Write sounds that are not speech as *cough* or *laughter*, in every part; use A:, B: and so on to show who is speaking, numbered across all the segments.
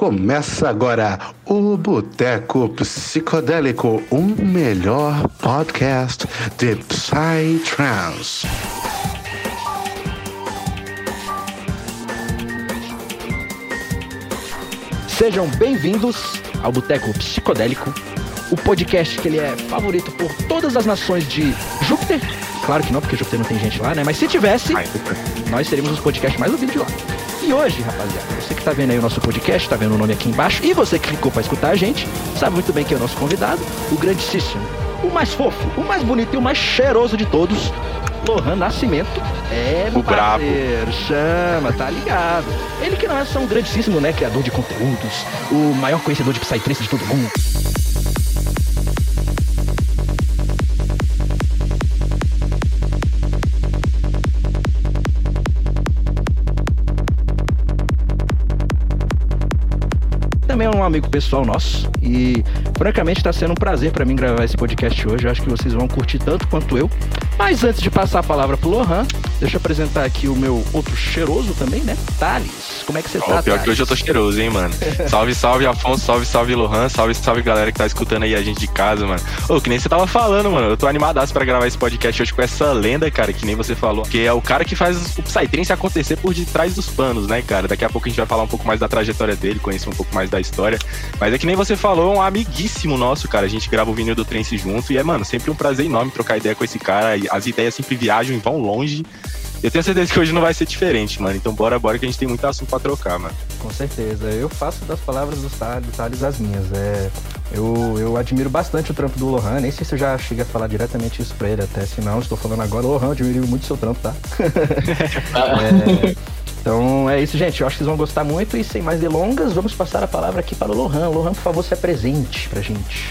A: Começa agora o Boteco Psicodélico, o melhor podcast de Psytrance.
B: Sejam bem-vindos ao Boteco Psicodélico, o podcast que ele é favorito por todas as nações de Júpiter. Claro que não, porque Júpiter não tem gente lá, né? Mas se tivesse, nós seríamos os podcasts mais ouvidos de lá. E hoje, rapaziada, você que tá vendo aí o nosso podcast, tá vendo o nome aqui embaixo, e você que clicou para escutar a gente, sabe muito bem quem é o nosso convidado, o grandíssimo, o mais fofo, o mais bonito e o mais cheiroso de todos, Lohan Nascimento. É, meu
C: O brabo.
B: parceiro, chama, tá ligado. Ele que não é só um grandíssimo, né, criador de conteúdos, o maior conhecedor de Psytrance de todo mundo. Também é um amigo pessoal nosso e francamente está sendo um prazer para mim gravar esse podcast hoje. Eu acho que vocês vão curtir tanto quanto eu. Mas antes de passar a palavra pro Lohan, deixa eu apresentar aqui o meu outro cheiroso também, né? Thales. Como é que você
C: Ó,
B: tá,
C: pior que
B: Thales?
C: hoje eu tô cheiroso, hein, mano. *laughs* Salve, salve, Afonso, salve, salve, Lohan, salve, salve, galera que tá escutando aí a gente de casa, mano. Ô, que nem você tava falando, mano. Eu tô animadaço pra gravar esse podcast hoje com essa lenda, cara, que nem você falou. Que é o cara que faz o Psytrance acontecer por detrás dos panos, né, cara? Daqui a pouco a gente vai falar um pouco mais da trajetória dele, conhecer um pouco mais da história. Mas é que nem você falou, é um amiguíssimo nosso, cara. A gente grava o vinil do Trance junto e é, mano, sempre um prazer enorme trocar ideia com esse cara. As ideias sempre viajam e vão longe. Eu tenho certeza que hoje não vai ser diferente, mano. Então bora, bora que a gente tem muito assunto pra trocar, mano.
B: Com certeza. Eu faço das palavras do Thales, as minhas. É, eu, eu admiro bastante o trampo do Lohan. Nem sei se eu já cheguei a falar diretamente isso pra ele até. Se não, estou falando agora. Lohan, eu admiro muito seu trampo, tá? *laughs* É, então é isso, gente. Eu acho que vocês vão gostar muito. E sem mais delongas, vamos passar a palavra aqui para o Lohan. Lohan, por favor, se apresente pra gente.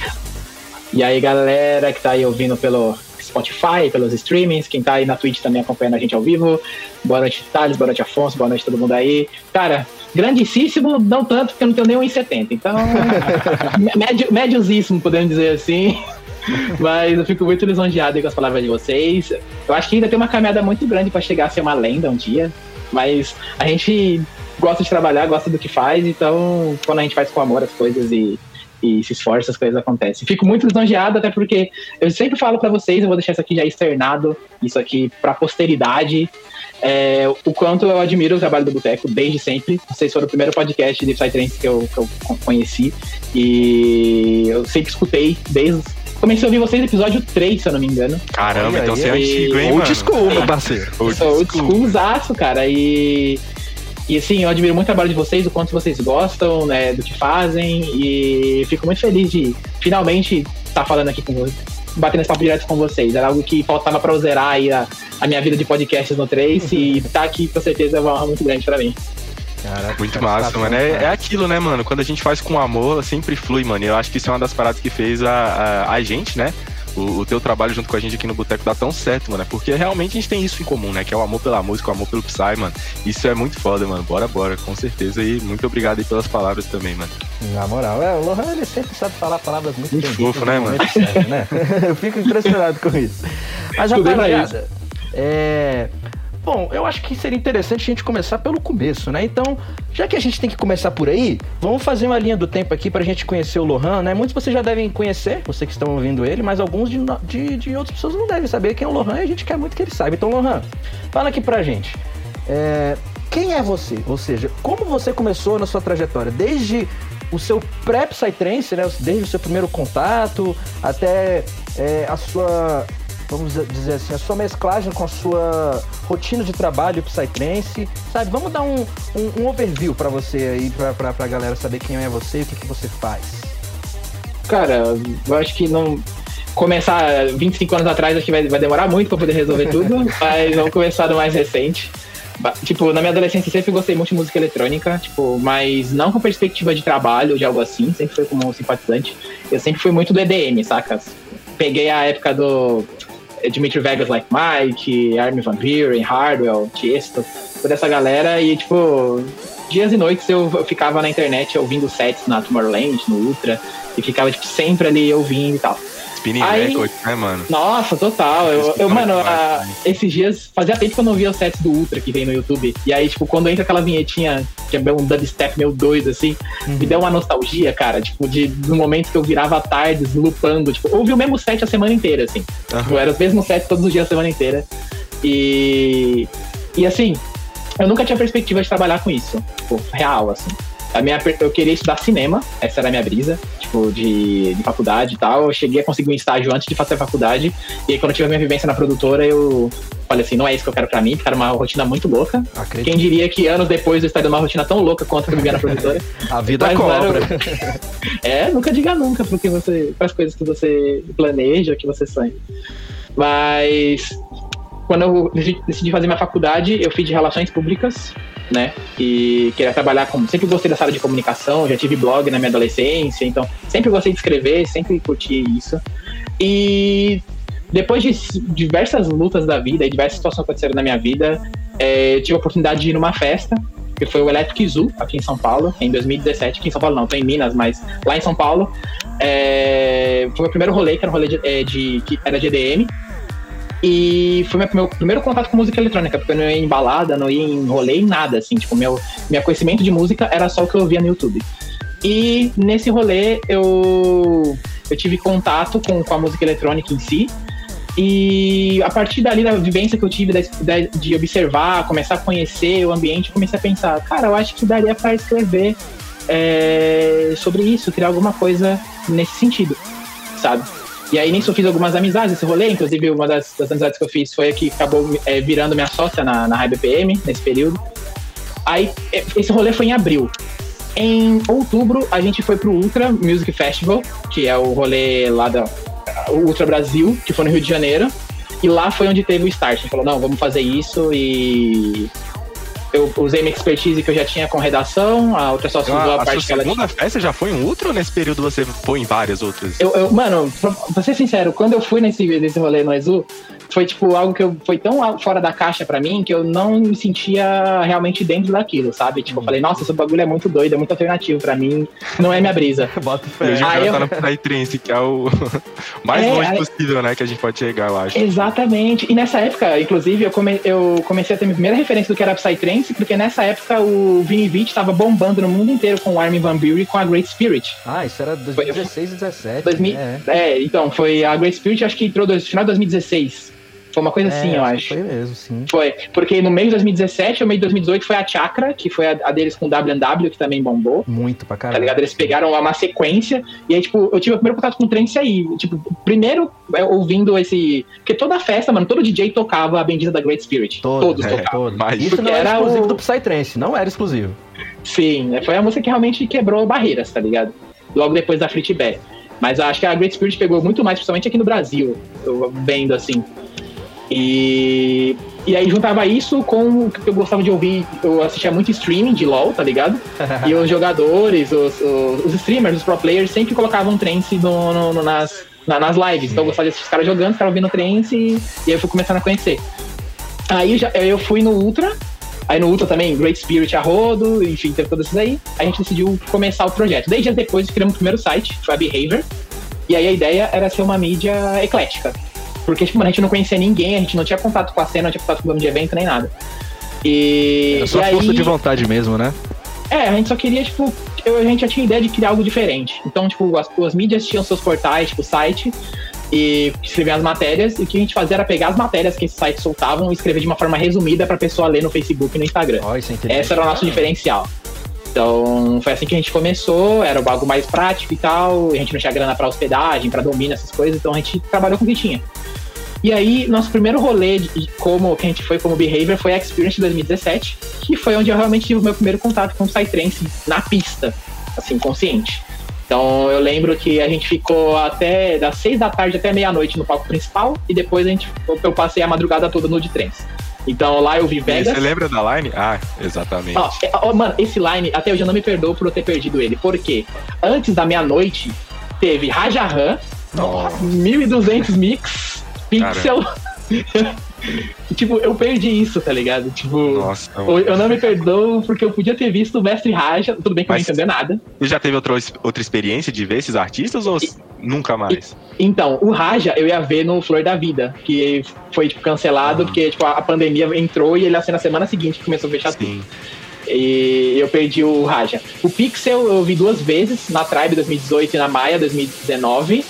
D: E aí, galera que tá aí ouvindo pelo Spotify, pelos streamings, quem tá aí na Twitch também acompanhando a gente ao vivo. Boa noite, Thales, boa noite, Afonso, boa noite todo mundo aí. Cara, grandíssimo, não tanto, porque eu não tenho nem 1,70. Então, *laughs* médio, médiosíssimo, podemos dizer assim. Mas eu fico muito lisonjeado aí com as palavras de vocês. Eu acho que ainda tem uma caminhada muito grande pra chegar a ser uma lenda um dia. Mas a gente gosta de trabalhar, gosta do que faz, então quando a gente faz com amor as coisas e, e se esforça, as coisas acontecem. Fico muito lisonjeado, até porque eu sempre falo pra vocês, eu vou deixar isso aqui já externado, isso aqui pra posteridade, é, o quanto eu admiro o trabalho do Boteco desde sempre. Vocês foram o primeiro podcast de Psytrance que eu, que eu conheci e eu sempre escutei desde. Comecei a ouvir vocês no episódio 3, se eu não me engano.
C: Caramba,
B: Olha
C: então
B: aí,
C: você é
D: aí.
C: antigo, hein,
B: Old
C: mano?
B: school, meu parceiro.
C: Old
D: sou old
C: school.
D: schoolzaço, cara. E, e assim, eu admiro muito o trabalho de vocês, o quanto vocês gostam né, do que fazem. E fico muito feliz de finalmente estar falando aqui com vocês. Batendo esse papo direto com vocês. Era algo que faltava pra eu zerar aí a, a minha vida de podcasts no 3 e estar *laughs* aqui com certeza é uma honra muito grande pra mim.
B: Caraca,
C: Muito massa,
B: tá
C: mano. É, é aquilo, né, mano? Quando a gente faz com amor, sempre flui, mano. E eu acho que isso é uma das paradas que fez a, a, a gente, né? O, o teu trabalho junto com a gente aqui no Boteco dar tão certo, mano. É Porque realmente a gente tem isso em comum, né? Que é o amor pela música, o amor pelo Psy, mano. Isso é muito foda, mano. Bora, bora, com certeza. E muito obrigado aí pelas palavras também, mano.
B: Na moral, é, o Lohan ele sempre sabe falar palavras muito,
C: Muito fofo, né,
B: no
C: mano?
B: certo, né? *laughs* Eu fico impressionado com isso. Mas, rapaziada, é... Bom, eu acho que seria interessante a gente começar pelo começo, né? Então, já que a gente tem que começar por aí, vamos fazer uma linha do tempo aqui pra gente conhecer o Lohan, né? Muitos vocês já devem conhecer, vocês que estão ouvindo ele, mas alguns de, de, de outras pessoas não devem saber quem é o Lohan e a gente quer muito que ele saiba. Então, Lohan, fala aqui pra gente. É, quem é você? Ou seja, como você começou na sua trajetória? Desde o seu pré-psytrance, né? Desde o seu primeiro contato até é, a sua, vamos dizer assim, a sua mesclagem com a sua rotina de trabalho psytrance, sabe? Vamos dar um, um, um overview pra você aí, pra, pra, pra galera saber quem é você e o que, que você faz.
D: Cara, eu acho que não. Começar 25 anos atrás, acho que vai, vai demorar muito pra poder resolver *laughs* tudo, mas vamos começar do mais recente. Tipo, na minha adolescência sempre gostei muito de música eletrônica, tipo, mas não com perspectiva de trabalho de algo assim, sempre foi como um simpatizante. Eu sempre fui muito do EDM, saca? Peguei a época do Dimitri Vegas Like Mike, Armin Van Buren, Hardwell, Tiesto, toda essa galera e, tipo, dias e noites eu eu ficava na internet ouvindo sets na Tomorrowland, no Ultra, e ficava, tipo, sempre ali ouvindo e tal.
C: Spinning
D: Aí-
C: Records, né, mano?
D: Nossa, total. Eu, eu,
C: Escutava
D: mano, a-
C: também.
D: esses dias fazia tempo que eu não via os sets do Ultra que vem no YouTube. E aí, tipo, quando entra aquela vinhetinha que é um dubstep meio doido, assim, me deu uma nostalgia, cara, tipo, de, do momento que eu virava tardes lupando. Tipo, eu ouvi o mesmo set a semana inteira, assim. Tipo, era os mesmos sets todos os dias a semana inteira. E. E assim, eu nunca tinha perspectiva de trabalhar com isso. Tipo, real, assim. A minha, eu queria estudar cinema, essa era a minha brisa, tipo, de, de faculdade e tal. Eu cheguei a conseguir um estágio antes de fazer a faculdade. E aí, quando eu tive a minha vivência na produtora, eu falei assim: não é isso que eu quero pra mim, porque era uma rotina muito louca.
B: Acredito.
D: Quem diria que anos depois eu estaria numa rotina tão louca quanto que eu vivia na produtora? *laughs*
B: A vida
D: Mas
B: cobra. *laughs*
D: É, nunca diga nunca porque você as coisas que você planeja, que você sonha. Mas quando eu decidi- fazer minha faculdade, eu fiz de relações públicas, né? E queria trabalhar com. Sempre gostei dessa área de comunicação, já tive blog na minha adolescência, então sempre gostei de escrever, sempre curti isso. E depois de diversas lutas da vida e diversas situações aconteceram na minha vida, é, tive a oportunidade de ir numa festa, que foi o Electric Zoo, aqui em São Paulo, em 2017. Aqui em São Paulo não, tô em Minas, mas lá em São Paulo. É, foi o meu primeiro rolê, que era um rolê de, é, de- que era de EDM. E foi meu, meu primeiro contato com música eletrônica, porque eu não ia em balada, não ia em rolê, em nada, assim. Tipo, meu, meu conhecimento de música era só o que eu via no YouTube. E nesse rolê eu, eu tive contato com, com a música eletrônica em si. E a partir dali, da vivência que eu tive da- de observar, começar a conhecer o ambiente, comecei a pensar, cara, eu acho que daria para escrever é, sobre isso, criar alguma coisa nesse sentido, sabe? E aí nisso eu fiz algumas amizades nesse rolê, inclusive uma das, das amizades que eu fiz foi a que acabou é, virando minha sócia na, na High BPM nesse período. Aí é, esse rolê foi em abril. Em outubro a gente foi pro Ultra Music Festival, que é o rolê lá da Ultra Brasil, que foi no Rio de Janeiro. E lá foi onde teve o start. A gente falou, não, vamos fazer isso e eu usei minha expertise que eu já tinha com redação, a outra usou
C: Então,
D: a,
C: a, a
D: parte que ela
C: segunda festa já foi um outro ou nesse período você foi em várias outras?
D: Eu, eu- mano, pra, pra ser sincero, quando eu fui nesse, nesse rolê no Exu, foi tipo algo que eu, foi tão fora da caixa pra mim que eu não me sentia realmente dentro daquilo, sabe? Tipo, eu falei, nossa, esse bagulho é muito doido, é muito alternativo pra mim, não é minha brisa. *laughs*
B: Bota fé.
C: a gente
D: Ah,
C: já
D: eu-
C: tá no Psytrance, que é o *laughs* mais
D: É,
C: longe
D: aí-
C: possível, né? Que a gente pode chegar, eu acho.
D: Exatamente. E nessa época, inclusive, eu, come- eu comecei a ter minha primeira referência do que era Psytrance, porque nessa época o Vini Vici tava bombando no mundo inteiro com o Armin Van Buren e com a Great Spirit.
B: Ah, isso era 2016 e 17.
D: 2000
B: né?
D: É, então, foi a Great Spirit, acho que entrou no final de 2016. Foi uma coisa assim,
B: É,
D: eu
B: que
D: acho.
B: Foi mesmo, sim.
D: Foi, porque no meio de 2017 ou meio de 2018 foi a Chakra, que foi a, a deles com W&W, que também bombou.
B: Muito pra
D: Tá
B: caralho.
D: ligado? Eles pegaram uma sequência, e aí, tipo, eu tive o primeiro contato com o trance aí. Tipo, primeiro é, ouvindo esse. Porque toda festa, mano, todo DJ tocava a bendita da Great Spirit.
B: Todos,
D: Todos
C: é.
D: tocavam.
B: Todos.
C: Mas-
B: Isso não era
D: era
B: exclusivo
D: o-
B: do Psytrance, não era exclusivo.
D: Sim, né, foi a música que realmente quebrou barreiras, tá ligado? Logo depois da Fleetback. Mas eu acho que a Great Spirit pegou muito mais, principalmente aqui no Brasil, eu vendo assim. E, e aí juntava isso com o que eu gostava de ouvir. Eu assistia muito streaming de LoL, tá ligado? *laughs* E os jogadores, os, os, os streamers, os pro players sempre colocavam trance no, no- no- nas, na- nas lives. Então eu gostava de assistir os caras jogando, ficava ouvindo trance e, e aí eu fui começando a conhecer. Aí já, eu fui no Ultra, aí no Ultra também, Great Spirit a rodo, enfim, teve todos esses aí. A gente decidiu começar o projeto. Dez dias depois criamos o primeiro site, foi a Behavior. E aí a ideia era ser uma mídia eclética. Porque, tipo, a gente não conhecia ninguém, a gente não tinha contato com a cena, não tinha contato com o dono de evento, nem nada. E,
B: Era só
D: e aí,
B: força de vontade mesmo, né?
D: é, a gente só queria, tipo, eu- a gente já tinha ideia de criar algo diferente. Então, tipo, as, as mídias tinham seus portais, tipo, site, e escreviam as matérias, e o que a gente fazia era pegar as matérias que esses sites soltavam e escrever de uma forma resumida pra pessoa ler no Facebook e no Instagram.
B: É inteligente.
D: Esse era o nosso diferencial. Então, foi assim que a gente começou, era algo mais prático e tal, a gente não tinha grana pra hospedagem, pra domínio, essas coisas, então a gente trabalhou com o que tinha. E aí, nosso primeiro rolê de como que a gente foi como behavior foi a Experience 2017, que foi onde eu realmente tive o meu primeiro contato com o Psytrance na pista, assim, consciente. Então eu lembro que a gente ficou até das seis da tarde até meia-noite no palco principal e depois a gente, eu passei a madrugada toda no de trance. Então lá eu vi Vegas.
C: Você lembra da line? Ah, exatamente.
D: Ó, é, ó, mano, esse line, até hoje eu não me perdoo por eu ter perdido ele. Porque antes da meia-noite, teve Rajahan,
C: Nossa.
D: 1200 mix, Pixel. *laughs* tipo, eu perdi isso, tá ligado? Tipo,
C: Nossa,
D: eu eu não me perdoo porque eu podia ter visto o Mestre Raja, tudo bem que
C: Mas-
D: eu não entender nada.
C: Você já teve outra, outra experiência de ver esses artistas ou
D: E-
C: nunca mais?
D: Então, o Raja eu ia ver no Flor da Vida, que foi, tipo, cancelado
C: Ah.
D: porque, tipo, a pandemia entrou e ele assim, na semana seguinte começou a fechar tudo.
C: Sim.
D: E eu perdi o Raja. O Pixel eu vi duas vezes, na Tribe 2018 e na Maia 2019.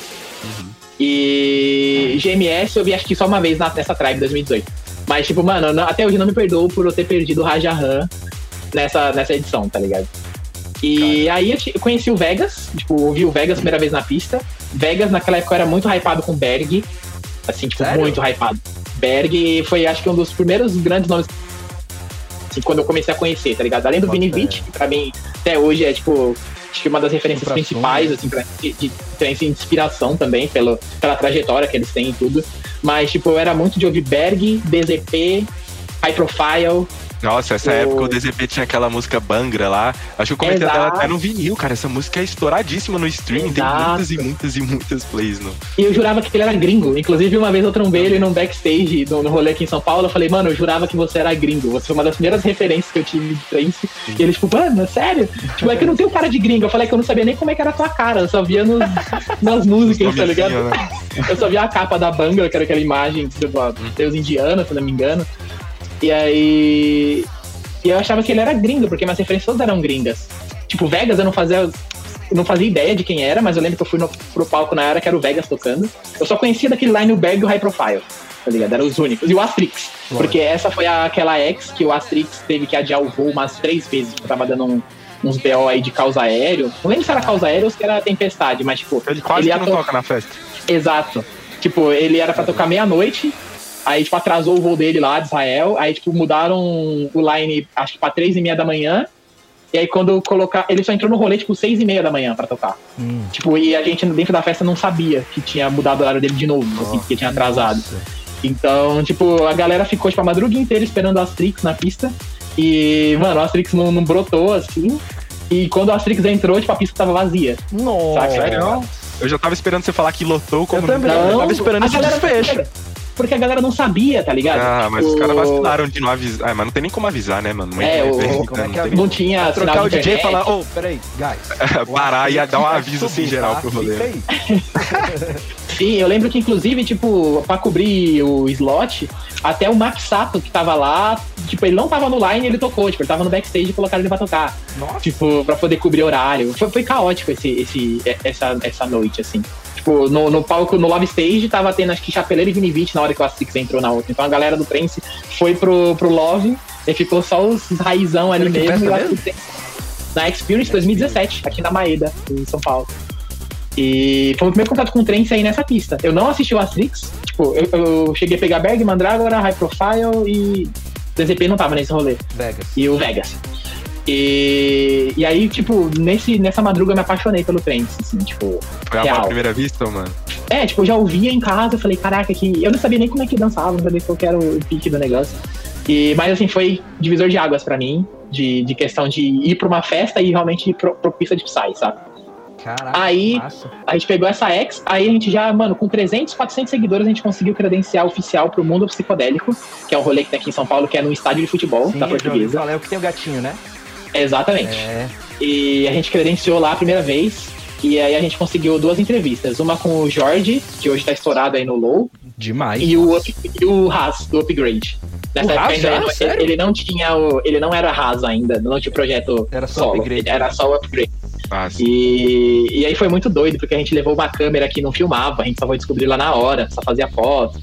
D: E GMS eu vi acho que só uma vez na, nessa Tribe 2018. Mas, tipo, mano, não- até hoje não me perdoo por eu ter perdido o Raja Han nessa, nessa edição, tá ligado? E aí eu, conheci o Vegas, tipo, ouvi o Vegas primeira vez na pista. Vegas naquela época eu era muito hypado com Berg. Assim, tipo,
B: Sério?
D: muito hypado. Berg foi, acho que, um dos primeiros grandes nomes assim, quando eu comecei a conhecer, tá ligado? Além do
B: Bota
D: Vini. Vitt, que pra mim, até hoje é, tipo, acho que uma das referências principais, assim, pra, de, de, de, de inspiração também, pelo, pela trajetória que eles têm e tudo. Mas, tipo, eu era muito de ouvir Berg, DZP, High Profile.
C: Nossa, essa
D: O-
C: época o DZP tinha aquela música Bangra lá. Acho que eu comentei dela
D: Exato.
C: até no vinil, cara. Essa música é estouradíssima no streaming. Tem muitas e muitas e muitas plays no.
D: E eu jurava que ele era gringo. Inclusive, uma vez eu trombei ele num backstage no, no rolê aqui em São Paulo. Eu falei, mano, eu jurava que você era gringo. Você foi uma das primeiras referências que eu tive de trance. E ele, tipo, mano, é sério? Tipo, é que eu não tenho cara de gringo. Eu falei que eu não sabia nem como é que era a tua cara. Eu só via nos, *laughs* nas músicas, tá ligado?
C: Né?
D: Eu só via a capa da Banga, que era aquela imagem do Deus indiano, se não me engano. E aí. E eu achava que ele era gringo, porque minhas referências todas eram gringas. Tipo, Vegas eu não fazia. eu não fazia ideia de quem era, mas eu lembro que eu fui no, pro palco na era que era o Vegas tocando. Eu só conhecia daquele line o Berg e o High Profile, tá ligado? Eram os únicos. E o Astrix. Porque essa foi aquela ex que o Astrix teve que adiar o voo umas três vezes, porque tava dando um- uns BO aí de causa aéreo. Não lembro se era causa aérea ou se era tempestade, mas tipo.
C: Ele quase
D: Ele
C: não
D: ato-
C: toca na festa.
D: Exato. Tipo, ele era pra tocar meia-noite, aí, tipo, atrasou o voo dele lá de Israel, aí, tipo, mudaram o line, acho que pra três e meia da manhã, e aí quando colocar, ele só entrou no rolê, tipo, seis e meia da manhã pra tocar.
B: Hum.
D: Tipo, e a gente dentro da festa não sabia que tinha mudado o horário dele de novo, assim, porque tinha atrasado.
B: Nossa.
D: Então, tipo, a galera ficou, tipo, a madruga inteira esperando o Astrix na pista, e, mano, o Astrix não, não brotou, assim, e quando o Astrix entrou, tipo, a pista tava vazia.
B: Nossa.
C: Sério? Eu já tava esperando você falar que lotou como.
B: Eu também.
C: nunca.
B: eu tava esperando
D: a
B: esse desfecho.
D: Porque a galera não sabia, tá ligado?
C: Ah, mas os
D: Tipo,
C: caras vacilaram de não avisar. Ah, mas não tem nem como avisar, né, mano? Uma
D: É, o-
B: como é
C: não
B: que é?
C: tem
D: Não tinha sinal
B: Trocar o DJ e falar, ô, peraí, guys. *laughs* o
C: Parar e dar um
B: vai
C: aviso assim,
B: subir,
C: geral
B: tá?
C: pro rolê. *laughs*
D: Sim, eu lembro que, inclusive, tipo, pra cobrir o slot, até o Max Sato que tava lá, tipo, ele não tava no line, ele tocou, tipo, ele tava no backstage e colocaram ele pra tocar.
B: Nossa.
D: Tipo, pra poder cobrir horário. Foi, foi caótico esse, esse, essa, essa noite, assim. Tipo, no, no palco, no Love Stage, tava tendo, acho que Chapeleiro e Vinivite na hora que o Astrix entrou na outra. Então a galera do Trance foi pro, pro Love e ficou só os raizão ali mesmo. o
B: festa
D: Astrix na Experience 2017, aqui na Maeda, em São Paulo. E foi o primeiro contato com o Trance aí nessa pista. Eu não assisti o Astrix, tipo, eu, eu cheguei a pegar Berg, Mandrágora, High Profile e DZP não tava nesse rolê.
B: Vegas.
D: E o Vegas. E, e aí, tipo, nesse, nessa madruga eu me apaixonei pelo Trance, assim, tipo.
C: Foi a
D: Real.
C: primeira vista, mano?
D: É, tipo, eu já ouvia em casa, eu falei, caraca, que. Eu não sabia nem como é que dançava, não sabia qual que era o pique do negócio. E, mas assim, foi divisor de águas pra mim, de, de questão de ir pra uma festa e realmente ir pro, pro pista de Psy, sabe?
B: Caraca,
D: Aí-
B: massa.
D: A gente pegou essa ex, aí a gente já, mano, com 300, 400 seguidores, a gente conseguiu credencial oficial pro Mundo Psicodélico, que é um rolê que tem aqui em São Paulo, que é no estádio de futebol
B: Sim,
D: da portuguesa.
B: falar, é o que tem o gatinho, né?
D: Exatamente.
B: É.
D: E a gente credenciou lá a primeira vez. E aí a gente conseguiu duas entrevistas. Uma com o Jorge, que hoje tá estourado aí no Low,
B: Demais.
D: e o, up- e o Haas, do Upgrade. Nessa
B: O
D: época ainda ele,
B: Sério?
D: ele não tinha o. Ele não era Haas ainda, não tinha projeto
B: Era só
D: solo.
B: Upgrade.
D: Era só o upgrade.
C: Ah.
D: E, e aí foi muito doido, porque a gente levou uma câmera que não filmava, a gente só foi descobrir lá na hora, só fazia foto.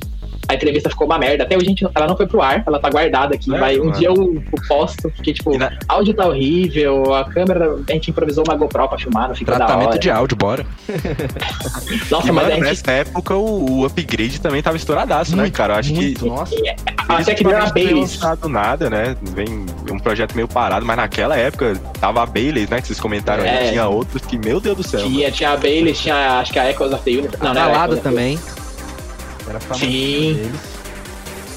D: A entrevista ficou uma merda. Até hoje a gente ela não foi pro ar, ela tá guardada aqui.
C: É,
D: vai, um
C: mano.
D: dia eu, eu posto, porque, tipo,
C: na-
D: áudio tá horrível, a câmera, a gente improvisou uma GoPro pra filmar, não fica da
B: Tratamento
D: hora.
B: de áudio, bora. *laughs*
D: Nossa,
C: E,
D: mas
C: mano,
D: a gente.
C: nessa época o, o upgrade também tava estouradaço, né, cara? Eu acho
B: muito,
C: que.
B: nossa.
D: Até que deu a
C: ultimamente não nada, né? Vem um projeto meio parado, mas naquela época tava a Baileys, né? Que vocês comentaram
D: É.
C: aí. Tinha outros que, meu Deus do céu.
D: Tinha, tinha a Baileys, tinha acho que a Echoes of the Universe. Não, não era
B: Balada
D: Echoes of the-
B: também. Era famoso
D: Sim.
B: deles.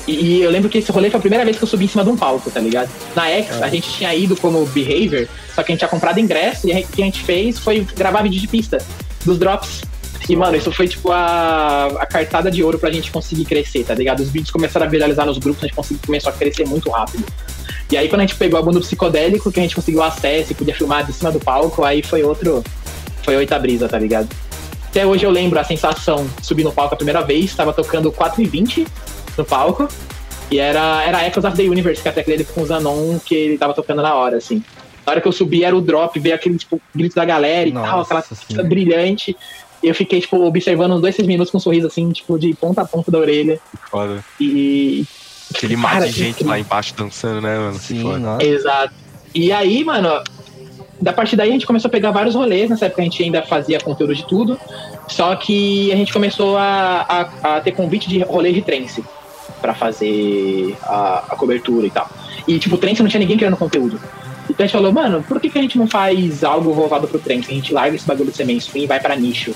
D: E, eu lembro que esse rolê foi a primeira vez que eu subi em cima de um palco, tá ligado? Na X,
B: É.
D: a gente tinha ido como Behavior, só que a gente tinha comprado ingresso e o que a gente fez foi gravar vídeo de pista dos drops. E, mano, isso foi tipo a, a cartada de ouro pra gente conseguir crescer, tá ligado? Os vídeos começaram a viralizar nos grupos, a gente conseguiu, começou a crescer muito rápido. E aí, quando a gente pegou a bunda psicodélico, que a gente conseguiu acesso e podia filmar de cima do palco, aí foi outro. Foi outra brisa, tá ligado? Até hoje eu lembro a sensação de subir no palco a primeira vez, tava tocando 4 e 20 no palco. E era, era Echoes of the Universe, que até aquele com o Zanon, que ele tava tocando na hora, assim. Na hora que eu subi era o drop, veio aquele tipo, grito da galera e
B: Nossa
D: tal, aquela coisa brilhante. E eu fiquei, tipo, observando uns dois, três minutos com um sorriso assim, tipo, de ponta a ponta da orelha.
C: Foda.
D: E.
C: Aquele mar de gente
D: incrível.
C: lá embaixo dançando, né, mano?
B: Sim.
D: Exato. E aí, mano, da partir daí a gente começou a pegar vários rolês. Nessa época a gente ainda fazia conteúdo de tudo. Só que a gente começou a, a, a ter convite de rolê de trance pra fazer a, a cobertura e tal. E, tipo, trance não tinha ninguém criando conteúdo. Então a gente falou, mano, por que, que a gente não faz algo voltado pro trance? A gente larga esse bagulho de mainstream e vai pra nicho.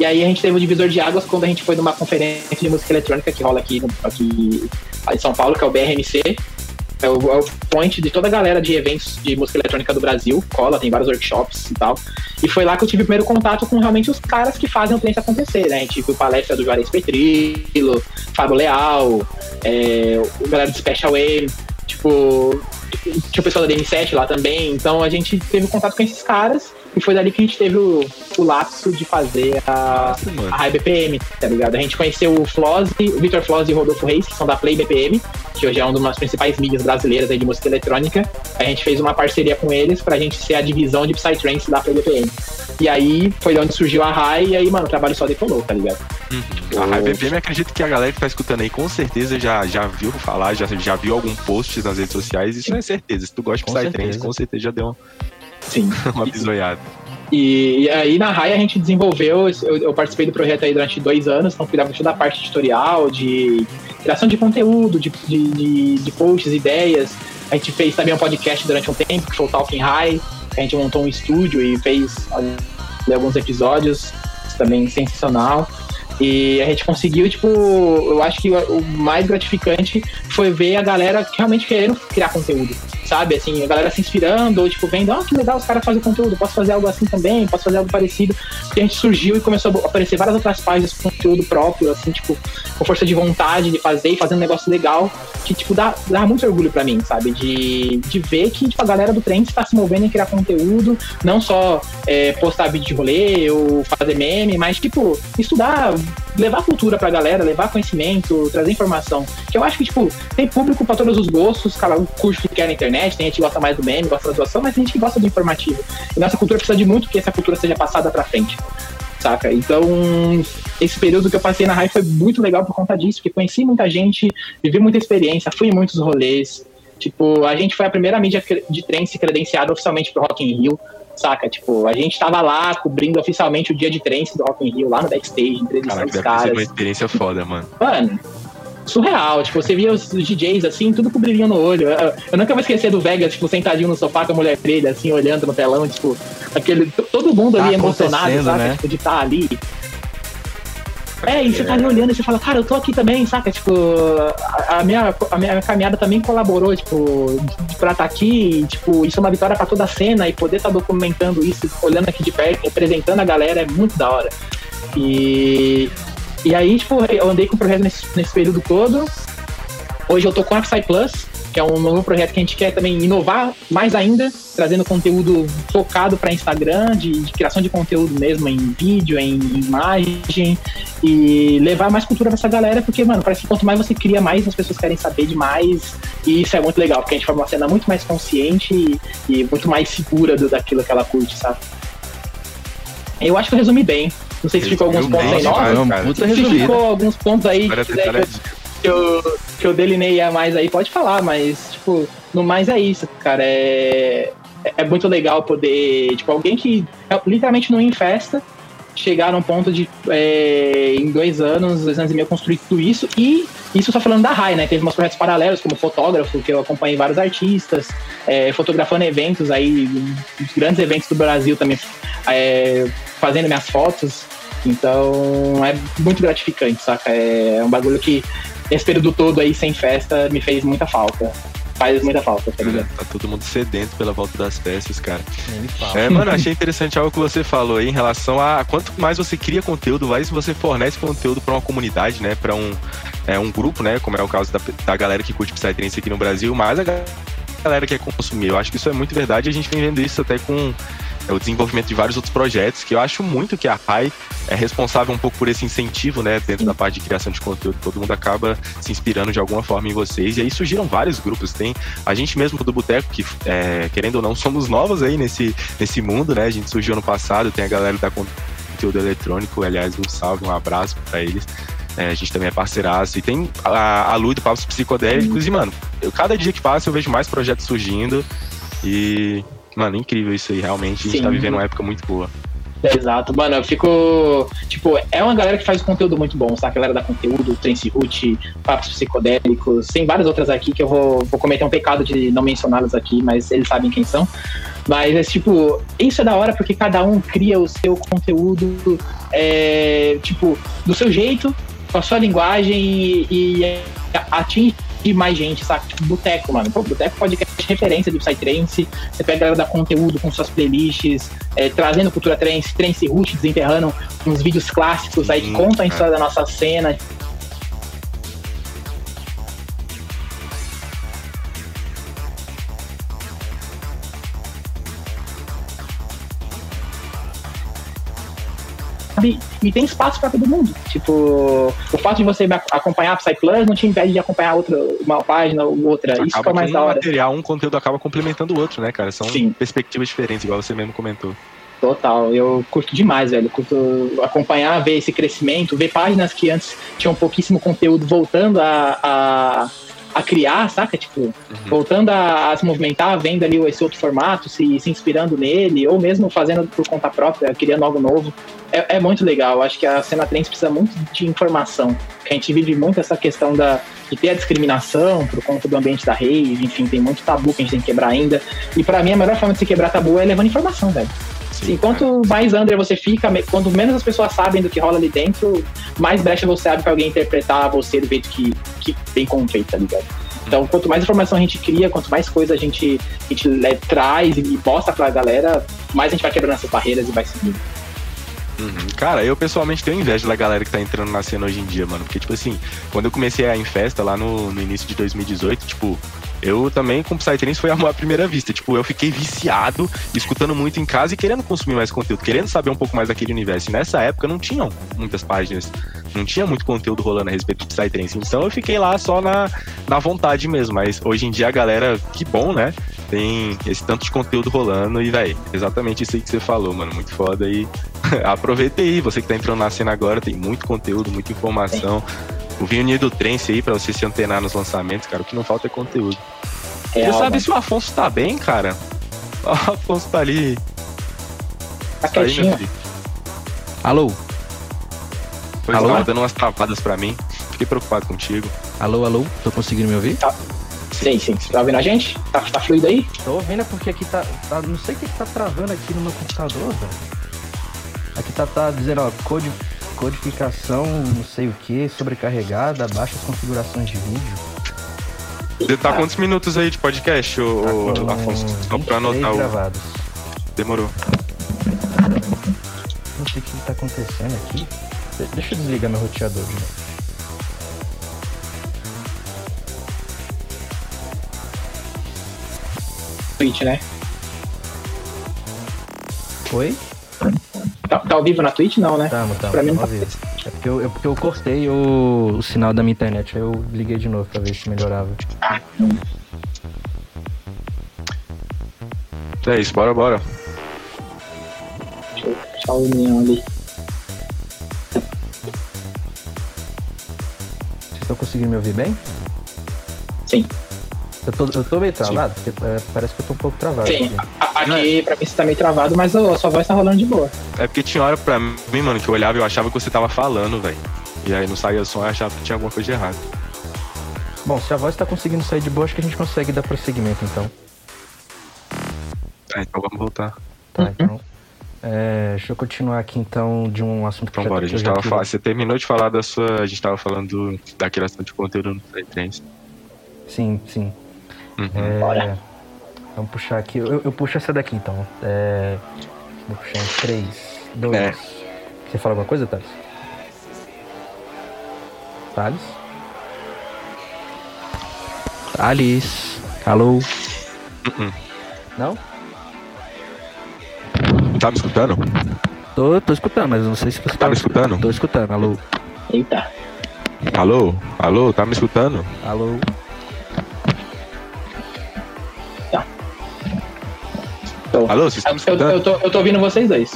D: E aí a gente teve o divisor de águas quando a gente foi numa conferência de música eletrônica que rola aqui, aqui em São Paulo, que é o BRMC. É o, é o point de toda a galera de eventos de música eletrônica do Brasil, cola, tem vários workshops e tal. E foi lá que eu tive o primeiro contato com realmente os caras que fazem o trance acontecer, né? Viu palestra do Juarez Petrilo, Fábio Leal, é, o galera do Special M, tipo, tinha o pessoal da DM7 lá também, então a gente teve contato com esses caras e foi dali que a gente teve o, o lapso de fazer a,
C: Nossa,
D: a High BPM, tá ligado? A gente conheceu o Floz, o Victor Floz e o Rodolfo Reis, que são da Play BPM, que hoje é uma das principais mídias brasileiras aí de música eletrônica. A gente fez uma parceria com eles pra gente ser a divisão de Psytrance da Play BPM. E aí foi de onde surgiu a High, e aí, mano, o trabalho só decolou, tá ligado?
C: A High BPM, acredito que a galera que tá escutando aí com certeza já, já viu falar, já, já viu algum post nas redes sociais. Isso não é certeza. Se tu gosta de Psytrance, com certeza já deu uma,
D: Sim. *laughs*
C: uma bisoiada.
D: E, e aí na RAI a gente desenvolveu, eu, eu participei do projeto aí durante dois anos, então cuidava de toda a parte editorial, de criação de conteúdo, de, de, de, de posts, ideias. A gente fez também um podcast durante um tempo, que foi o Talking High, a gente montou um estúdio e fez alguns episódios, também sensacional. E a gente conseguiu, tipo, eu acho que o mais gratificante foi ver a galera realmente querendo criar conteúdo, sabe? Assim, a galera se inspirando, ou tipo, vendo, ah, que legal, os caras fazem conteúdo, posso fazer algo assim também, posso fazer algo parecido. E a gente surgiu e começou a aparecer várias outras páginas com conteúdo próprio, assim, tipo, com força de vontade de fazer e fazendo um negócio legal, que, tipo, dá, dá muito orgulho pra mim, sabe? De, de ver que, tipo, a galera do trem está se movendo em criar conteúdo, não só é, postar vídeo de rolê ou fazer meme, mas, tipo, estudar, levar cultura pra galera, levar conhecimento, trazer informação. Que eu acho que, tipo, tem público pra todos os gostos, cada um curte o que quer na internet, tem gente que gosta mais do meme, gosta da doação, mas tem gente que gosta do informativo. E nossa cultura precisa de muito que essa cultura seja passada pra frente. Saca? Então, esse período que eu passei na RAI foi muito legal por conta disso, porque conheci muita gente, vivi muita experiência, fui em muitos rolês. Tipo, a gente foi a primeira mídia de trance credenciada oficialmente pro Rock in Rio, saca? Tipo, a gente tava lá cobrindo oficialmente o dia de trance do Rock in Rio, lá no backstage, entrevistando os caras.
C: uma experiência foda, mano.
D: Mano, surreal. Tipo, você via os, DJs assim, tudo com brilhinho no olho. Eu, eu nunca vou esquecer do Vegas, tipo, sentadinho no sofá com a mulher dele, assim, olhando no telão, tipo, aquele. Todo mundo
B: Tá
D: ali emocionado, saca?
B: né?
D: Tipo, de estar ali. É, e você tá ali olhando e você fala, cara, eu tô aqui também, saca? Tipo, a, a minha, a minha caminhada também colaborou, tipo, pra estar aqui, e, tipo, isso é uma vitória pra toda a cena e poder estar documentando isso, olhando aqui de perto, representando a galera é muito da hora. E, e aí, tipo, eu andei com o projeto nesse, nesse período todo. Hoje eu tô com a Psy Plus, que é um novo projeto que a gente quer também inovar mais ainda, trazendo conteúdo focado para Instagram, de, de criação de conteúdo mesmo em vídeo, em imagem, e levar mais cultura pra essa galera, porque, mano, parece que quanto mais você cria, mais as pessoas querem saber demais, e isso é muito legal, porque a gente forma uma cena muito mais consciente e, e muito mais segura do, daquilo que ela curte, sabe? Eu acho que eu resumi bem. Não sei se ficou alguns pontos aí
C: cara.
B: puta
D: Se ficou alguns pontos aí quiser que, eu, que, eu, delinei a mais aí, pode falar, mas, tipo, no mais é isso, cara. É, é muito legal poder, tipo, alguém que é, literalmente não ia em festa, chegar num ponto de, é, em dois anos, dois anos e meio, construir tudo isso. E isso só falando da RAI, né? Teve meus projetos paralelos, como fotógrafo, que eu acompanhei vários artistas, é, fotografando eventos aí, os grandes eventos do Brasil também, é, fazendo minhas fotos. Então é muito gratificante, saca? É um bagulho que esse período todo aí sem festa me fez muita falta. faz muita falta, tá ligado?
C: É, tá todo mundo sedento pela volta das festas, cara.
B: Fala.
C: É, mano, achei interessante algo que você falou aí em relação a quanto mais você cria conteúdo, mais você fornece conteúdo pra uma comunidade, né? Pra um, é, um grupo, né? Como é o caso da, da galera que curte Psytrance aqui no Brasil, mais a galera que quer consumir. Eu acho que isso é muito verdade e a gente vem vendo isso até com é, o desenvolvimento de vários outros projetos, que eu acho muito que a RAI é responsável um pouco por esse incentivo, né, dentro da parte de criação de conteúdo. Todo mundo acaba se inspirando de alguma forma em vocês. E aí surgiram vários grupos. Tem a gente mesmo do Boteco, que, é, querendo ou não, somos novos aí nesse, nesse mundo, né? A gente surgiu ano passado, tem a galera da conteúdo eletrônico, aliás, um salve, um abraço para eles. É, a gente também é parceiraço. E tem a, a Lu do Papos Psicodélicos. E, mano, eu, cada dia que passa eu vejo mais projetos surgindo. E, mano, incrível isso aí. Realmente, a gente
D: Sim.
C: tá vivendo uma época muito boa.
D: Exato, mano, eu fico. Tipo, é uma galera que faz conteúdo muito bom, sabe? A galera da conteúdo, Trance Root, Papos Psicodélicos, tem várias outras aqui que eu vou, vou cometer um pecado de não mencioná-las aqui, mas eles sabem quem são. Mas é tipo, isso é da hora porque cada um cria o seu conteúdo, é, tipo, do seu jeito, com a sua linguagem e, e atinge mais gente, sabe? Tipo, Boteco, mano. Pô, Boteco podcast é referência de Psytrance. Você pega a galera da conteúdo com suas playlists, é, trazendo cultura trance, trance root, desenterrando uns vídeos clássicos aí que contam a história da nossa cena. Sabe? E tem espaço pra todo mundo. Tipo, o fato de você acompanhar a Psy Plus não te impede de acompanhar outra, uma página ou outra. Isso que é
C: Acaba
D: mais da
C: um
D: hora.
C: material, um conteúdo acaba complementando o outro, né, cara? São
D: Sim.
C: perspectivas diferentes, igual você mesmo comentou.
D: Total, eu curto demais, velho. Curto acompanhar, ver esse crescimento, ver páginas que antes tinham pouquíssimo conteúdo voltando a, a, a criar, saca? Tipo, voltando a, a se movimentar, vendo ali esse outro formato, se, se inspirando nele, ou mesmo fazendo por conta própria, criando algo novo. É, é muito legal. Acho que a cena trance precisa muito de informação. A gente vive muito essa questão da, de ter a discriminação por conta do ambiente da rave, enfim, tem muito tabu que a gente tem que quebrar ainda. E pra mim, a melhor forma de se quebrar tabu é levando informação, velho. Assim, quanto mais under você fica, quanto menos as pessoas sabem do que rola ali dentro, mais brecha você abre pra alguém interpretar você do jeito que, que bem feito, tá ligado? Então, quanto mais informação a gente cria, quanto mais coisa a gente, a gente le- traz e mostra pra galera, mais a gente vai quebrando essas barreiras e vai seguindo.
C: Uhum. Cara, eu pessoalmente tenho inveja da galera que tá entrando na cena hoje em dia, mano. Porque, tipo assim, quando eu comecei a ir em festa lá no, no início de 2018, tipo, eu também com Psytrance foi amor à primeira vista. Tipo, eu fiquei viciado, escutando muito em casa e querendo consumir mais conteúdo, querendo saber um pouco mais daquele universo. E nessa época não tinham muitas páginas, não tinha muito conteúdo rolando a respeito de Psytrance. Então eu fiquei lá só na, na vontade mesmo. Mas hoje em dia a galera, que bom, né? Tem esse tanto de conteúdo rolando e, véi, exatamente isso aí que você falou, mano. Muito foda e *laughs* aproveita aí, você que tá entrando na cena agora, tem muito conteúdo, muita informação. O vinho do Trance aí pra você se antenar nos lançamentos, cara, o que não falta é conteúdo.
D: É,
C: você sabe
D: mano.
C: se o Afonso tá bem, cara? *laughs* O Afonso tá ali.
D: Tá
C: Tá aí, meu filho.
B: Alô?
C: Pois
B: Alô?
C: não, dando umas travadas pra mim. Fiquei preocupado contigo.
B: Alô, alô? Tô conseguindo me ouvir?
D: Sim, sim. Tá ouvindo a gente? Tá, tá fluido aí?
B: Tô ouvindo é porque aqui tá, tá- Não sei o que, que tá travando aqui no meu computador, velho. Aqui tá, tá dizendo, ó, code, codificação, não sei o que, sobrecarregada, baixas configurações de vídeo.
C: Você tá quantos minutos aí de podcast, ô,
B: Tá com
C: Afonso? Só pra
B: 23
C: anotar o.
B: gravados.
C: Demorou.
B: Não sei o que tá acontecendo aqui. De- Deixa eu desligar meu roteador de novo.
D: Twitch, né?
B: Oi?
D: Tá, tá ao vivo na Twitch? Não, né?
B: Tamo, tamo.
D: Pra mim não tá
B: ao vivo. É porque eu, é porque eu cortei o, o sinal da minha internet, aí eu liguei de novo pra ver se melhorava.
C: É isso, bora, bora.
D: Deixa eu deixar o União ali.
B: Vocês estão conseguindo me ouvir bem?
D: Sim.
B: Eu tô, eu tô meio travado, porque é, parece que eu tô um pouco travado.
D: Sim.
B: aqui.
D: Aqui, pra mim, você tá meio travado, mas a sua voz tá rolando de boa.
C: É porque tinha hora pra mim, mano, que eu olhava e eu achava que você tava falando, velho. E aí não saía som, eu achava que tinha alguma coisa de errado.
B: Bom, se a voz tá conseguindo sair de boa, acho que a gente consegue dar prosseguimento então.
C: Tá, então vamos voltar.
B: Tá,
D: Uhum.
B: então. É, deixa eu continuar aqui então de um assunto que
C: Então
B: eu já,
C: bora, a gente tava falando. Você terminou de falar da sua. A gente tava falando do- da criação de conteúdo no Psytrance.
B: Sim, sim.
C: Uhum.
B: É,
D: Bora.
B: Vamos puxar aqui. Eu, eu puxo essa daqui então. É, vou puxar em 3, 2.
C: É.
B: Você fala alguma coisa, Thales? Thales? Thales. Alô?
C: Uh-uh.
B: Não?
C: Tá me escutando?
B: Tô, tô escutando, mas não sei se você
C: Tá me escutando?
B: Tô escutando, alô.
D: Eita.
C: Alô? Alô? Tá me escutando?
B: Alô.
D: Tô.
C: Alô, vocês estão me
D: Eu,
C: escutando?
D: eu, tô, eu tô ouvindo vocês dois.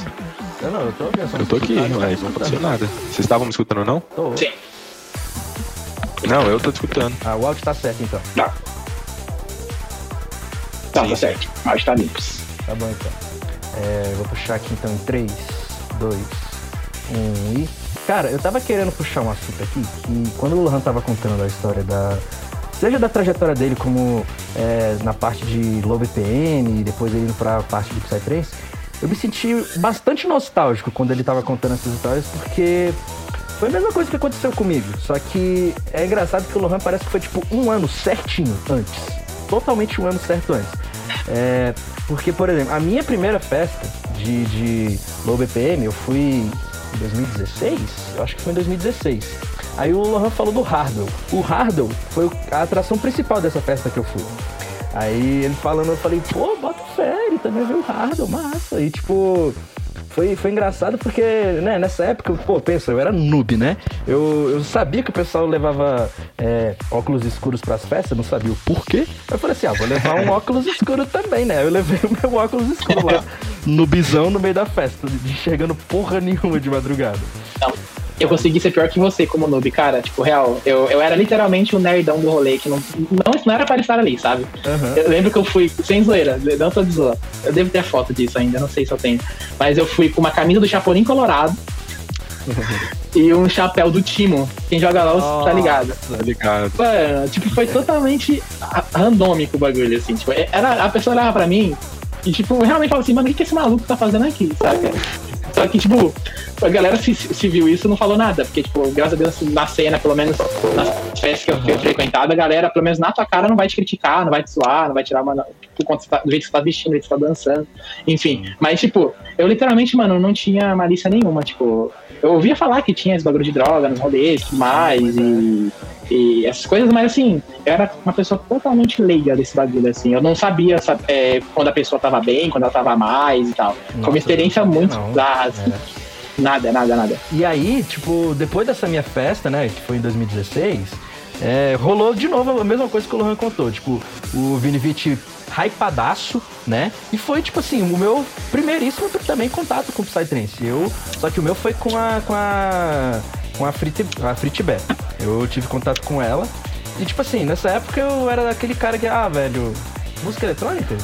B: Eu não, eu tô ouvindo.
C: Eu tô aqui, mas não aconteceu nada. Vocês estavam me escutando, não?
B: Tô.
D: Sim.
C: Não, eu tô te escutando.
B: Ah, o áudio tá certo então.
D: Tá. Tá,
C: Sim,
D: tá
C: sim.
D: certo. Acho que tá limpo.
B: Tá bom então. É, vou puxar aqui então em 3, 2, 1 e. Cara, eu tava querendo puxar um assunto aqui que quando o Lohan tava contando a história da. Seja da trajetória dele como é, na parte de low BPM e depois indo pra parte de Psytrance, eu me senti bastante nostálgico quando ele tava contando essas histórias, porque foi a mesma coisa que aconteceu comigo. Só que é engraçado que o Lohan parece que foi tipo um ano certinho antes. Totalmente um ano certo antes. É, porque, por exemplo, a minha primeira festa de, de low BPM, eu fui em 2016? Eu acho que foi em 2016. Aí o Lohan falou do Hardwell. O Hardwell foi a atração principal dessa festa que eu fui. Aí ele falando, eu falei, pô, bota fé, ele também viu o Hardwell, massa. E tipo, foi, foi engraçado porque, né, nessa época, pô, pensa, eu era noob, né? Eu, eu sabia que o pessoal levava é, óculos escuros pras festas, não sabia o porquê. Eu falei assim, ah, vou levar um óculos escuro também, né? Eu levei o meu óculos escuro lá, *laughs* noobzão no meio da festa, enxergando porra nenhuma de madrugada.
D: Não. Eu consegui ser pior que você como noob, cara. Tipo, real, eu, eu era literalmente o nerdão do rolê que não, não, não era para estar ali, sabe?
B: Aham.
D: Eu lembro que eu fui, sem zoeira, não tô de zoa. Eu devo ter foto disso ainda, não sei se eu tenho. Mas eu fui com uma camisa do Chapolin Colorado *laughs* e um chapéu do Timo. Quem joga LOL tá ligado.
C: Tá ligado.
D: Mano, tipo, foi totalmente ra- randômico o bagulho, assim. Tipo, era, a pessoa olhava pra mim e, tipo, realmente falava assim, mano, o que, que esse maluco tá fazendo aqui, saca? Só que, tipo, a galera se, se viu isso não falou nada, porque, tipo, graças a Deus, na cena, pelo menos nas festas que eu, que eu frequentado, a galera, pelo menos na tua cara, não vai te criticar, não vai te zoar, não vai tirar você tá- do jeito que você tá vestindo, do jeito que você tá dançando. Enfim, mas, tipo, eu literalmente, mano, não tinha malícia nenhuma, tipo. Eu ouvia falar que tinha esse bagulho de droga nos rolês e tudo mais, e, e essas coisas, mas assim, eu era uma pessoa totalmente leiga desse bagulho, assim. Eu não sabia sabe, é, quando a pessoa tava bem, quando ela tava mais e tal. Foi
B: Nossa,
D: uma experiência muito
B: não.
D: bizarra, assim.
B: É.
D: Nada, nada, nada.
B: E aí, tipo, depois dessa minha festa, né, que foi em 2016, é, rolou de novo a mesma coisa que o Lohan contou. Tipo, o Vini Vici hypadaço, né? E foi, tipo assim, o meu primeiríssimo também contato com o Psytrance. Eu, só que o meu foi com a com a com a Frit, a Fritbé. Eu tive contato com ela. E tipo assim, nessa época eu era aquele cara que, ah, velho, música eletrônica?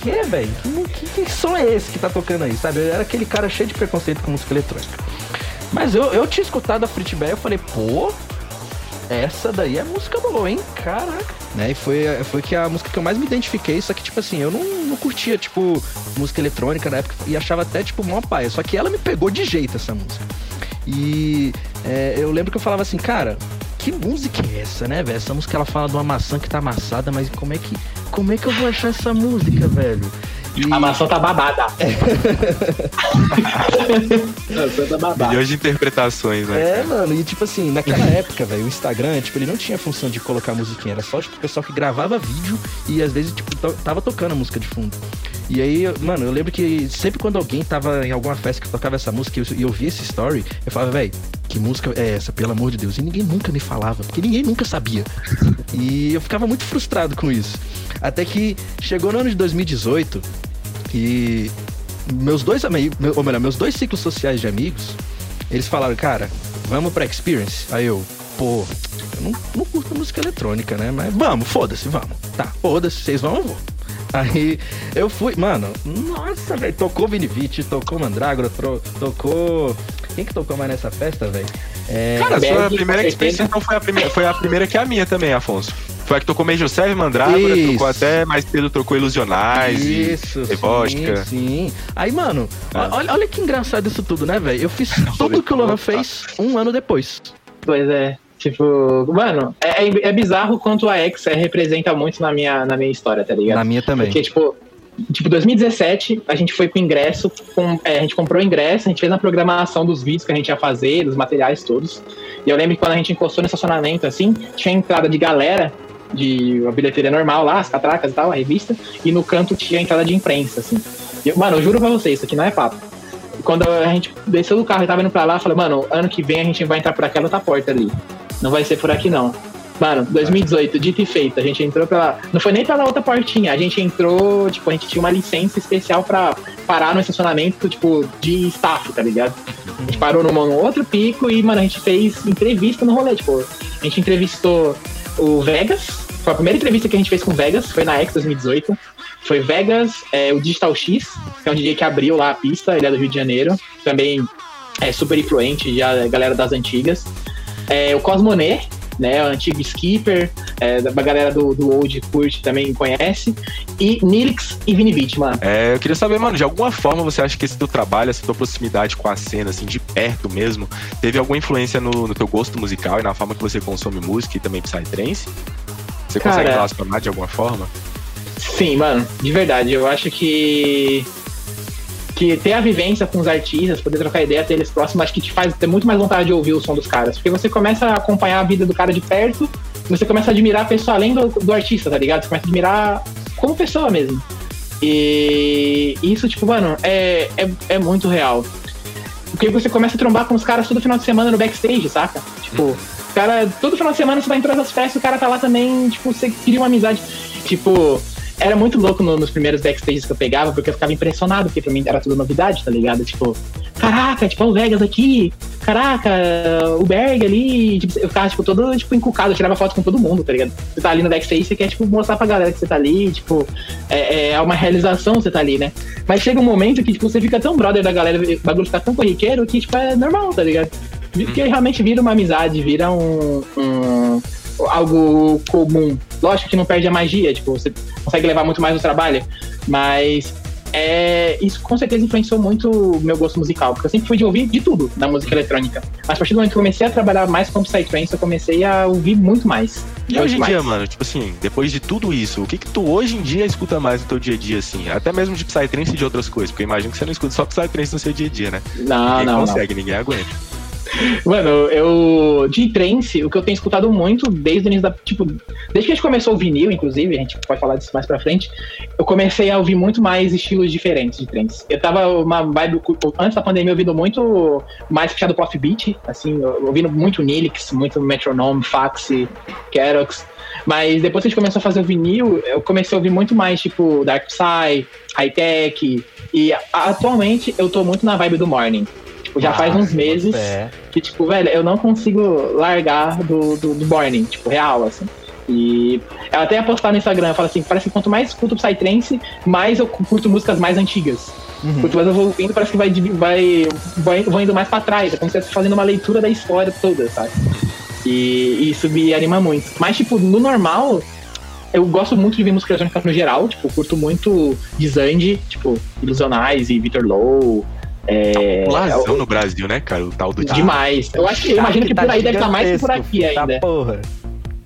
B: Que que, velho? Que, que, que som é esse que tá tocando aí, sabe? Eu era aquele cara cheio de preconceito com música eletrônica. Mas eu, eu tinha escutado a Fritbé e eu falei, pô, essa daí é música boa, hein? Caraca. Né? E foi, foi que a música que eu mais me identifiquei, só que, tipo assim, eu não, não curtia, tipo, música eletrônica na época e achava até, tipo, mó paia. Só que ela me pegou de jeito, essa música. E é, eu lembro que eu falava assim, cara, que música é essa, né, velho? Essa música ela fala de uma maçã que tá amassada, mas como é que, como é que eu vou achar essa música, velho? E-
D: A maçã tá babada. *laughs* a maçã tá babada.
C: Milhões de interpretações, né?
B: É, mano, e tipo assim, naquela *laughs* época, velho, o Instagram, tipo, ele não tinha função de colocar musiquinha, era só, tipo, o pessoal que gravava vídeo e às vezes, tipo, tava tocando a música de fundo. E aí, mano, eu lembro que sempre quando alguém tava em alguma festa que tocava essa música e eu, e eu via esse story, eu falava, velho, que música é essa, pelo amor de Deus? E ninguém nunca me falava, porque ninguém nunca sabia. *laughs* E eu ficava muito frustrado com isso. Até que chegou no ano de 2018 e meus dois amigos, ou melhor, meus dois ciclos sociais de amigos, eles falaram, cara, vamos pra Experience? Aí eu, pô, eu não, não curto música eletrônica, né? Mas vamos, foda-se, vamos. Tá, foda-se, vocês vão, eu vou. Aí eu fui, mano, nossa, velho, tocou Vini Vici, tocou Mandrágora, tocou. Quem que tocou mais nessa festa, velho? É,
C: Cara, a sua primeira experiência então foi a primeira, foi a primeira que a minha também, Afonso. Foi a que tocou Major Serve, Mandrágora,
B: Isso.
C: tocou até mais cedo, tocou Ilusionais e
B: Isso,
C: Vodka.
B: sim, sim. Aí, mano,
C: Ah.
B: olha, olha que engraçado isso tudo, né, velho? Eu fiz *laughs* tudo que o Lohan fez um ano depois.
D: Pois é. Tipo, mano, é, é, é bizarro quanto a X representa muito na minha, na minha história, tá ligado?
B: Na minha também.
D: Porque, tipo, tipo, 2017, a gente foi com ingresso, com, é, a gente comprou ingresso, a gente fez a programação dos vídeos que a gente ia fazer, dos materiais todos. E eu lembro que quando a gente encostou no estacionamento, assim, tinha entrada de galera, de uma bilheteria normal lá, as catracas e tal, a revista, e no canto tinha a entrada de imprensa, assim. Mano, eu juro pra vocês, isso aqui não é papo. Quando a gente desceu do carro e tava indo pra lá, eu falei, mano, ano que vem a gente vai entrar por aquela outra porta ali. Não vai ser por aqui, não. Mano, 2018, dito e feito, a gente entrou pela. Não foi nem pela outra portinha, a gente entrou, tipo, a gente tinha uma licença especial pra parar no estacionamento, tipo, de staff, tá ligado? A gente parou num outro pico e, mano, a gente fez entrevista no rolê, tipo, a gente entrevistou o Vegas, foi a primeira entrevista que a gente fez com o Vegas, foi na X 2018. Foi Vegas, é, o Digital X, que é um DJ que abriu lá a pista, ele é do Rio de Janeiro, também é super influente, já galera das antigas. É, o Cosmonet, né, o antigo Skipper, é, a galera do, do Old Curte também conhece, e Nilix e Vinivit, mano.
C: É, eu queria saber, mano, de alguma forma você acha que esse teu trabalho, essa tua proximidade com a cena, assim, de perto mesmo, teve alguma influência no, no teu gosto musical e na forma que você consome música e também Psytrance? Você
D: Cara,
C: consegue relacionar de alguma forma?
D: Sim, mano, de verdade, eu acho que que ter a vivência com os artistas, poder trocar ideia, ter eles próximos, acho que te faz ter muito mais vontade de ouvir o som dos caras. Porque você começa a acompanhar a vida do cara de perto, você começa a admirar a pessoa além do, do artista, tá ligado? Você começa a admirar como pessoa mesmo. E isso, tipo, mano, é, é, é muito real. Porque você começa a trombar com os caras todo final de semana no backstage, saca? Tipo, cara, todo final de semana você vai entrar nas festas, o cara tá lá também, tipo, você cria uma amizade. Tipo, era muito louco no, nos primeiros backstages que eu pegava, porque eu ficava impressionado, porque pra mim era tudo novidade, tá ligado? Tipo, caraca, tipo, o Vegas aqui, caraca, o Berg ali, tipo, eu ficava, tipo, todo, tipo, encucado, eu tirava foto com todo mundo, tá ligado? Você tá ali no backstage, você quer, tipo, mostrar pra galera que você tá ali, tipo, é, é uma realização você tá ali, né? Mas chega um momento que, tipo, você fica tão brother da galera, o bagulho fica tão corriqueiro que, tipo, é normal, tá ligado? Porque realmente vira uma amizade, vira um, um algo comum. Lógico que não perde a magia, tipo, você consegue levar muito mais no trabalho, mas é, isso com certeza influenciou muito o meu gosto musical, porque eu sempre fui de ouvir de tudo na música eletrônica. Mas a partir do momento que eu comecei a trabalhar mais com Psytrance, eu comecei a ouvir muito mais.
C: E hoje em dia, mano, tipo assim, depois de tudo isso, o que que tu hoje em dia escuta mais no teu dia a dia, assim? Até mesmo de Psytrance e de outras coisas, porque eu imagino que você não escuta só Psytrance no seu dia a dia, né?
D: Não,
C: ninguém
D: não,
C: consegue, ninguém aguenta.
D: Mano, eu. De trance, o que eu tenho escutado muito desde o início da. Tipo, desde que a gente começou o vinil, inclusive, a gente pode falar disso mais pra frente, eu comecei a ouvir muito mais estilos diferentes de trance. Eu tava uma vibe. Antes da pandemia, ouvindo muito mais puxado pro offbeat, assim, ouvindo muito Nilix, muito Metronome, Fax, Kerox. Mas depois que a gente começou a fazer o vinil, eu comecei a ouvir muito mais, tipo, Dark Psy, High Tech. E atualmente eu tô muito na vibe do Morning. Tipo, já
B: Ah,
D: faz uns meses
B: É.
D: que, tipo, velho, eu não consigo largar do, do, do Morning, tipo, real, assim. E ela até ia postar no Instagram, fala assim, parece que quanto mais escuto Psytrance, mais eu curto músicas mais antigas.
B: Uhum.
D: Quanto mais eu vou ouvindo, parece que vai, vai, vai, vou indo mais pra trás. É como se eu estivesse fazendo uma leitura da história toda, sabe? E, e isso me anima muito. Mas, tipo, no normal, eu gosto muito de ver música eletrônica no geral. Tipo, curto muito Dizande, tipo, Ilusionais e Victor Low. É,
C: Lazão no Brasil, né, cara? O tal do
D: demais. Eu acho que, eu imagino que por aí deve estar mais que por aqui
B: Tá
D: ainda.
B: porra.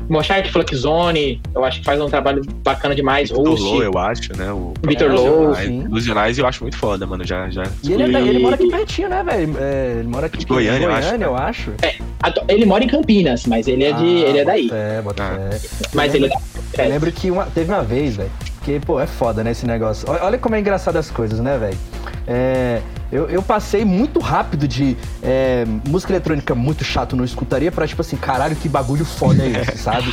D: Moshark Flux Zone, eu acho que faz um trabalho bacana demais.
C: Vitor
D: Host.
C: Low, eu acho, né? O
D: Vitor
B: É,
D: Low,
C: Ilusionais-. Ilusionais eu acho muito foda, mano. Já, já.
B: E ele, é da- ele mora aqui pertinho, né, velho? É, ele mora aqui
C: De Goiânia, eu acho,
B: eu acho.
D: Atu- Ele mora em Campinas, mas ele é, de,
B: Ah,
D: ele é daí.
B: bota fé, bota
C: Ah.
B: fé.
D: Mas ele é da.
B: Eu lembro que uma- teve uma vez, velho, que, pô, é foda, né, esse negócio. Olha, olha como é engraçado as coisas, né, velho? É, eu, eu passei muito rápido de é, música eletrônica muito chato, não escutaria, pra tipo assim, caralho, que bagulho foda é esse, *laughs* sabe?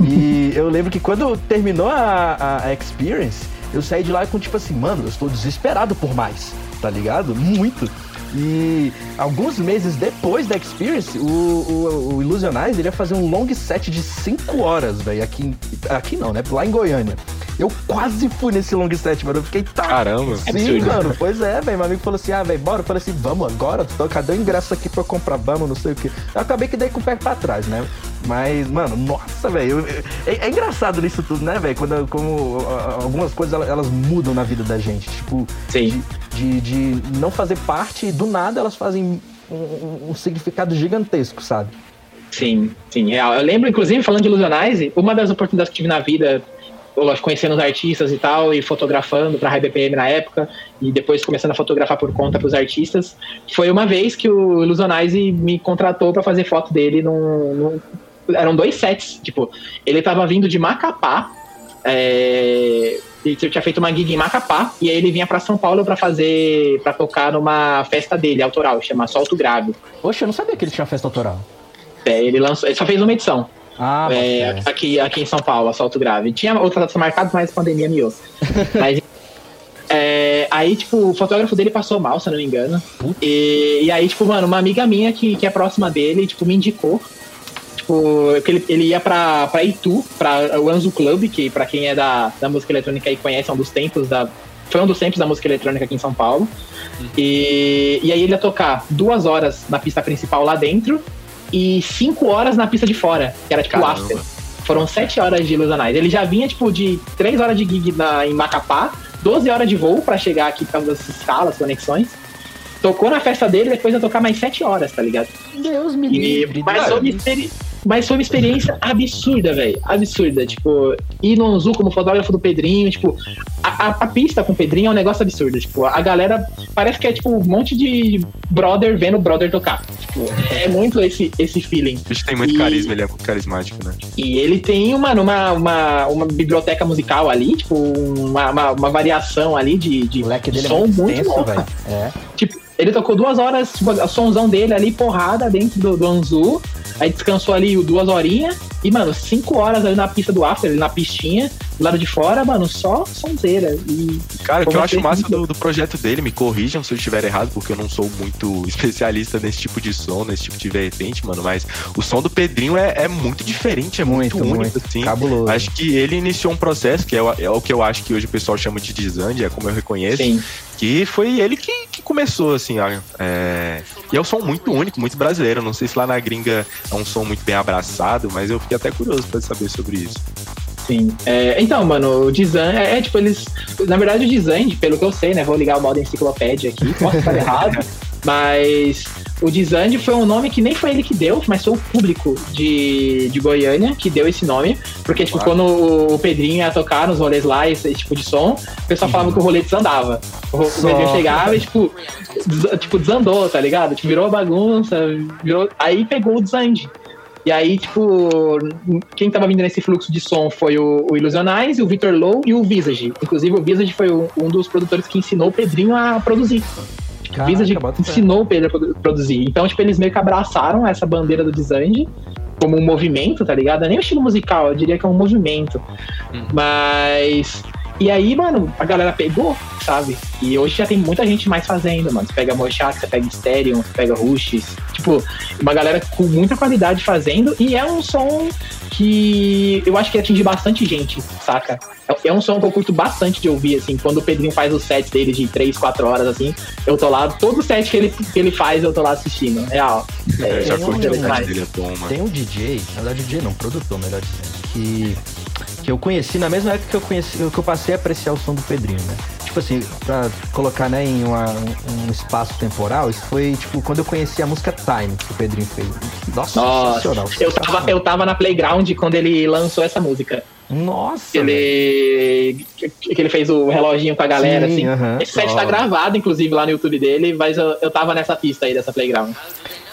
B: E eu lembro que quando terminou a, a- Experience, eu saí de lá com tipo assim, mano, eu estou desesperado por mais, tá ligado? Muito. E alguns meses depois da Experience, o, o, o Illusionize ele ia fazer um long set de 5 horas, velho. Aqui, aqui não, né? Lá em Goiânia. Eu quase fui nesse long set, mano. Eu fiquei, tá.
C: Caramba.
B: Sim,
D: Absurdo.
B: mano. Pois é, velho. Meu amigo falou assim: ah, velho, bora. Eu falei assim: vamos agora. Tô, cadê o ingresso aqui pra eu comprar? Vamos, não sei o quê. Eu acabei que dei com o pé pra trás, né? Mas, mano, nossa, velho. É, é engraçado nisso tudo, né, velho? Quando como algumas coisas elas, mudam na vida da gente. Tipo,
D: Sim.
B: de, de não fazer parte do nada elas fazem um, um- significado gigantesco, sabe?
D: Sim, sim, real. Eu lembro, inclusive, falando de Illusionize, uma das oportunidades que tive na vida, lógico, conhecendo os artistas e tal, e fotografando para a High BPM na época, e depois começando a fotografar por conta para os artistas, foi uma vez que o Illusionize me contratou para fazer foto dele num, num, Eram dois sets, tipo, ele tava vindo de Macapá, é, ele tinha feito uma gig em Macapá, e aí ele vinha para São Paulo para fazer, para tocar numa festa dele, autoral, chama Solto Grave.
B: Poxa, eu não sabia que ele tinha festa autoral.
D: É, ele lançou, ele só fez uma edição.
B: Ah,
D: É,
B: bacana.
D: aqui, aqui em São Paulo, assalto grave. Tinha outras datas marcadas, mas a pandemia miou. *laughs* mas, é, aí, tipo, o fotógrafo dele passou mal, se eu não me engano. E, e aí, tipo, mano, uma amiga minha que, que é próxima dele, tipo, me indicou. Tipo, que ele, ele ia pra, pra Itu, pra o Anzu Club, que pra quem é da, da música eletrônica aí conhece, é um dos tempos da. Foi um dos tempos da música eletrônica aqui em São Paulo. E, e aí ele ia tocar duas horas na pista principal lá dentro e cinco horas na pista de fora, que era tipo o
C: Caramba.
D: after. Foram sete horas de Illusionize. Ele já vinha, tipo, de três horas de gig na, em Macapá, 12 horas de voo pra chegar aqui por causa das escalas, conexões. Tocou na festa dele, depois ia tocar mais sete horas, tá ligado?
B: Deus me
D: E,
B: livre.
D: mas, uma experi- mas foi uma experiência absurda, velho. Absurda. Tipo, ir no Anzu como fotógrafo do Pedrinho, tipo, a, a- a pista com o Pedrinho é um negócio absurdo. Tipo, a galera parece que é tipo um monte de brother vendo brother tocar. Tipo, é muito esse, esse feeling.
C: O bicho tem muito
D: E-
C: carisma, ele é muito carismático, né?
D: E ele tem uma, uma, uma, uma biblioteca musical ali, tipo, uma, uma, uma variação ali de, de
B: O leque dele é
D: som
B: muito
D: muito
B: extenso,
D: louca.
B: velho. É.
D: Tipo, ele tocou duas horas, tipo, a sonzão dele ali, porrada dentro do, do Anzu. Aí descansou ali duas horinhas. E, mano, cinco horas ali na pista do after, ali na pistinha, do lado de fora, mano, só sonzeira. E
C: Cara, o que eu acho massa do, do projeto dele, me corrijam se eu estiver errado, porque eu não sou muito *laughs* especialista nesse tipo de som, nesse tipo de vertente, mano, mas o som do Pedrinho é, é muito diferente, é muito,
B: Muito,
C: único,
B: muito.
C: assim.
B: Cabuloso.
C: Acho que ele iniciou um processo, que é o, é o que eu acho que hoje o pessoal chama de desande, é como eu reconheço,
D: sim,
C: que foi ele que, que começou, assim, é... e é um som muito único, muito brasileiro, não sei se lá na gringa é um som muito bem abraçado, mas eu fiquei até curioso pra saber sobre isso.
D: sim. É, então, mano, o design é, é, tipo, eles. Na verdade, o design, pelo que eu sei, né? Vou ligar o modo enciclopédia aqui, posso estar *laughs* errado, mas o design foi um nome que nem foi ele que deu, mas foi o público de, de Goiânia que deu esse nome. Porque, tipo,
C: Claro.
D: quando o Pedrinho ia tocar nos rolês lá, esse, esse tipo de som, o pessoal falava que o rolê desandava. O, o. Pedrinho chegava e, tipo, des- tipo, desandou, tá ligado? Tipo, virou bagunça, virou. Aí pegou o desande. E aí, tipo, quem tava vindo nesse fluxo de som foi o, o Illusionize, o Victor Low e o Visage. Inclusive, o Visage foi o- um dos produtores que ensinou o Pedrinho a produzir. O
B: Caraca,
D: Visage ensinou o Pedro a produ- produzir. Então, tipo, eles meio que abraçaram essa bandeira do Desande como um movimento, tá ligado? É nem um estilo musical, eu diria que é um movimento.
C: Hum.
D: Mas. E aí, mano, a galera pegou, sabe? E hoje já tem muita gente mais fazendo, mano. Você pega Mochak, você pega Stereo, você pega Rushes. Tipo, uma galera com muita qualidade fazendo. E é um som que eu acho que atinge bastante gente, saca? É- É um som que eu curto bastante de ouvir, assim. Quando o Pedrinho faz os sets dele de 3, 4 horas, assim, eu tô lá. Todo set que ele, que ele faz, eu tô lá assistindo. Real. É,
C: Eu já
B: tem
C: curti
B: um-
C: o set dele, é bom, mano.
B: Tem um DJ, na verdade DJ não, produtor, melhor dizendo, que, que eu conheci na mesma época que eu conheci, que eu passei a apreciar o som do Pedrinho, né? Tipo assim, pra colocar né, em uma- um, espaço temporal, isso foi tipo quando eu conheci a música Time que o Pedrinho fez. Nossa,
D: Nossa,
B: sensacional.
D: eu tava, eu tava na Playground quando ele lançou essa música.
B: Nossa!
D: Que ele, que, que ele fez o reloginho com a galera,
B: Sim,
D: assim.
B: aham.
D: Esse set
B: Ó.
D: tá gravado, inclusive, lá no YouTube dele, mas eu, eu tava nessa pista aí dessa Playground.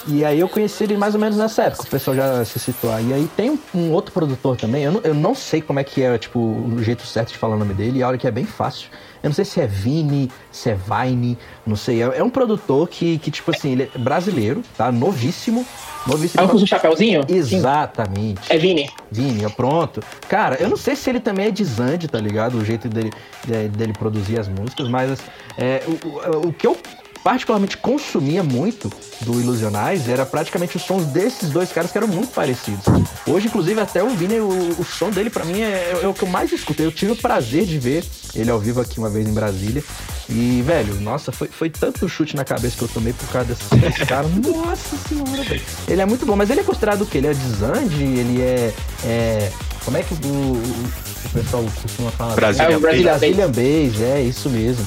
B: E aí eu conheci ele mais ou menos nessa época, o pessoal já se situar. E aí tem um, um outro produtor também, eu não, eu não sei como é que é, tipo, o jeito certo de falar o nome dele, e olha que é bem fácil. Eu não sei se é Vini, se é Vine, não sei. É, é um produtor que, que, tipo assim, ele é brasileiro, tá? Novíssimo. Novíssimo.
D: É um com o chapéuzinho? Sim.
B: Exatamente.
D: É Vini.
B: Vini, pronto. Cara, eu não sei se ele também é de Zand, tá ligado? O jeito dele, de- dele produzir as músicas, mas é, o, o, o que eu particularmente consumia muito do Illusionize era praticamente os sons desses dois caras que eram muito parecidos. Hoje, inclusive, até o Vini, o, o som dele pra mim é, é o que eu mais escutei. Eu tive o prazer de ver ele ao vivo aqui uma vez em Brasília. E, velho, nossa, foi, foi tanto chute na cabeça que eu tomei por causa desses dois *laughs* caras. Nossa senhora, velho. Ele é muito bom, mas ele é considerado o quê? Ele é de Zand? Ele é. é- como é que o, o- o pessoal costuma falar?
C: Brasil
D: É o Brazilian
B: Brazilian Bass, é isso mesmo.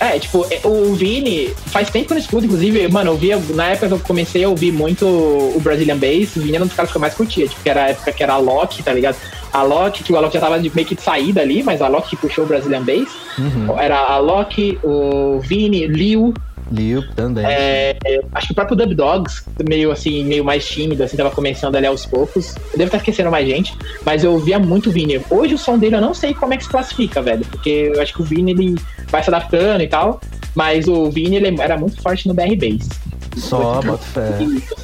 D: É, tipo, é, o Vini, faz tempo que eu não escuto, inclusive, mano, eu via, na época que eu comecei a ouvir muito o Brazilian Bass, o Vini era um dos caras que eu mais curtia, tipo, que era a época que era a Loki, tá ligado? A Loki, que o Alok já tava meio que de saída ali, mas a Loki que puxou o Brazilian Bass.
B: Uhum.
D: Era a Loki, o Vini, Liu,
B: Liu também.
D: é, acho que o próprio Dub Dogs, meio assim, meio mais tímido, assim, tava começando ali aos poucos. Eu devo estar esquecendo mais gente, mas eu ouvia muito o Vini. Hoje o som dele eu não sei como é que se classifica, velho, porque eu acho que o Vini ele vai se adaptando e tal, mas o Vini ele era muito forte no BR Bass.
B: Só, bota fé.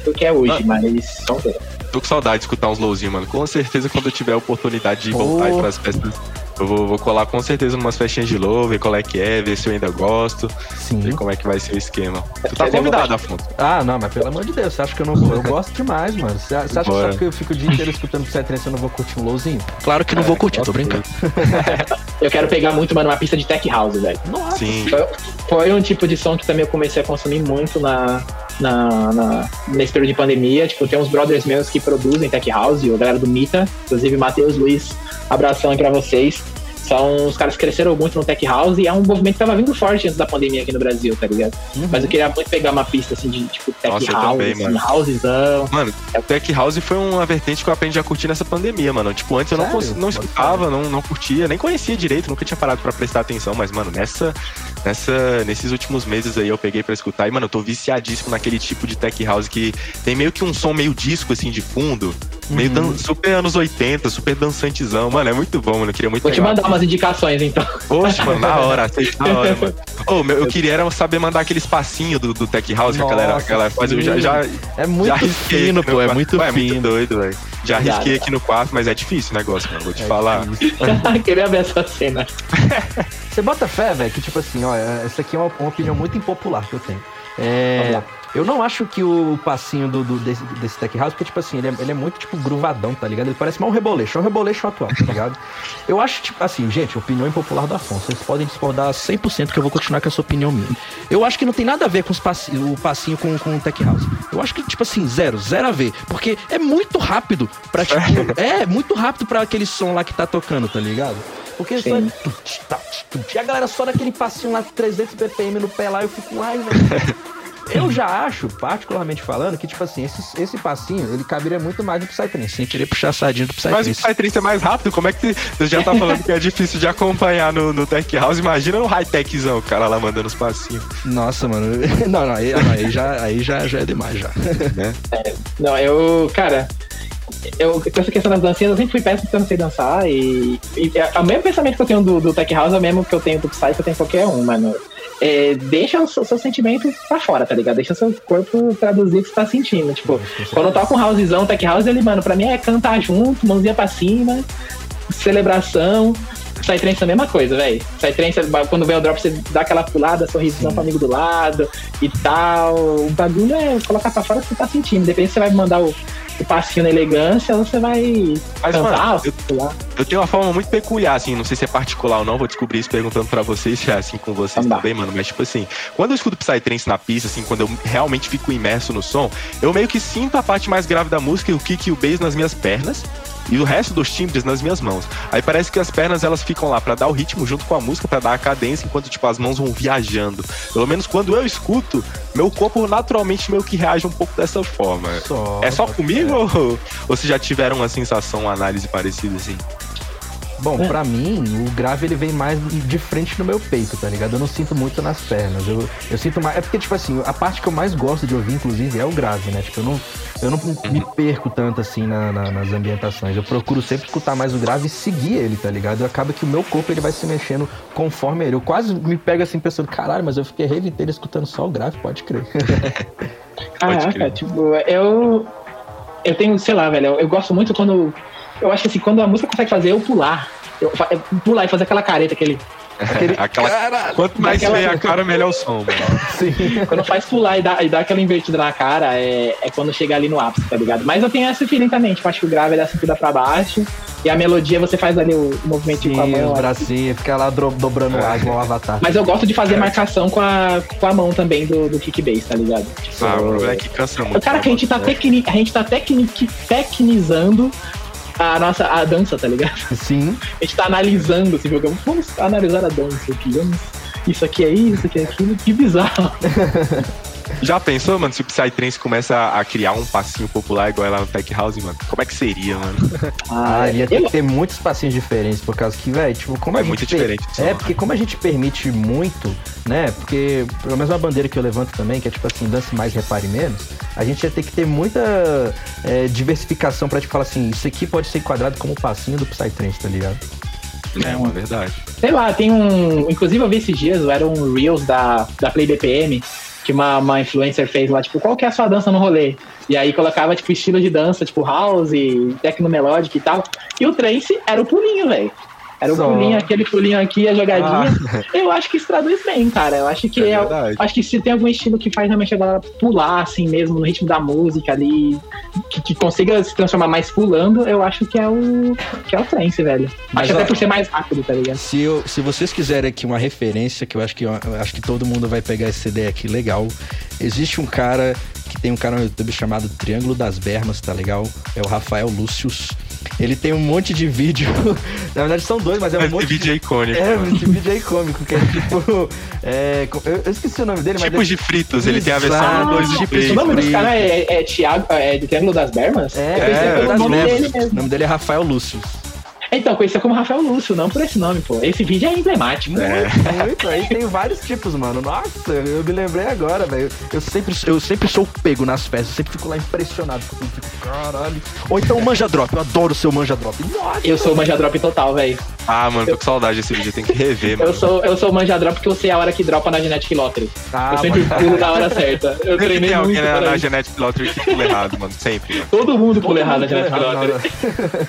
D: O que é hoje, mas som dele.
C: Tô com saudade de escutar uns lowzinhos, mano. Com certeza, quando eu tiver a oportunidade de voltar
B: Pô.
C: aí pras festas, eu vou, vou colar com certeza umas festinhas de low, ver qual é que é, ver se eu ainda gosto,
B: Sim.
C: ver como é que vai ser o esquema. Tu tá convidado. Afonso.
B: Ah, não, mas pelo amor de Deus, você acha que eu não vou? Eu *laughs* gosto demais, mano. Você acha que
C: Bora.
B: só porque eu fico o dia inteiro escutando Psytrance eu não vou curtir um lowzinho?
C: Claro que não vou curtir, tô brincando. *laughs*
D: Eu quero pegar muito, mano, uma pista de tech house, velho.
B: Nossa.
C: Sim.
D: Foi, foi um tipo de som que também eu comecei a consumir muito na, na, na- nesse período de pandemia. Tipo, tem uns brothers meus que produzem tech house, a galera do Mita, inclusive Matheus, Luiz, abração aí pra vocês. São os caras que cresceram muito no tech house e é um movimento que tava vindo forte antes da pandemia aqui no Brasil, tá ligado?
B: Uhum.
D: Mas eu queria muito pegar uma pista assim de tipo tech
C: Nossa, eu
D: house,
C: também,
D: assim,
C: mano.
D: housezão.
C: Mano, Tech House foi uma vertente que eu aprendi a curtir nessa pandemia, mano. Tipo, antes eu não,
B: Sério?
C: cons- não
B: Pode
C: escutava, não, não curtia, nem conhecia direito, nunca tinha parado pra prestar atenção, mas, mano, nessa, nessa, nesses últimos meses aí eu peguei pra escutar e, mano, eu tô viciadíssimo naquele tipo de Tech House que tem meio que um som meio disco, assim, de fundo, meio
B: Uhum.
C: dan- super anos 80, super dançantezão. Mano, é muito bom, mano. Eu queria muito
D: Vou te mandar umas indicações então.
C: Poxa, mano, na hora, na hora, mano. *laughs* Ô, eu queria era saber mandar aqueles passinhos do, do Tech House que a galera, a
B: Nossa,
C: galera faz. Eu já, já,
B: É muito
C: já risquei
B: fino, pô, é muito
C: Ué, É muito
B: fino.
C: doido, velho. Já risquei aqui no quarto, mas é difícil o negócio, mano. Vou te
B: É
C: falar. *laughs*
D: Queria ver essa cena.
B: Você bota fé, velho, que tipo assim, ó, essa aqui é uma, uma opinião muito impopular que eu tenho. É,
D: Vamos lá.
B: Eu não acho que o passinho do, do- desse, desse Tech House, porque, tipo assim, ele é, ele é muito, tipo, gruvadão, tá ligado? Ele parece mais um reboleixo, é um reboleixo atual, tá ligado? *laughs* Eu acho, tipo, assim, gente, opinião impopular do Afonso. Vocês podem discordar 100% que eu vou continuar com essa opinião minha. Eu acho que não tem nada a ver com os passi o passinho com, com o Tech House. Eu acho que, tipo assim, zero, zero a ver. Porque é muito rápido pra, *laughs* tipo, é, muito rápido pra aquele som lá que tá tocando, tá ligado? Porque só é e a galera só naquele passinho lá 300 BPM no pé lá, eu fico, ai, velho. *laughs* Eu já acho, particularmente falando, que, tipo assim, esse, esse passinho, ele caberia muito mais do Psytrance, sem querer puxar a sardinha do
C: Mas o
B: Psytrance.
C: Psytrance é mais rápido, como é que você já tá falando que é difícil de acompanhar no, no Tech House? Imagina no high-techzão, o cara lá mandando os passinhos.
B: Nossa, mano. *laughs* Não, não, aí, não, aí já, aí já, já é demais, já.
D: Não, eu, cara, eu, com essa questão das dancinhas, eu sempre fui péssimo porque eu não sei dançar. E, e é, o mesmo pensamento que eu tenho do, do Tech House é o mesmo que eu tenho do Psy, que eu tenho qualquer um, mano. É, deixa o seu, seu sentimento pra fora, tá ligado? Deixa o seu corpo traduzir o que você tá sentindo. Tipo, quando eu toco um housezão, Tech House, ele, mano, pra mim é cantar junto, mãozinha pra cima, celebração. Psytrance é a mesma coisa, velho. Psytrance, quando vem o drop, você dá aquela pulada, sorrisão pro amigo do lado e tal. O bagulho é colocar pra fora o que você tá sentindo. Depende se você vai mandar o, o passinho na elegância você vai
C: Mas,
D: cantar,
C: mano, eu-. Eu tenho uma forma muito peculiar, assim, não sei se é particular ou não, vou descobrir isso perguntando pra vocês se é assim com vocês também, mano. Mas, tipo assim, quando eu escuto Psytrance na pista, assim, quando eu realmente fico imerso no som, eu meio que sinto a parte mais grave da música, o kick e o bass nas minhas pernas. E o resto dos timbres nas minhas mãos. Aí parece que as pernas elas ficam lá pra dar o ritmo junto com a música, pra dar a cadência, enquanto tipo as mãos vão viajando. Pelo menos quando eu escuto, meu corpo naturalmente meio que reage um pouco dessa forma.
B: Só,
C: É só comigo
B: ser.
C: ou, ou vocês já tiveram uma sensação, uma análise parecida assim?
B: Bom,
D: É.
B: pra mim, o grave ele vem mais de frente no meu peito, tá ligado? Eu não sinto muito nas pernas. Eu, eu sinto mais. É porque, tipo assim, a parte que eu mais gosto de ouvir, inclusive, é o grave, né? Tipo, eu não, eu não me perco tanto assim na- na- nas ambientações. Eu procuro sempre escutar mais o grave e seguir ele, tá ligado? Acaba que o meu corpo ele vai se mexendo conforme ele. Eu quase me pego assim pensando, caralho, mas eu fiquei a rede inteira escutando só o grave, pode crer. *laughs*
C: Pode
D: Caraca,
C: crer.
D: tipo, eu. Eu tenho, sei lá, velho, eu, eu gosto muito quando. Eu acho que assim, quando a música consegue fazer eu pular. Eu, eu pular e fazer aquela careta, aquele. aquele *laughs*
C: Aquela...
B: Caralho!
C: Quanto mais feia a cara, melhor o som, mano. *laughs*
B: Sim.
D: Quando faz pular e dá, e dá aquela invertida na cara, é, é quando chega ali no ápice, tá ligado? Mas eu tenho esse feeling também, tipo, acho que o grave é cintura pra baixo. E a melodia você faz ali o, o movimentinho com a
B: Sim,
D: mão.
B: os
D: assim.
B: bracinhos, fica lá dobrando o ar igual o avatar.
D: Mas eu gosto de
C: É.
D: fazer marcação com a, com a mão também do, do kick bass, tá ligado? Tipo,
C: Ah, o problema é que cansa muito.
D: Cara, que a gente tá,
C: né?
D: tecni, a gente tá tecnic, tecnizando a nossa a dança, tá ligado?
B: Sim.
D: A gente tá analisando esse jogo. Vamos analisar a dança aqui. Vamos. isso aqui é isso, isso aqui é aquilo, que bizarro. *laughs*
C: Já pensou, mano, se o Psytrance começa a criar um passinho popular igual lá no Tech House, mano? Como é que seria, mano?
B: Ah, ia ter que ter muitos passinhos diferentes, por causa que, velho, tipo, como
C: É
B: a gente.
C: muito
B: per-
C: diferente,
B: É,
C: né?
B: porque como a gente permite muito, né? Porque, pelo menos uma bandeira que eu levanto também, que é tipo assim, dance mais, repare menos, a gente ia ter que ter muita é, diversificação pra te falar assim, isso aqui pode ser enquadrado como o passinho do Psytrance, tá ligado?
C: É uma verdade.
D: Sei lá, tem um. Inclusive eu vi esses dias, era um Reels da, da Play BPM, que uma, uma influencer fez lá, tipo, qual que é a sua dança no rolê? E aí colocava, tipo, estilo de dança, tipo, house, techno melódico e tal. E o trance era o pulinho, velho. Era o
B: Só.
D: pulinho, aquele pulinho aqui, a jogadinha. *laughs* Eu acho que isso traduz bem, cara. Eu acho que
C: É
D: é, acho que se tem algum estilo que faz realmente a galera pular, assim mesmo, no ritmo da música ali, que, que consiga se transformar mais pulando, eu acho que é o que é o trance, velho.
B: Mas,
D: acho
B: ó,
D: até por ser mais rápido, tá ligado?
B: Se, eu- se vocês quiserem aqui uma referência, que eu acho que, eu acho que todo mundo vai pegar esse CD aqui legal, existe um cara que tem um canal no YouTube chamado Triângulo das Bermas, tá legal? É o Rafael Lúcius. Ele tem um monte de vídeo. *laughs* Na verdade são dois, mas é um monte
C: vídeo é icônico.
B: É,
C: mano.
B: esse vídeo é cômico, que é tipo. *laughs* é, eu, esqueci o nome dele, mas.
C: Tipos de fritos, ele tem a versão
B: Exato,
C: 2 de
B: de
D: O nome desse cara é, é Thiago, é de Triângulo das Bermas?
B: É,
D: Eu pensei
C: é,
D: pelo
B: das
D: nome dele mesmo.
B: O nome dele é Rafael Lúcius.
D: Então, conheceu como Rafael Lúcio, não por esse nome, pô. Esse vídeo é emblemático.
C: É.
B: Muito, aí tem vários tipos, mano. Nossa, eu me lembrei agora, velho. Eu sempre, eu sempre sou pego nas festas, eu sempre fico lá impressionado. Eu fico, caralho. Ou então o Manja Drop, eu adoro o seu Manja Drop. Nossa,
D: Eu sou o Manja Drop total, velho.
C: Ah, mano, tô com saudade desse vídeo, tem que rever, mano.
D: Eu sou, eu sou o Manja Drop porque eu sei a hora que dropa na Genetic Lottery.
B: Ah,
D: eu sempre
B: mas-
D: pulo na hora certa. Eu
C: Sempre
D: treinei
C: tem alguém
D: muito
C: na, na. Genetic Lottery que pula errado, mano. Sempre. mano.
D: Todo mundo pula
B: Todo
D: errado na Genetic
B: errado
D: Lottery.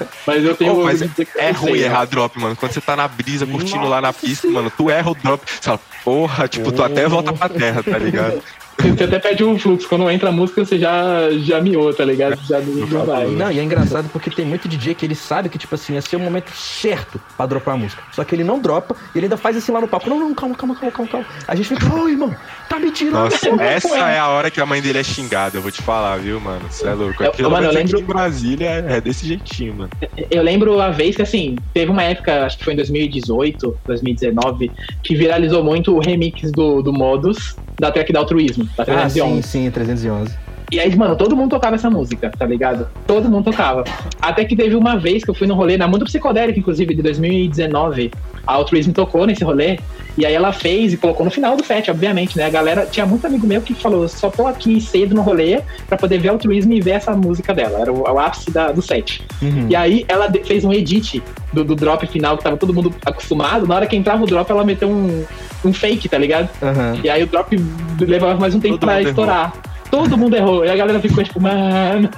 D: *laughs* Mas eu tenho...
C: Pô, mas é
D: sei,
C: ruim
D: né?
C: errar drop, mano. Quando você tá na brisa, curtindo lá na pista, mano, tu erra o drop. Você fala, porra, tipo, tu até volta pra terra, tá ligado?
D: Você até perde um fluxo. Quando entra a música, você já, já miou, tá ligado? Já não, não vai.
B: Não, e é engraçado porque tem muito DJ que ele sabe que, tipo assim, ia ser o momento certo pra dropar a música. Só que ele não dropa e ele ainda faz assim lá no palco. Não, não, calma, calma, calma, calma, calma. A gente fica, ô irmão, tá me tirando.
C: Nossa,
B: porra,
C: essa
B: porra."
C: é a hora que a mãe dele é xingada, eu vou te falar, viu, mano? Você é louco.
D: Eu-
C: Aquilo
D: mano, eu
C: aqui
D: lembro-
C: em Brasília é desse jeitinho, mano.
D: Eu lembro a vez que, assim, teve uma época, acho que foi em 2018, 2019, que viralizou muito o remix do, do Modus da track da Altruísmo, da
B: Ah,
D: 311.
B: sim, sim, 311.
D: E aí, mano, todo mundo tocava essa música, tá ligado? Todo mundo tocava. Até que teve uma vez que eu fui no rolê, na Mundo Psicodélica, inclusive, de 2019. A Altruism tocou nesse rolê. E aí ela fez e colocou no final do set, obviamente, né? A galera. Tinha muito amigo meu que falou: só tô aqui cedo no rolê pra poder ver Altruism e ver essa música dela. Era o, o ápice da- do set.
B: Uhum.
D: E aí ela fez um edit do, do drop final que tava todo mundo acostumado. Na hora que entrava o drop, ela meteu um, um fake, tá ligado?
B: Aham.
D: E aí o drop levava mais um tempo
C: Todo
D: pra estourar. Todo mundo errou. E a galera ficou tipo, mano.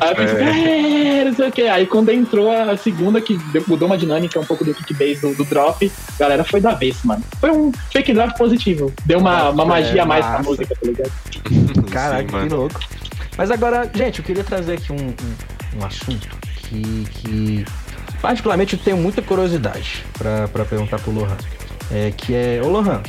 D: Aí
C: é,
D: não sei o que. Aí quando entrou a segunda, que mudou uma dinâmica um pouco do kickbase do, do drop, a galera foi da vez, mano. Foi um fake drop positivo. Deu uma, uma
B: É,
D: magia a mais pra música, tá ligado? *laughs*
B: Caraca,
C: Sim,
B: que louco. Mas agora, gente, eu queria trazer aqui um, um, um assunto que, que particularmente eu tenho muita curiosidade pra, pra perguntar pro Lohan. É, que é, ô Lohan,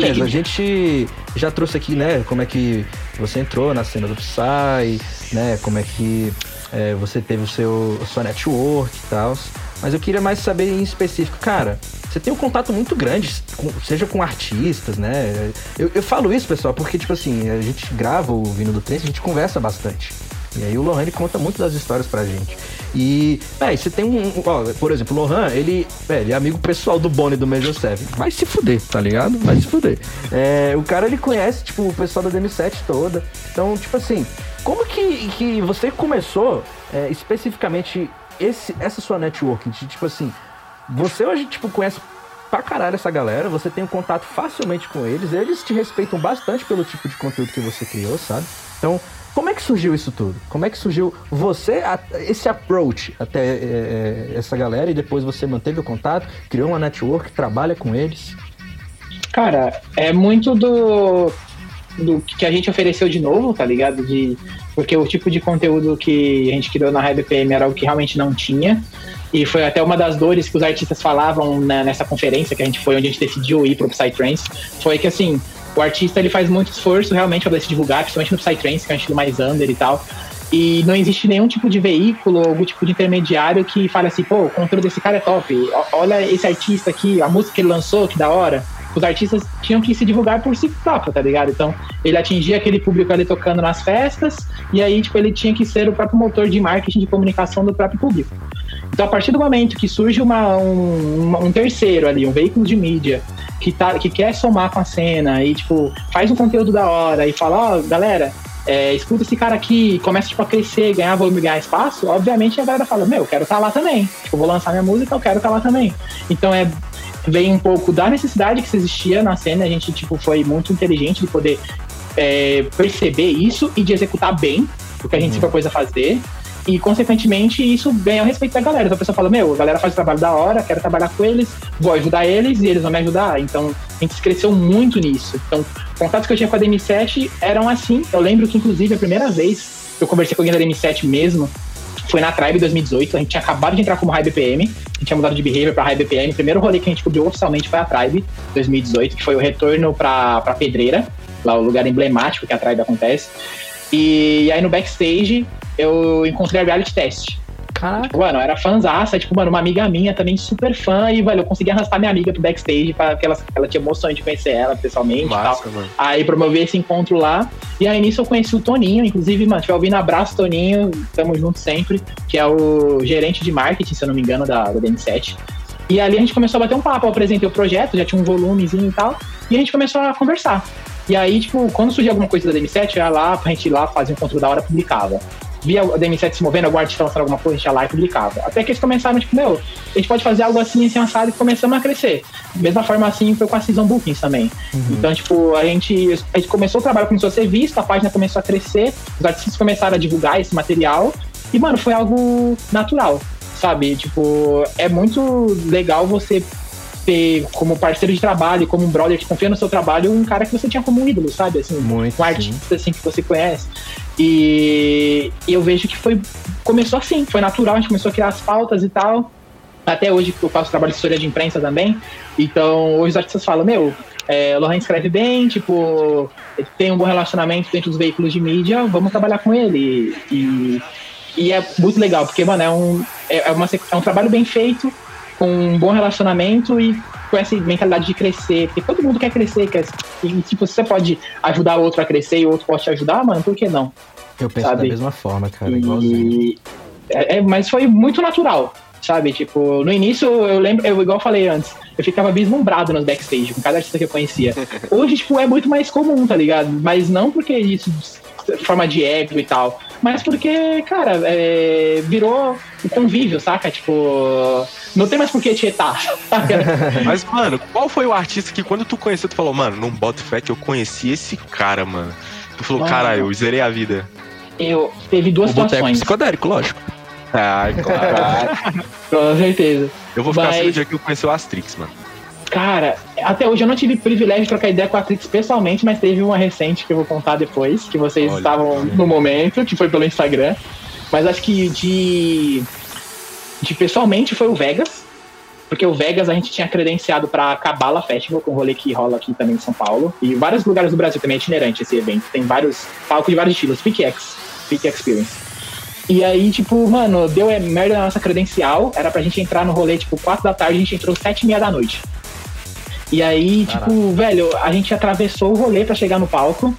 B: beleza, a gente já trouxe aqui, né, como é que você entrou na cena do Psy, né, como é que é, você teve o seu, a sua network e tal. Mas eu queria mais saber em específico, cara, você tem um contato muito grande, com- seja com artistas, né? Eu, eu falo isso, pessoal, porque, tipo assim, a gente grava o Vindo do Trem, a gente conversa bastante. E aí o Lohan, ele conta muito das histórias pra gente. E, véi, você tem um... Ó, por exemplo, o Lohan, ele, ele é amigo pessoal do Bonnie do Major 7. Vai se fuder, tá ligado? Vai se fuder. É, o cara, ele conhece, tipo, o pessoal da DM7 toda. Então, tipo assim, como que, que você começou, é, especificamente, esse, essa sua network? De, tipo assim, você hoje, tipo, conhece pra caralho essa galera, você tem um contato facilmente com eles, eles te respeitam bastante pelo tipo de conteúdo que você criou, sabe? Então, como é que surgiu isso tudo? Como é que surgiu você, esse approach até é, é, essa galera e depois você manteve o contato, criou uma network, trabalha com eles?
D: Cara, é muito do, do que a gente ofereceu de novo, tá ligado? De, porque o tipo de conteúdo que a gente criou na High BPM era o que realmente não tinha. E foi até uma das dores que os artistas falavam né, nessa conferência que a gente foi, onde a gente decidiu ir pro Psytrance, foi que assim, o artista ele faz muito esforço realmente poder se divulgar, principalmente no Psytrance, que é um estilo mais under e tal. E não existe nenhum tipo de veículo, algum tipo de intermediário que fale assim, pô, o conteúdo desse cara é top. Olha esse artista aqui, a música que ele lançou, que da hora. os artistas tinham que se divulgar por si próprio, tá ligado? Então, ele atingia aquele público ali tocando nas festas, e aí, tipo, ele tinha que ser o próprio motor de marketing de comunicação do próprio público. Então, a partir do momento que surge uma, um, um terceiro ali, um veículo de mídia, que, tá, que quer somar com a cena e, tipo, faz um conteúdo da hora e fala, ó, oh, galera, é, escuta esse cara aqui, começa tipo, a crescer, ganhar volume, ganhar espaço, obviamente a galera fala, meu, eu quero estar tá lá também. Tipo, eu vou lançar minha música, eu quero estar tá lá também. Então é vem um pouco da necessidade que existia na cena, a gente tipo, foi muito inteligente de poder é, perceber isso e de executar bem o que a gente uhum. se propôs a fazer. E, consequentemente, isso ganha o respeito da galera. Então a pessoa fala, meu, a galera faz o trabalho da hora, quero trabalhar com eles, vou ajudar eles e eles vão me ajudar. Então, a gente cresceu muito nisso. Então, contatos que eu tinha com a DM7 eram assim. Eu lembro que, inclusive, a primeira vez que eu conversei com alguém da DM7 mesmo, foi na Tribe 2018. A gente tinha acabado de entrar como High BPM. A gente tinha mudado de behavior para High BPM. O primeiro rolê que a gente cobriu oficialmente foi a Tribe 2018, que foi o retorno para Pedreira, lá o lugar emblemático que a Tribe acontece. E, e aí no backstage eu encontrei a Reality Test. Caraca. Tipo, mano, era fãzaça, tipo, mano, uma amiga minha também super fã, e, velho, eu consegui arrastar minha amiga pro backstage pra que ela, ela tinha emoções de conhecer ela pessoalmente Massa, e tal. Mano. Aí promover esse encontro lá. E aí nisso eu conheci o Toninho, inclusive, mano, tiver ouvindo, abraço, Toninho, tamo junto sempre, que é o gerente de marketing, se eu não me engano, da, da DM7. E ali a gente começou a bater um papo, eu apresentei o projeto, já tinha um volumezinho e tal, e a gente começou a conversar. E aí, tipo, quando surgia alguma coisa da DM7, eu ia lá, pra gente ir lá fazer um controle da hora, publicava via o DM7 se movendo, a artista lançando alguma coisa, a gente ia lá e publicava. Até que eles começaram, tipo, meu, a gente pode fazer algo assim, assim, assado, e começamos a crescer. Mesma forma assim foi com a Season Bookings também. Uhum. Então, tipo, a gente, a gente começou o trabalho, começou a ser visto, a página começou a crescer, os artistas começaram a divulgar esse material, e, mano, foi algo natural, sabe? Tipo, é muito legal você ter como parceiro de trabalho, como um brother que confia no seu trabalho, um cara que você tinha como um ídolo, sabe? Assim,
B: Muito,
D: um artista assim que você conhece. E, eu vejo que foi começou assim, foi natural, a gente começou a criar as pautas e tal. Até hoje eu faço trabalho de história de imprensa também. Então, hoje os artistas falam, meu, é, o Lohan escreve bem, tipo, tem um bom relacionamento dentro dos veículos de mídia, vamos trabalhar com ele. E, e é muito legal, porque, mano, é um, é, é uma, é um trabalho bem feito, com um bom relacionamento e com essa mentalidade de crescer, porque todo mundo quer crescer, quer, e tipo, se você pode ajudar o outro a crescer e o outro pode te ajudar, mano, por que não?
B: Eu penso sabe? da mesma forma, cara, e...
D: É, é, mas foi muito natural, sabe? Tipo, no início eu lembro, eu igual eu falei antes, eu ficava vislumbrado nos backstage com cada artista que eu conhecia. *laughs* Hoje, tipo, é muito mais comum, tá ligado? Mas não porque isso forma de ego e tal, mas porque, cara, é, virou o convívio, saca? Tipo, não tem mais por que tietar. *laughs*
C: Mas, mano, qual foi o artista que quando tu conheceu, tu falou, mano, não bota fé que eu conheci esse cara, mano. Tu falou, caralho, eu zerei a vida.
D: Eu teve duas o situações.
B: psicodélico, lógico.
C: Ah, claro. *laughs*
D: Com certeza.
C: Eu vou ficar Mas... assim no dia que eu conheci o Astrix, mano.
D: Cara, até hoje eu não tive privilégio de trocar ideia com a Atrix pessoalmente, mas teve uma recente que eu vou contar depois, que vocês Olha, estavam no momento, que foi pelo Instagram. Mas acho que de, de pessoalmente foi o Vegas, porque o Vegas a gente tinha credenciado para Cabala Festival, com um rolê que rola aqui também em São Paulo. E vários lugares do Brasil também é itinerante esse evento. Tem vários palcos de vários estilos, Peak X, Peak Experience. E aí, tipo, mano, deu merda na nossa credencial. Era pra gente entrar no rolê, tipo, 4 da tarde, a gente entrou 7 e meia da noite. E aí, Caraca. tipo, velho, a gente atravessou o rolê para chegar no palco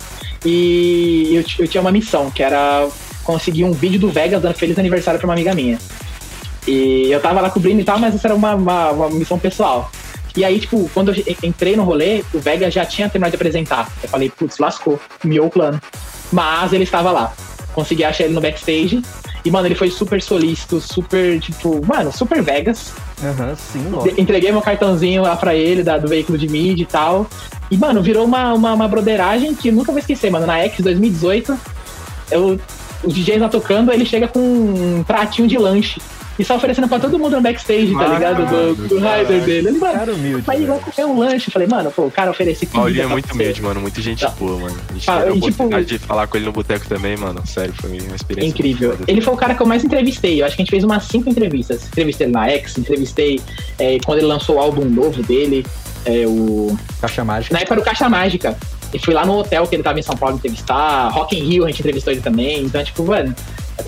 D: e eu, eu, tinha uma missão, que era conseguir um vídeo do Vegas dando feliz aniversário pra uma amiga minha. E eu tava lá cobrindo e tal, mas essa era uma, uma, uma missão pessoal. E aí, tipo, quando eu entrei no rolê, o Vegas já tinha terminado de apresentar. Eu falei, putz, lascou, miou o plano. Mas ele estava lá. Consegui achar ele no backstage. E, mano, ele foi super solícito, super, tipo, mano, super Vegas.
B: Aham, uhum, sim, lógico.
D: Entreguei meu cartãozinho lá pra ele, da, do veículo de mídia e tal. E, mano, virou uma, uma, uma broderagem que eu nunca vou esquecer, mano. Na X 2018, eu, o DJ tá tocando, ele chega com um pratinho de lanche e só oferecendo pra todo mundo no backstage, tá ligado? Do, do rider dele. Ele, mano, cara humilde, vai lá comer um lanche. Falei, mano, pô, o cara oferece
C: comida. Paulinho é muito humilde, mano. Muito gente tá. boa, mano. A gente ah, teve a tipo, oportunidade tipo, de falar com ele no boteco também, mano. Sério, foi uma experiência.
D: Incrível. Ele foi o cara que eu mais entrevistei. Eu acho que a gente fez umas cinco entrevistas. Entrevistei ele na X, entrevistei é, quando ele lançou o álbum novo dele. É, o.
B: Caixa Mágica.
D: Na época do Caixa Mágica. E fui lá no hotel que ele tava em São Paulo entrevistar. Rock in Rio a gente entrevistou ele também. Então, tipo, mano,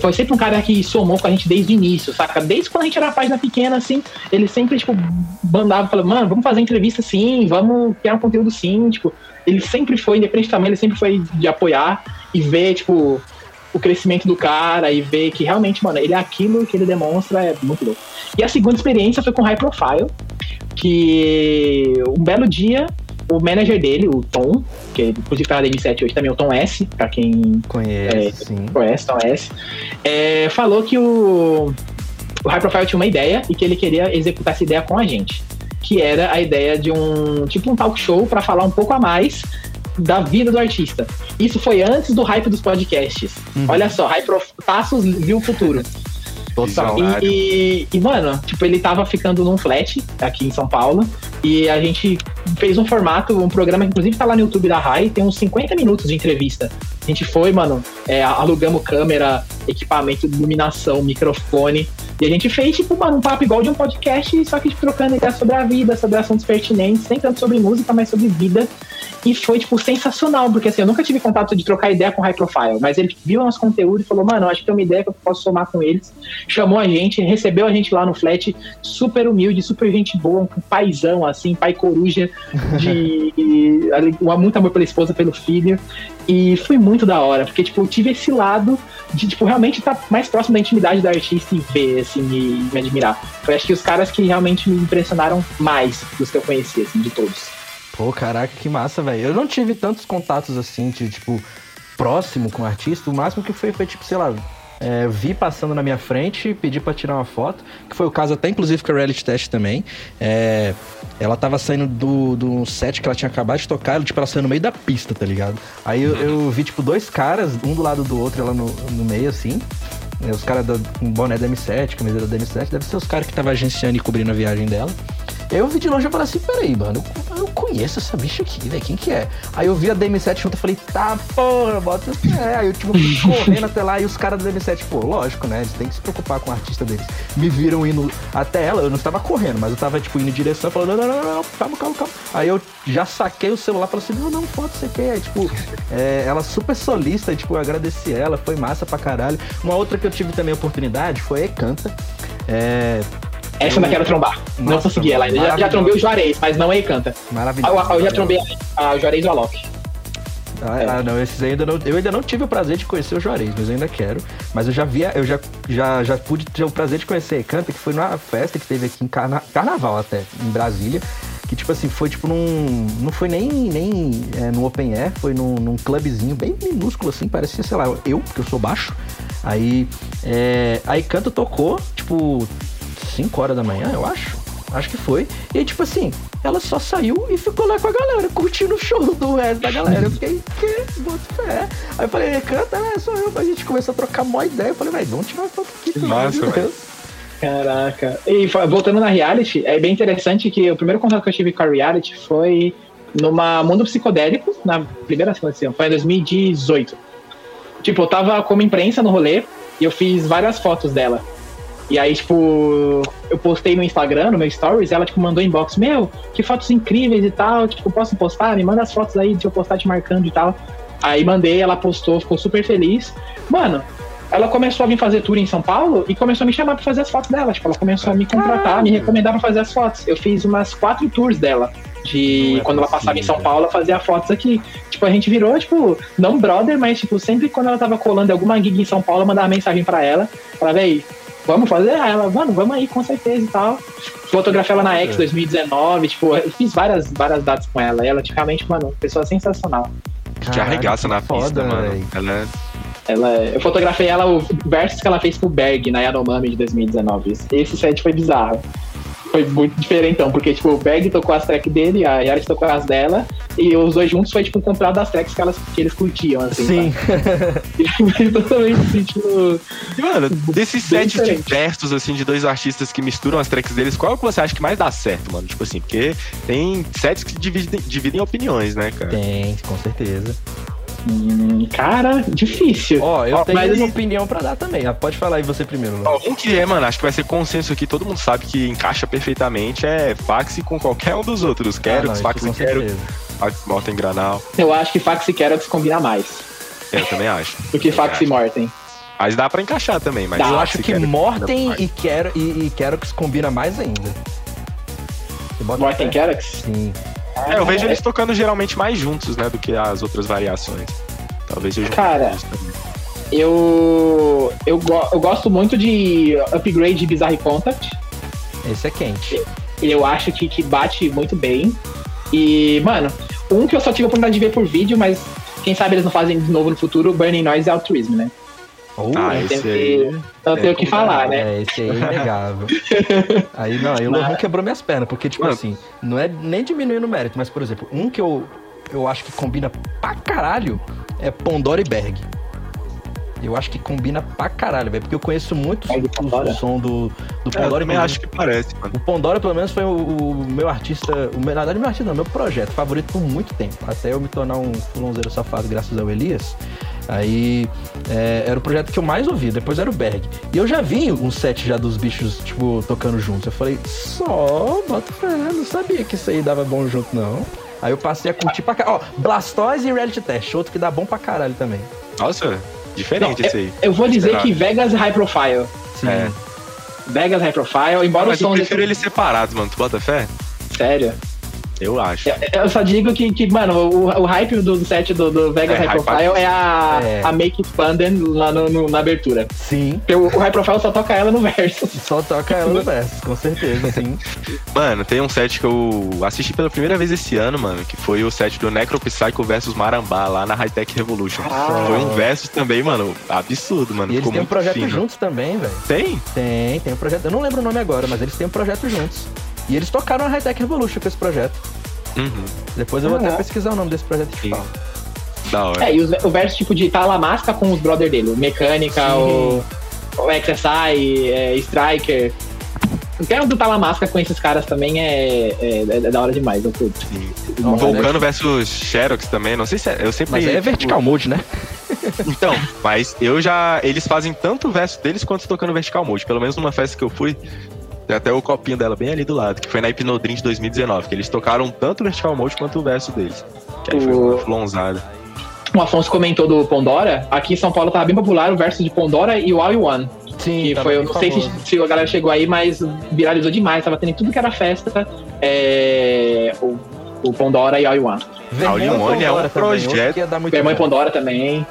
D: foi sempre um cara que somou com a gente desde o início, saca? Desde quando a gente era página pequena, assim, ele sempre, tipo, mandava, falando, mano, vamos fazer entrevista sim, vamos criar um conteúdo sim, tipo, ele sempre foi, independente também, ele sempre foi de apoiar e ver, tipo, o crescimento do cara e ver que realmente, mano, ele é aquilo que ele demonstra, é muito louco. E a segunda experiência foi com High Profile, que um belo dia o manager dele, o Tom, que inclusive tá na DM7 hoje também, o Tom S, pra quem
B: conhece,
D: é, conhece Tom S, é, falou que o, o High Profile tinha uma ideia e que ele queria executar essa ideia com a gente. Que era a ideia de um tipo um talk show para falar um pouco a mais da vida do artista. Isso foi antes do hype dos podcasts. Uhum. Olha só, High Prof... Passos viu o futuro. Total. E, e, mano, tipo, ele tava ficando num flat aqui em São Paulo. E a gente fez um formato, um programa que inclusive tá lá no YouTube da RAI, tem uns 50 minutos de entrevista. A gente foi, mano, é, alugamos câmera, equipamento de iluminação, microfone. E a gente fez, tipo, um papo igual de um podcast, só que tipo, trocando ideias sobre a vida, sobre assuntos pertinentes, nem tanto sobre música, mas sobre vida. E foi, tipo, sensacional, porque assim, eu nunca tive contato de trocar ideia com High Profile, mas ele viu nosso conteúdo e falou, mano, acho que tem uma ideia que eu posso somar com eles. Chamou a gente, recebeu a gente lá no flat, super humilde, super gente boa, um paizão, assim, pai coruja, de *laughs* muito amor pela esposa, pelo filho. E foi muito da hora, porque, tipo, eu tive esse lado de, tipo, realmente estar tá mais próximo da intimidade do artista e ver, assim, me, me admirar. Foi, acho que os caras que realmente me impressionaram mais dos que eu conheci, assim, de todos.
B: Pô, caraca, que massa, velho. Eu não tive tantos contatos assim, de tipo, próximo com o artista. O máximo que foi, foi tipo, sei lá, é, vi passando na minha frente, pedi para tirar uma foto, que foi o caso até inclusive com a Reality Test também. É, ela tava saindo do, do set que ela tinha acabado de tocar, ela, tipo, ela saiu no meio da pista, tá ligado? Aí eu, eu vi, tipo, dois caras, um do lado do outro, ela no, no meio, assim. É, os caras com boné da M7, camisa da M7, deve ser os caras que tava agenciando e cobrindo a viagem dela. Eu vi de longe e falei assim, peraí, mano, eu, eu conheço essa bicha aqui, velho, quem que é? Aí eu vi a DM7 junto e falei, tá, porra, bota é. Aí eu, tipo, fui *laughs* correndo até lá e os caras da DM7, pô, lógico, né, eles têm que se preocupar com o artista deles. Me viram indo até ela, eu não estava correndo, mas eu tava, tipo, indo em direção, falando, não, não, não, não, calma, calma, calma. Aí eu já saquei o celular e falei assim, não, não, foto você quer, tipo, é, ela super solista, tipo, eu agradeci ela, foi massa pra caralho. Uma outra que eu tive também a oportunidade foi a Ecanta. É,
D: essa eu ainda quero trombar. Nossa, não consegui ela ainda. Já, já trombei o Juarez, mas não é Canta.
B: Maravilhoso.
D: Eu, eu já trombei a, a Juarez e o Alok.
B: Ah, é. ah, não, esses ainda não. Eu ainda não tive o prazer de conhecer o Juarez, mas eu ainda quero. Mas eu já via, eu já, já, já pude ter o prazer de conhecer a Canta, que foi numa festa que teve aqui em carna, Carnaval até, em Brasília. Que, tipo assim, foi tipo num. Não foi nem, nem é, no Open Air, foi num, num clubzinho bem minúsculo, assim, parecia, sei lá, eu, porque eu sou baixo. Aí. É, aí Canta tocou, tipo, 5 horas da manhã, eu acho. Acho que foi. E aí, tipo assim, ela só saiu e ficou lá com a galera, curtindo o show do resto da galera. Eu fiquei, que? Boto fé. Aí eu falei, canta, é, sou eu. A gente começou a trocar mó ideia. Eu falei, vai, vamos tirar uma foto aqui. Que
C: massa, velho.
D: Caraca. E voltando na reality, é bem interessante que o primeiro contato que eu tive com a reality foi numa Mundo Psicodélico, na primeira seleção, foi em 2018. Tipo, eu tava como imprensa no rolê e eu fiz várias fotos dela. E aí, tipo, eu postei no Instagram, no meu stories, ela, tipo, mandou inbox, meu, que fotos incríveis e tal, tipo, posso postar? Me manda as fotos aí, deixa eu postar te marcando e tal. Aí mandei, ela postou, ficou super feliz. Mano, ela começou a vir fazer tour em São Paulo e começou a me chamar pra fazer as fotos dela. Tipo, ela começou a me contratar, me recomendar pra fazer as fotos. Eu fiz umas quatro tours dela. De é quando ela passava em São Paulo, ela fazia fotos aqui. Tipo, a gente virou, tipo, não brother, mas, tipo, sempre quando ela tava colando alguma gig em São Paulo, eu mandava mensagem pra ela. Falava, aí, vamos fazer? Aí ela, mano, vamos aí, com certeza e tal. Fotografei ela na X 2019, tipo, eu fiz várias, várias datas com ela. E ela, tipo, realmente, mano, pessoa sensacional.
C: Que arregaça na foda, pista, mano. Ela é...
D: Ela, eu fotografei ela, o versus que ela fez pro Berg na Yanomami de 2019. Esse set foi bizarro foi muito diferentão, porque, tipo, o Berg tocou as tracks dele, a Yaris tocou as dela, e os dois juntos foi, tipo, comprar das tracks que, elas, que eles curtiam, assim.
B: Sim. *laughs*
D: e totalmente, assim, tipo...
C: E, mano, desses sets diversos, assim, de dois artistas que misturam as tracks deles, qual é que você acha que mais dá certo, mano? Tipo assim, porque tem sets que dividem, dividem opiniões, né, cara?
B: Tem, com certeza.
D: Hum, cara, difícil.
B: Ó, eu tenho mas... uma opinião para dar também. Ah, pode falar aí você primeiro. Né?
C: Ó, um que é, mano, acho que vai ser consenso aqui, todo mundo sabe que encaixa perfeitamente é Fax com qualquer um dos outros. Quero, ah, Fax e Quero, Fax Morten Granal.
D: Eu acho que Fax e Quero combina mais.
C: Eu também acho. *laughs*
D: Do que Fax e Morten.
C: Mas dá pra encaixar também. Mas
B: eu
C: se
B: acho que Morten e, Quero, e, e Kerox combina mais ainda. Fé?
D: Kerox?
B: Sim.
C: É, eu vejo eles tocando geralmente mais juntos, né, do que as outras variações. Talvez seja um
D: Cara. Eu, eu, go- eu gosto muito de Upgrade de Bizarre Contact.
B: Esse é quente.
D: Eu acho que, que bate muito bem. E, mano, um que eu só tive a oportunidade de ver por vídeo, mas quem sabe eles não fazem de novo no futuro, Burning Noise e Altruism, né?
B: Uh,
C: Ah,
D: não
C: esse
D: tem
C: aí.
D: que- Não
C: é
D: tenho o que falar, né?
B: É, esse aí é inegável. *laughs* aí não, aí o Lohan quebrou minhas pernas, porque, tipo
C: Mano.
B: assim, não é nem diminuindo o mérito, mas, por exemplo, um que eu, eu acho que combina pra caralho é Pandora e Berg. Eu acho que combina pra caralho, velho, porque eu conheço muito
D: e
B: o, o som do, do
C: É, eu
B: e
C: também
B: Berg.
C: acho que parece, mano.
B: O Pandora, pelo menos, foi o, o meu artista. O, meu- na verdade, meu artista não, meu projeto favorito por muito tempo. Até eu me tornar um fulonzeiro safado graças ao Elias. Aí é, era o projeto que eu mais ouvia, depois era o Berg. E eu já vi um set já dos bichos, tipo, tocando juntos. Eu falei, só, bota fé, não sabia que isso aí dava bom junto, não. Aí eu passei a curtir pra caralho. Ó, Blastoise e Reality Test, outro que dá bom pra caralho também.
C: Nossa, diferente
D: Não,
C: esse aí.
D: Eu vou dizer que Vegas High Profile.
B: Sim.
C: É.
D: Vegas High Profile, embora
C: Mas
D: o
C: eu
D: som
C: prefiro eles separados, mano. Tu bota fé?
D: Sério.
C: Eu acho.
D: Eu, eu só digo que, que mano, o, o hype do set do, do Vegas
C: É,
D: High Profile é a,
B: É.
D: a Make It Fanden lá no, no- na abertura.
B: Sim.
D: Porque o, o High Profile só toca ela no verso.
B: Só toca ela no verso, com certeza, sim. *laughs*
C: Mano, tem um set que eu assisti pela primeira vez esse ano, mano, que foi o set do Necropsycho versus Marambá, lá na High Tech Revolution.
D: Ah.
C: Foi um versus também, mano, absurdo, mano.
B: E eles têm um projeto
C: fino.
B: juntos também, velho.
C: Tem?
B: Tem, tem um projeto. Eu não lembro o nome agora, mas eles têm um projeto juntos. E eles tocaram a High Tech Revolution com esse projeto.
C: Uhum.
B: Depois eu vou até
D: Ah.
B: pesquisar o nome desse projeto e falo.
C: Da hora.
D: É, e os- o verso tipo de Talamasca com os brother dele, o Mecânica,
B: Sim.
D: o, o XSI, é, Striker. Qualquer um do Talamasca com esses caras também é, é, é da hora demais, eu curto.
C: Sim. Vulcano versus Xerox também, não sei se é, eu sempre...
B: Mas é vertical mode, né? *laughs*
C: Então, mas eu já... Eles fazem tanto o verso deles quanto tocando vertical mode. Pelo menos numa festa que eu fui, tem até o copinho dela bem ali do lado, que foi na Hipnodrim de 2019, que eles tocaram tanto o vertical mode quanto o verso deles. Que aí foi
D: O-
C: uma flonzada.
D: O Afonso comentou do Pandora, aqui em São Paulo tava bem popular o verso de Pandora e o All You One.
B: Sim,
D: Que
B: tava
D: foi, eu não sei se, se a galera chegou aí, mas viralizou demais, tava tendo tudo que era festa. É, o, o Pandora e All You One.
B: Vermelho
C: All in One é um projeto-
B: bom.
D: Pandora também.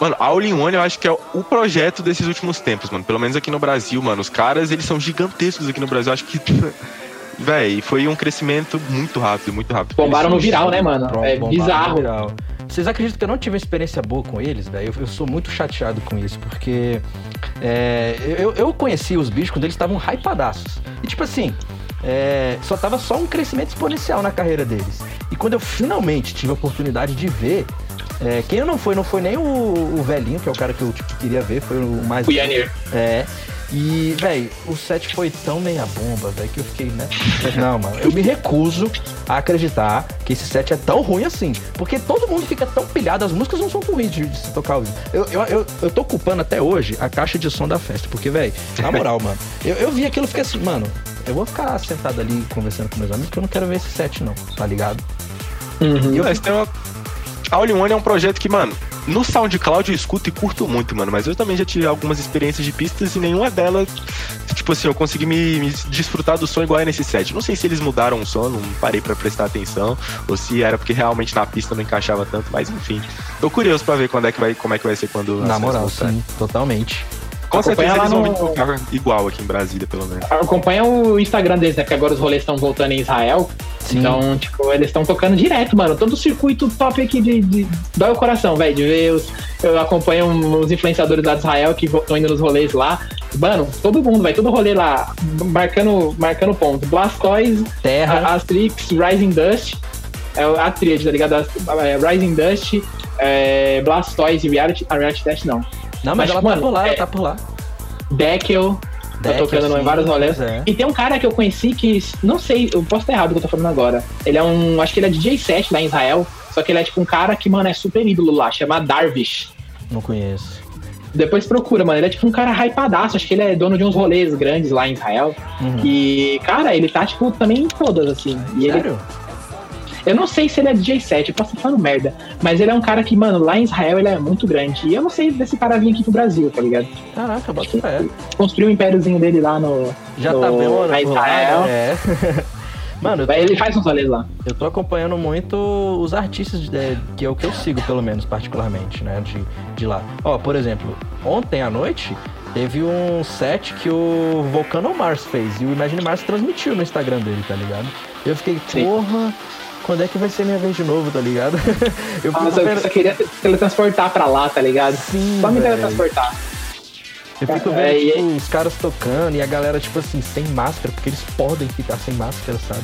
C: Mano, a All in One eu acho que é o projeto desses últimos tempos, mano. Pelo menos aqui no Brasil, mano. Os caras, eles são gigantescos aqui no Brasil. Eu acho que. *laughs* Véi, foi um crescimento muito rápido, muito rápido.
D: Bombaram no viral, né, mano?
B: Bom-
D: É bizarro.
B: no viral. Vocês acreditam que eu não tive uma experiência boa com eles, velho? Eu, eu sou muito chateado com isso, porque é, eu, eu conheci os bichos quando eles estavam hypadaços. E tipo assim, é, só tava só um crescimento exponencial na carreira deles. E quando eu finalmente tive a oportunidade de ver, é, quem não foi, não foi nem o, o velhinho, que é o cara que eu tipo, queria ver, foi o mais.
D: O Yanir.
B: É. E, velho, o set foi tão meia bomba, velho, que eu fiquei, né? Não, mano, eu me recuso a acreditar que esse set é tão ruim assim. Porque todo mundo fica tão pilhado, as músicas não são ruins de, de se tocar ao vivo. Eu, eu, eu, eu tô culpando até hoje a caixa de som da festa, porque, velho, na moral, mano, eu, eu vi aquilo e fiquei assim, mano, eu vou ficar sentado ali conversando com meus amigos, porque eu não quero ver esse set, não, tá ligado?
D: Uhum.
B: E eu
C: Mas tem uma... A All in One é um projeto que, mano, no SoundCloud eu escuto e curto muito, mano. Mas eu também já tive algumas experiências de pistas e nenhuma delas, tipo assim, eu consegui me, me desfrutar do som igual é nesse set. Não sei se eles mudaram o som, não parei pra prestar atenção, ou se era porque realmente na pista não encaixava tanto, mas enfim. Tô curioso pra ver quando é que vai, como é que vai ser quando.
B: Na moral, sim, totalmente.
C: Com
D: Acompanha
C: certeza
D: lá
C: eles vão
D: no-
C: tocar igual aqui em Brasília, pelo menos.
D: Acompanha o Instagram deles, né? Porque agora os rolês estão voltando em Israel.
B: Sim.
D: Então, tipo, eles estão tocando direto, mano. Todo o circuito top aqui de, de... dói o coração, velho. De ver os. Eu acompanho os influenciadores lá de Israel que estão indo nos rolês lá. Mano, todo mundo, vai todo rolê lá, marcando, marcando ponto. Blastoise,
B: Terra.
D: Astrix, Rising Dust. É a tríade, tá ligado? É, Rising Dust, é, Blastoise e Reality, a Reality Test não.
B: Não, mas,
D: mas,
B: ela
D: mano,
B: tá por lá,
D: é-
B: ela tá por lá.
D: Deckel, tá tocando
B: sim,
D: em vários rolês.
B: é.
D: E tem um cara que eu conheci que, não sei, eu posso estar errado o que eu tô falando agora. Ele é um, acho que ele é DJ set lá em Israel, só que ele é tipo um cara que, mano, é super ídolo lá, chama Darvish.
B: Não conheço.
D: Depois procura, mano, ele é tipo um cara hypadaço, acho que ele é dono de uns rolês grandes lá em Israel.
B: Uhum.
D: E, cara, ele tá, tipo, também em todas, assim. E ele,
B: Sério?
D: Eu não sei se ele é DJ set, eu posso estar falando merda. Mas ele é um cara que, mano, lá em Israel ele é muito grande. E eu não sei desse cara vir aqui pro Brasil, tá ligado?
B: Caraca, bota fé.
D: Construiu o impériozinho dele lá no.
B: Já
D: no,
B: tá mano.
D: na Israel.
B: É. *laughs* Mano, tô,
D: Ele faz uns rolês lá.
B: eu tô acompanhando muito os artistas de- que é o que eu sigo, pelo menos, particularmente, né? De, de lá. Ó, por exemplo, ontem à noite teve um set que o Volcano Mars fez. E o Imagine Mars transmitiu no Instagram dele, tá ligado? Eu fiquei,
D: Sim.
B: porra, quando é que vai ser minha vez de novo, tá ligado? *laughs* eu
D: eu
B: vendo,
D: só queria teletransportar pra lá, tá ligado?
B: Sim,
D: Só me teletransportar.
B: eu fico vendo
D: É, e-
B: tipo, os caras tocando e a galera, tipo assim, sem máscara, porque eles podem ficar sem máscara, sabe?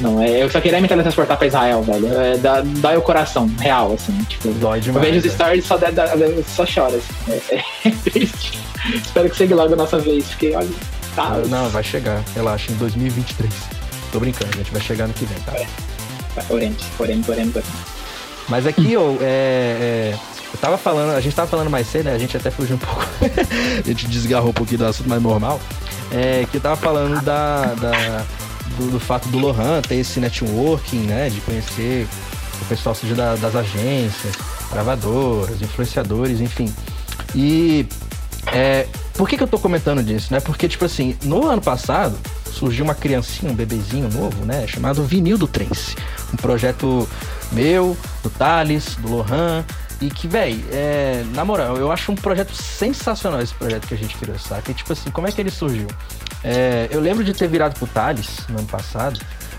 D: Não, é, eu só queria me teletransportar pra Israel, velho. É, dá, dói o coração, real, assim. Tipo,
B: Dói
D: eu
B: demais.
D: vejo os
B: velho.
D: stories só, dá- dá- só chora. Assim. É, *laughs* é triste. Espero que chegue logo a nossa vez, porque olha. Tá,
B: Não, vai chegar, relaxa, em 2023. Tô brincando, a gente vai chegar no que vem, tá?
D: Oremos, oremos, oremos, oremos.
B: Mas aqui, ó, é, é, eu tava falando, a gente tava falando mais cedo, né? A gente até fugiu um pouco. *laughs* a gente desgarrou um pouquinho do assunto mais normal. É, que eu tava falando da, da- do, do fato do Lohan ter esse networking, né? De conhecer o pessoal, seja da- das agências, gravadoras, influenciadores, enfim. E é, por que, que eu tô comentando disso, né? Porque, tipo assim, no ano passado surgiu uma criancinha, um bebezinho novo, né? Chamado Vinil do Trance. Um projeto meu, do Thales, do Lohan. E que, véi, é, na moral, eu acho um projeto sensacional esse projeto que a gente criou, saca? E, tipo assim, como é que ele surgiu? É, eu lembro de ter virado pro Thales no ano passado,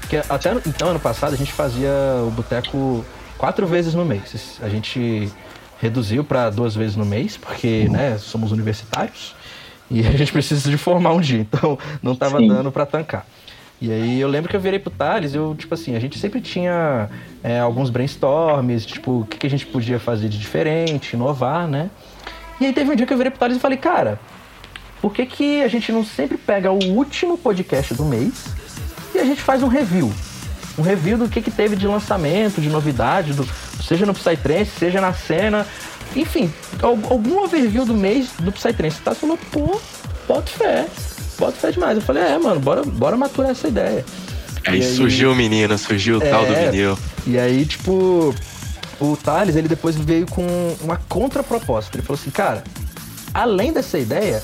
B: que até então, ano passado, a gente fazia o boteco quatro vezes no mês. A gente reduziu para duas vezes no mês, porque, né, somos universitários e a gente precisa de formar um dia, então não tava
D: Sim.
B: dando para tancar. E aí eu lembro que eu virei pro Thales, eu, tipo assim, a gente sempre tinha é, alguns brainstorms, tipo, o que, que a gente podia fazer de diferente, inovar, né? E aí teve um dia que eu virei pro Thales e falei, cara, por que, que a gente não sempre pega o último podcast do mês e a gente faz um review? Um review do que, que teve de lançamento, de novidade, do, seja no Psytrance, seja na cena, enfim, al- algum overview do mês do Psytrance. Tá falou, pô, bota fé, bota fé demais. Eu falei, é, mano, bora, bora maturar essa ideia.
C: Aí
B: aí-
C: surgiu o menino, surgiu o tal do
B: É.
C: vinil.
B: E aí, tipo, o Thales, ele depois veio com uma contraproposta. Ele falou assim, cara, além dessa ideia,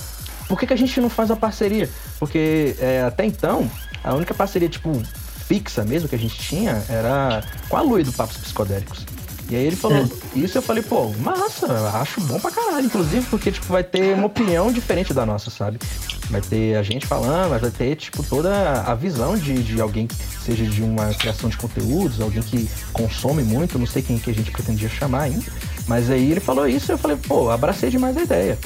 B: por que, que a gente não faz uma parceria? Porque é, até então, a única parceria, tipo, fixa mesmo que a gente tinha era com a Lui do Papos Psicodélicos. E aí ele falou isso eu falei, pô, massa, acho bom pra caralho, inclusive, porque, tipo, vai ter uma opinião diferente da nossa, sabe? Vai ter a gente falando, mas vai ter, tipo, toda a visão de, de alguém que seja de uma criação de conteúdos, alguém que consome muito, não sei quem que a gente pretendia chamar ainda. Mas aí ele falou isso e eu falei, pô, abracei demais a ideia.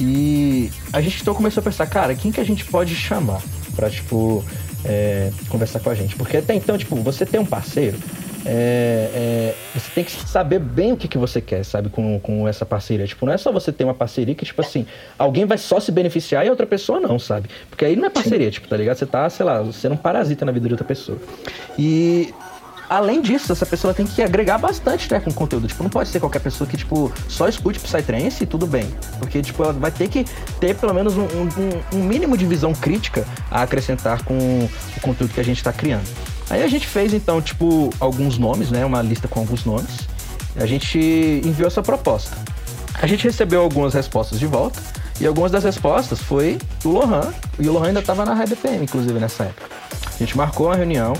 B: E a gente então começou a pensar, cara, quem que a gente pode chamar pra, tipo, é, conversar com a gente? Porque até então, tipo, você tem um parceiro, é, é, você tem que saber bem o que, que você quer, sabe, com, com essa parceria. Tipo, não é só você ter uma parceria que, tipo assim, alguém vai só se beneficiar e a outra pessoa não, sabe? Porque aí não é parceria, tipo, tá ligado? Você tá, sei lá, sendo um parasita na vida de outra pessoa. E além disso, essa pessoa tem que agregar bastante, né, com conteúdo. Tipo, não pode ser qualquer pessoa que, tipo, só escute Psytrance e tudo bem. Porque, tipo, ela vai ter que ter pelo menos um, um- um mínimo de visão crítica a acrescentar com o conteúdo que a gente tá criando. Aí a gente fez, então, tipo, alguns nomes, né, uma lista com alguns nomes. A gente enviou essa proposta. A gente recebeu algumas respostas de volta. E algumas das respostas foi do Lohan. E o Lohan ainda estava na Red PM, inclusive, nessa época. A gente marcou uma reunião.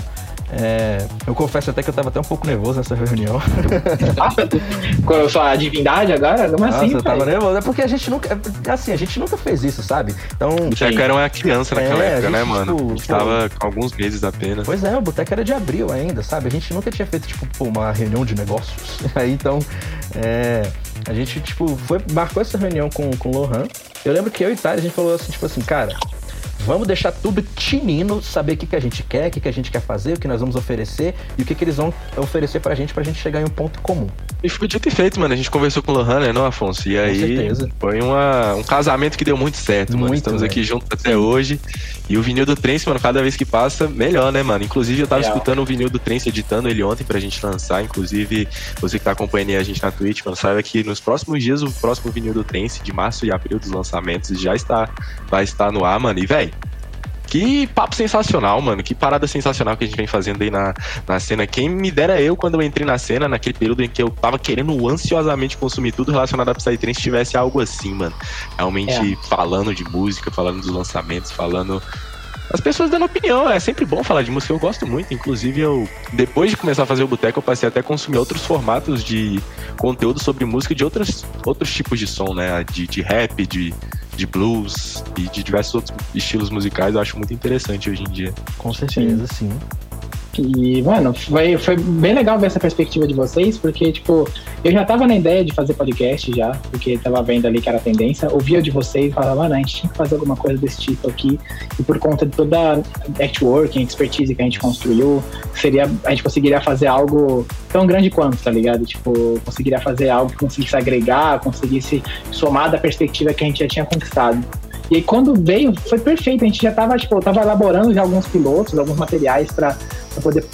B: É, eu confesso até que eu tava até um pouco nervoso nessa reunião. *laughs*
D: Com a sua divindade agora? Como
B: Nossa,
D: assim,
B: eu tava nervoso. É porque a gente nunca. é, Assim, a gente nunca fez isso, sabe? Então.
C: O Boteco era uma criança naquela
B: É, a
C: época, né,
B: gente,
C: mano?
B: tipo,
C: A gente tava com alguns meses apenas.
B: Pois é, o boteco era de abril ainda, sabe? A gente nunca tinha feito, tipo, uma reunião de negócios. *laughs* Aí então, é, a gente, tipo, foi, marcou essa reunião com, com o Lohan. Eu lembro que eu e o Thales, a gente falou assim, tipo assim, cara, vamos deixar tudo tinino, saber o que, que a gente quer, o que, que a gente quer fazer, o que nós vamos oferecer e o que, que eles vão oferecer pra gente, pra gente chegar em um ponto comum.
C: E foi dito e feito, mano. A gente conversou com o Lohan, né, não, Afonso? E aí
B: certeza.
C: foi uma, um casamento que deu muito certo, mano.
B: Muito,
C: Estamos
B: velho.
C: aqui juntos até hoje. E o vinil do Trance, mano, cada vez que passa, melhor, né, mano? Inclusive, eu tava
D: Real.
C: escutando o vinil do Trance, editando ele ontem pra gente lançar. Inclusive, você que tá acompanhando aí a gente na Twitch, mano, saiba que nos próximos dias o próximo vinil do Trance, de março e abril dos lançamentos, já está, vai estar no ar, mano. E, véi, o Que papo sensacional, mano. Que parada sensacional que a gente vem fazendo aí na, na cena. Quem me dera eu, quando eu entrei na cena, naquele período em que eu tava querendo ansiosamente consumir tudo relacionado a Psytrance, tivesse algo assim, mano. Realmente é. falando de música, falando dos lançamentos, falando as pessoas dando opinião. É sempre bom falar de música, eu gosto muito. Inclusive, eu, depois de começar a fazer o Boteco, eu passei até a consumir outros formatos de conteúdo sobre música de outros, outros tipos de som, né? De, de rap, de, de blues e de diversos outros estilos musicais. Eu acho muito interessante hoje em dia.
B: Com certeza, sim. sim.
D: E, mano, foi, foi bem legal ver essa perspectiva de vocês, porque, tipo, eu já tava na ideia de fazer podcast já, porque tava vendo ali que era a tendência, ouvia de vocês e falava, mano, a gente tinha que fazer alguma coisa desse tipo aqui, e por conta de toda a networking, expertise que a gente construiu, seria, a gente conseguiria fazer algo tão grande quanto, tá ligado? Tipo, conseguiria fazer algo que conseguisse agregar, conseguisse somar da perspectiva que a gente já tinha conquistado. E aí quando veio, foi perfeito. A gente já tava, tipo, tava elaborando já alguns pilotos, alguns materiais para poder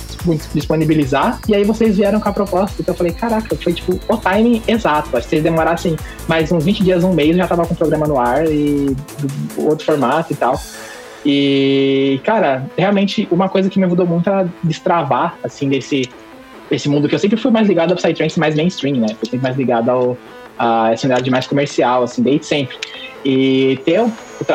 D: disponibilizar. E aí vocês vieram com a proposta. Então eu falei, caraca, foi tipo o timing exato. Acho que vocês demorassem mais uns 20 dias, um mês, já tava com o programa no ar e outro formato e tal. E, cara, realmente uma coisa que me ajudou muito a destravar, assim, desse, desse mundo que eu sempre fui mais ligado ao Psytrance mais mainstream, né? Eu sempre mais ligado ao, a essa unidade mais comercial, assim, desde sempre. E ter,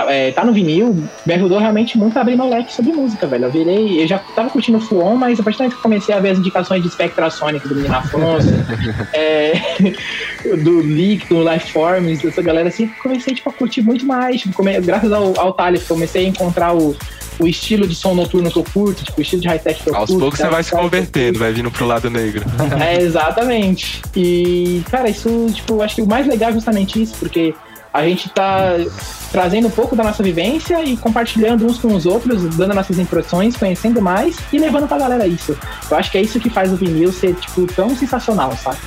D: é, tá no vinil me ajudou realmente muito a abrir meu leque sobre música, velho. Eu virei, eu já tava curtindo o Fuon, mas a partir do momento que comecei a ver as indicações de Spectra Sonic do Menino Afonso, *laughs* é, *laughs* do Leak, do Lifeforms, dessa galera assim, comecei tipo, a curtir muito mais. Tipo, come, graças ao, ao Thales, comecei a encontrar o, o estilo de som noturno que eu curto, tipo, o estilo de high-tech que eu
C: Aos
D: curto.
C: Aos poucos você vai se convertendo, vai vindo pro lado negro. *laughs*
D: É, exatamente. E, cara, isso, tipo, acho que o mais legal é justamente isso, porque a gente tá trazendo um pouco da nossa vivência e compartilhando uns com os outros, dando nossas impressões, conhecendo mais e levando pra galera isso. Eu acho que é isso que faz o vinil ser, tipo, tão sensacional, sabe?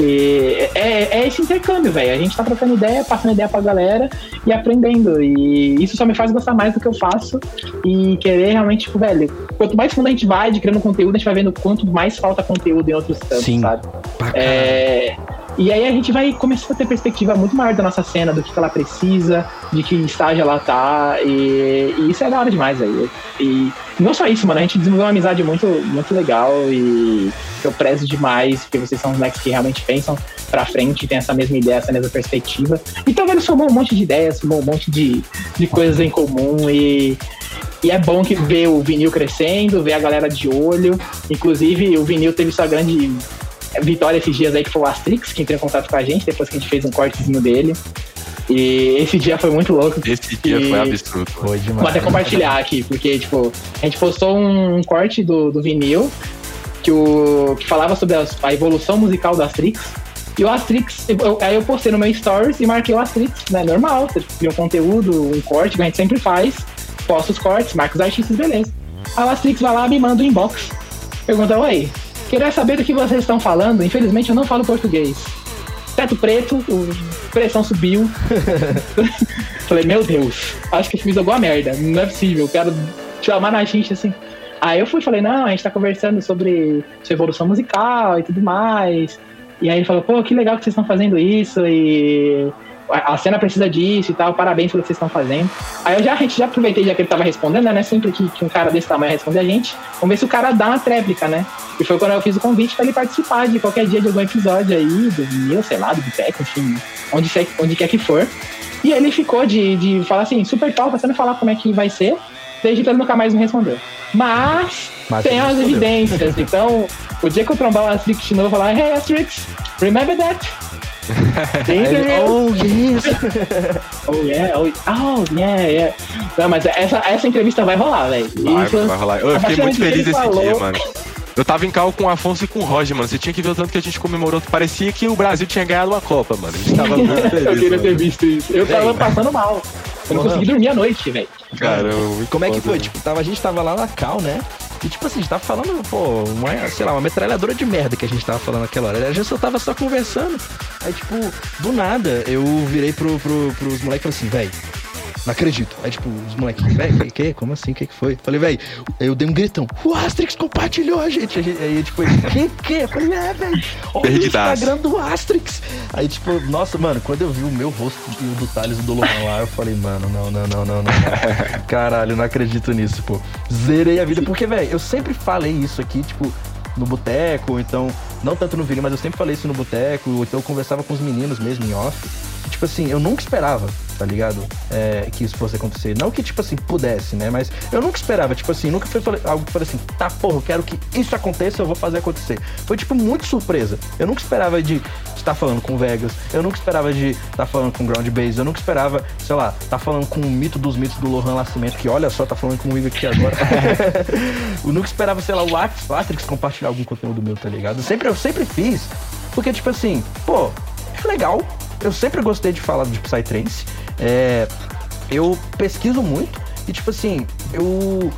D: Que é, é esse intercâmbio, velho. A gente tá trocando ideia, passando ideia pra galera e aprendendo. E isso só me faz gostar mais do que eu faço e querer realmente, tipo, velho, quanto mais fundo a gente vai de criando conteúdo, a gente vai vendo quanto mais falta conteúdo em outros campos,
B: Sim.
D: sabe? É, e aí a gente vai começar a ter perspectiva muito maior da nossa cena, do que ela precisa, de que estágio ela tá. E, e isso é da hora demais aí. E não só isso, mano, a gente desenvolveu uma amizade muito, muito legal e eu prezo demais, porque vocês são os moleques que realmente pensam pra frente, tem essa mesma ideia, essa mesma perspectiva. Então ele somou um monte de ideias, somou um monte de, de coisas em comum e. E é bom que ver o vinil crescendo, ver a galera de olho. Inclusive, o vinil teve sua grande vitória esses dias aí, que foi o Astrix, que entrou em contato com a gente, depois que a gente fez um cortezinho dele. E esse dia foi muito louco.
C: Esse dia e... foi absurdo. Foi
D: demais. Vou até compartilhar aqui, porque, tipo, a gente postou um corte do, do vinil que, o, que falava sobre a, a evolução musical do Astrix. E o Astrix, eu, aí eu postei no meu stories e marquei o Astrix, né? Normal, você cria um conteúdo, um corte que a gente sempre faz, posta os cortes, marca os artistas, beleza. Aí o Astrix vai lá e me manda um inbox. Pergunta, oi, Queria saber do que vocês estão falando. Infelizmente eu não falo português. Teto preto, pressão subiu. *laughs* Falei, meu Deus, acho que eu fiz alguma merda. Não é possível, quero chamar na gente assim. Aí eu fui falei, não, a gente tá conversando sobre sua evolução musical e tudo mais. E aí ele falou, pô, que legal que vocês estão fazendo isso e a cena precisa disso e tal, parabéns pelo que vocês estão fazendo. Aí eu já, a gente já aproveitei, já que ele tava respondendo, né? Sempre que, que um cara desse tamanho responde a gente, vamos ver se o cara dá uma tréplica, né? E foi quando eu fiz o convite para ele participar de qualquer dia de algum episódio aí, do meu, sei lá, do Biteco, enfim, onde, onde quer que for. E ele ficou de, de falar assim, super top, você me falar como é que vai ser, desde que ele nunca mais me respondeu. Mas, Mas tem as evidências, então, o dia que eu trombar o Asterix de novo, eu vou falar, hey Asterix, remember that? Oh, yes. *laughs* oh, yeah. Oh, oh, yeah, yeah. Não, mas essa, essa entrevista vai rolar, velho.
C: Vai, vai rolar. Eu fiquei muito feliz esse falou... dia, mano. Eu tava em cal com o Afonso e com o Roger, mano. Você tinha que ver o tanto que a gente comemorou. Parecia que o Brasil tinha ganhado uma Copa, mano. A gente tava muito *laughs* feliz.
D: eu queria ter visto isso. Eu tava passando mal. Eu não consegui dormir à noite, velho.
B: Caramba, Como é que foi? Tipo, tava, a gente tava lá na cal, né? E tipo assim, a gente tava falando, pô, uma, sei lá, uma metralhadora de merda que a gente tava falando naquela hora. A gente só tava só conversando. Aí, tipo, do nada, eu virei pro, pro, pros moleques e falei assim, velho, não acredito. Aí, tipo, os moleques, velho, que, que? Como assim? O que, que foi? Falei, velho, eu dei um gritão. O Asterix compartilhou a gente. Aí, tipo, que, que? Eu falei, é, velho. Olha o Instagram do Asterix. Aí, tipo, nossa, mano, quando eu vi o meu rosto e o do Thales e do Lohan lá, eu falei, mano, não, não, não, não, não. *laughs* Caralho, não acredito nisso, pô. Zerei a vida. Porque, velho, eu sempre falei isso aqui, tipo, no boteco, então, não tanto no vídeo, mas eu sempre falei isso no boteco, ou então eu conversava com os meninos mesmo em off. Tipo assim, eu nunca esperava, tá ligado? É, que isso fosse acontecer. Não que, tipo assim, pudesse, né? Mas eu nunca esperava, tipo assim, nunca foi algo que falei assim, tá, porra, eu quero que isso aconteça, eu vou fazer acontecer. Foi, tipo, muito surpresa. Eu nunca esperava de estar falando com Vegas, eu nunca esperava de estar falando com Ground Base, eu nunca esperava, sei lá, estar falando com o mito dos mitos do Lohan Nascimento, que olha só, tá falando comigo aqui agora. *laughs* eu nunca esperava, sei lá, o Atrix compartilhar algum conteúdo meu, tá ligado? Eu sempre, eu sempre fiz, porque, tipo assim, pô, é legal, eu sempre gostei de falar de Psytrance. É, eu pesquiso muito e, tipo assim, eu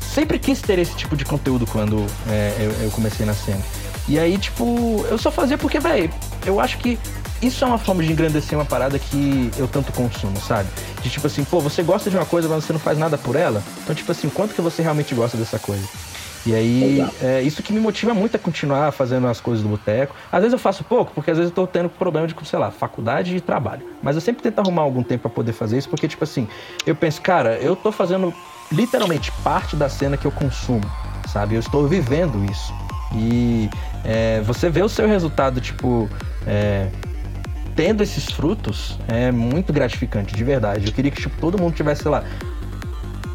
B: sempre quis ter esse tipo de conteúdo quando é, eu, eu, comecei na cena. E aí, tipo, eu só fazia porque, velho, eu acho que isso é uma forma de engrandecer uma parada que eu tanto consumo, sabe? De tipo assim, pô, você gosta de uma coisa, mas você não faz nada por ela. Então, tipo assim, quanto que você realmente gosta dessa coisa? E aí, é isso que me motiva muito a continuar fazendo as coisas do boteco. Às vezes eu faço pouco, porque às vezes eu tô tendo problema de, sei lá, faculdade e trabalho. Mas eu sempre tento arrumar algum tempo para poder fazer isso, porque, tipo assim, eu penso, cara, eu tô fazendo literalmente parte da cena que eu consumo, sabe? Eu estou vivendo isso. E é, você vê o seu resultado, tipo, é, tendo esses frutos, é muito gratificante, de verdade. Eu queria que, tipo, todo mundo tivesse, sei lá,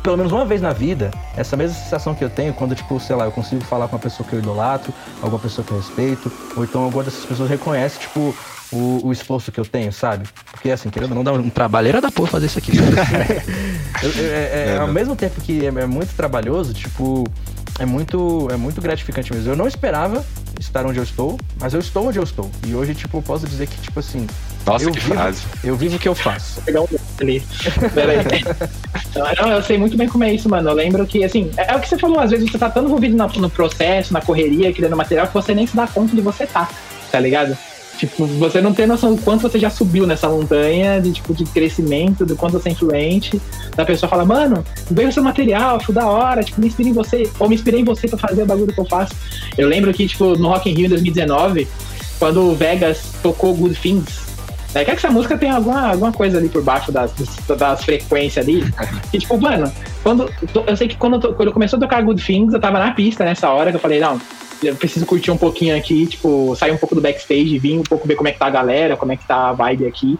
B: pelo menos uma vez na vida, essa mesma sensação que eu tenho quando, tipo, sei lá, eu consigo falar com uma pessoa que eu idolatro, alguma pessoa que eu respeito, ou então alguma dessas pessoas reconhece, tipo, o, o esforço que eu tenho, sabe? Porque, assim, querendo não dar um trabalheira da porra fazer isso aqui. *laughs* eu, é, é, ao mesmo tempo que é, é muito trabalhoso, tipo, é muito, é muito gratificante mesmo. Eu não esperava estar onde eu estou, mas eu estou onde eu estou. E hoje, tipo, eu posso dizer que, tipo assim.
C: Nossa,
B: eu
C: que
B: vivo,
C: frase.
B: Eu vivo o que eu faço.
D: Vou pegar um ali. não, eu sei muito bem como é isso, mano. Eu lembro que, assim, é, é o que você falou, às vezes você tá tão envolvido no, no processo, na correria, criando material, que você nem se dá conta de você tá, tá ligado? Tipo, você não tem noção do quanto você já subiu nessa montanha de, tipo, de crescimento, do quanto você é influente. Da pessoa fala, mano, veio seu material, foi da hora, tipo, me inspirei em você, ou me inspirei em você pra fazer o bagulho que eu faço. Eu lembro que, tipo, no Rock in Rio em 2019, quando o Vegas tocou Good Things, né, quer que essa música tenha alguma, alguma coisa ali por baixo das, das frequências ali. *laughs* E, tipo, mano, quando, eu sei que quando, quando começou a tocar Good Things, eu tava na pista nessa hora, que eu falei, não, eu preciso curtir um pouquinho aqui, tipo, sair um pouco do backstage, vir um pouco ver como é que tá a galera, como é que tá a vibe aqui.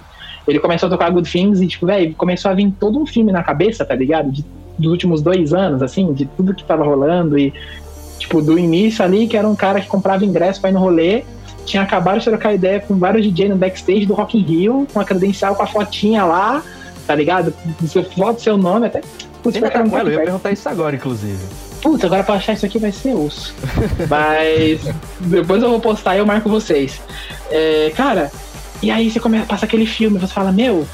D: Ele começou a tocar Good Things e, tipo, velho, começou a vir todo um filme na cabeça, tá ligado? De, dos últimos dois anos, assim, de tudo que tava rolando e, tipo, do início ali, que era um cara que comprava ingresso pra ir no rolê, tinha acabado de trocar ideia com vários DJ no backstage do Rock in Rio, com a credencial com a fotinha lá, tá ligado? Foto, seu nome, até.
B: Putz, Ainda tá com ela, eu ia perguntar isso agora, inclusive.
D: Putz, agora pra achar isso aqui vai ser osso. *laughs* Mas depois eu vou postar e eu marco vocês. É, cara, e aí você começa, passa aquele filme, você fala, meu,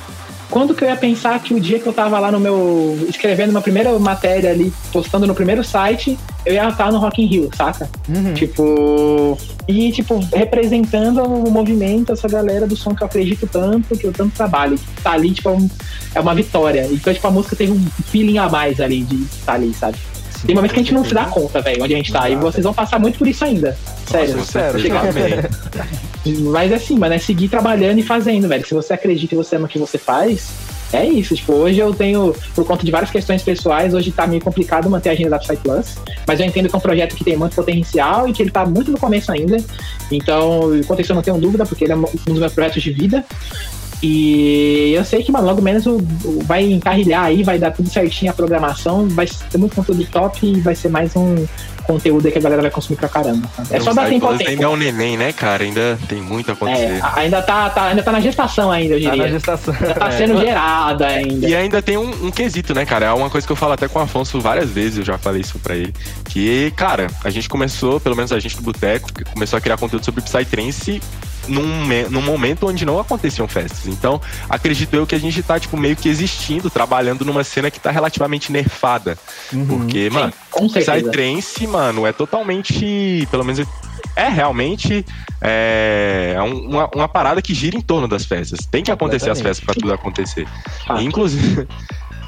D: quando que eu ia pensar que o dia que eu tava lá no meu. escrevendo uma primeira matéria ali, postando no primeiro site, eu ia estar no Rock in Rio, saca? Uhum. Tipo. E, tipo, representando o movimento, essa galera do som que eu acredito tanto, que eu tanto trabalho. Tá ali, tipo, é, é uma vitória. Então, tipo, a música teve um feeling a mais ali de estar ali, sabe? Sim, Tem momentos que a gente não se dá conta, velho, onde a gente tá. E vocês vão passar muito por isso ainda. Sério.
C: Nossa, sério,
D: Mas é assim, mano, é seguir trabalhando e fazendo, velho. Se você acredita e você ama o que você faz, é isso. Tipo, hoje eu tenho, por conta de várias questões pessoais, hoje tá meio complicado manter a agenda da Psy Plus. Mas eu entendo que é um projeto que tem muito potencial e que ele tá muito no começo ainda. Então, enquanto isso eu não tenho dúvida, porque ele é um dos meus projetos de vida. E eu sei que, mano, logo menos o, o vai encarrilhar aí, vai dar tudo certinho a programação, vai ter muito conteúdo top e vai ser mais um conteúdo aí que a galera vai consumir pra caramba.
C: É só dar tempo ao tempo. Ainda é um neném, né, cara? Ainda tem muito a acontecer. É,
D: ainda, tá, tá, ainda tá na gestação ainda, eu diria.
B: Tá na gestação.
D: Ainda tá sendo *laughs* é. gerada ainda.
C: E ainda tem um, um, quesito, né, cara? É uma coisa que eu falo até com o Afonso várias vezes, eu já falei isso pra ele. Que, cara, a gente começou, pelo menos a gente do Boteco, começou a criar conteúdo sobre Psytrance num, num momento onde não aconteciam festas. Então, acredito eu que a gente tá, tipo, meio que existindo, trabalhando numa cena que tá relativamente nerfada. Uhum. Porque, mano, Psytrance, mano, é totalmente. Pelo menos é realmente é, é uma, uma parada que gira em torno das festas. Tem que acontecer as festas para tudo acontecer.
D: Ah.
C: Inclusive,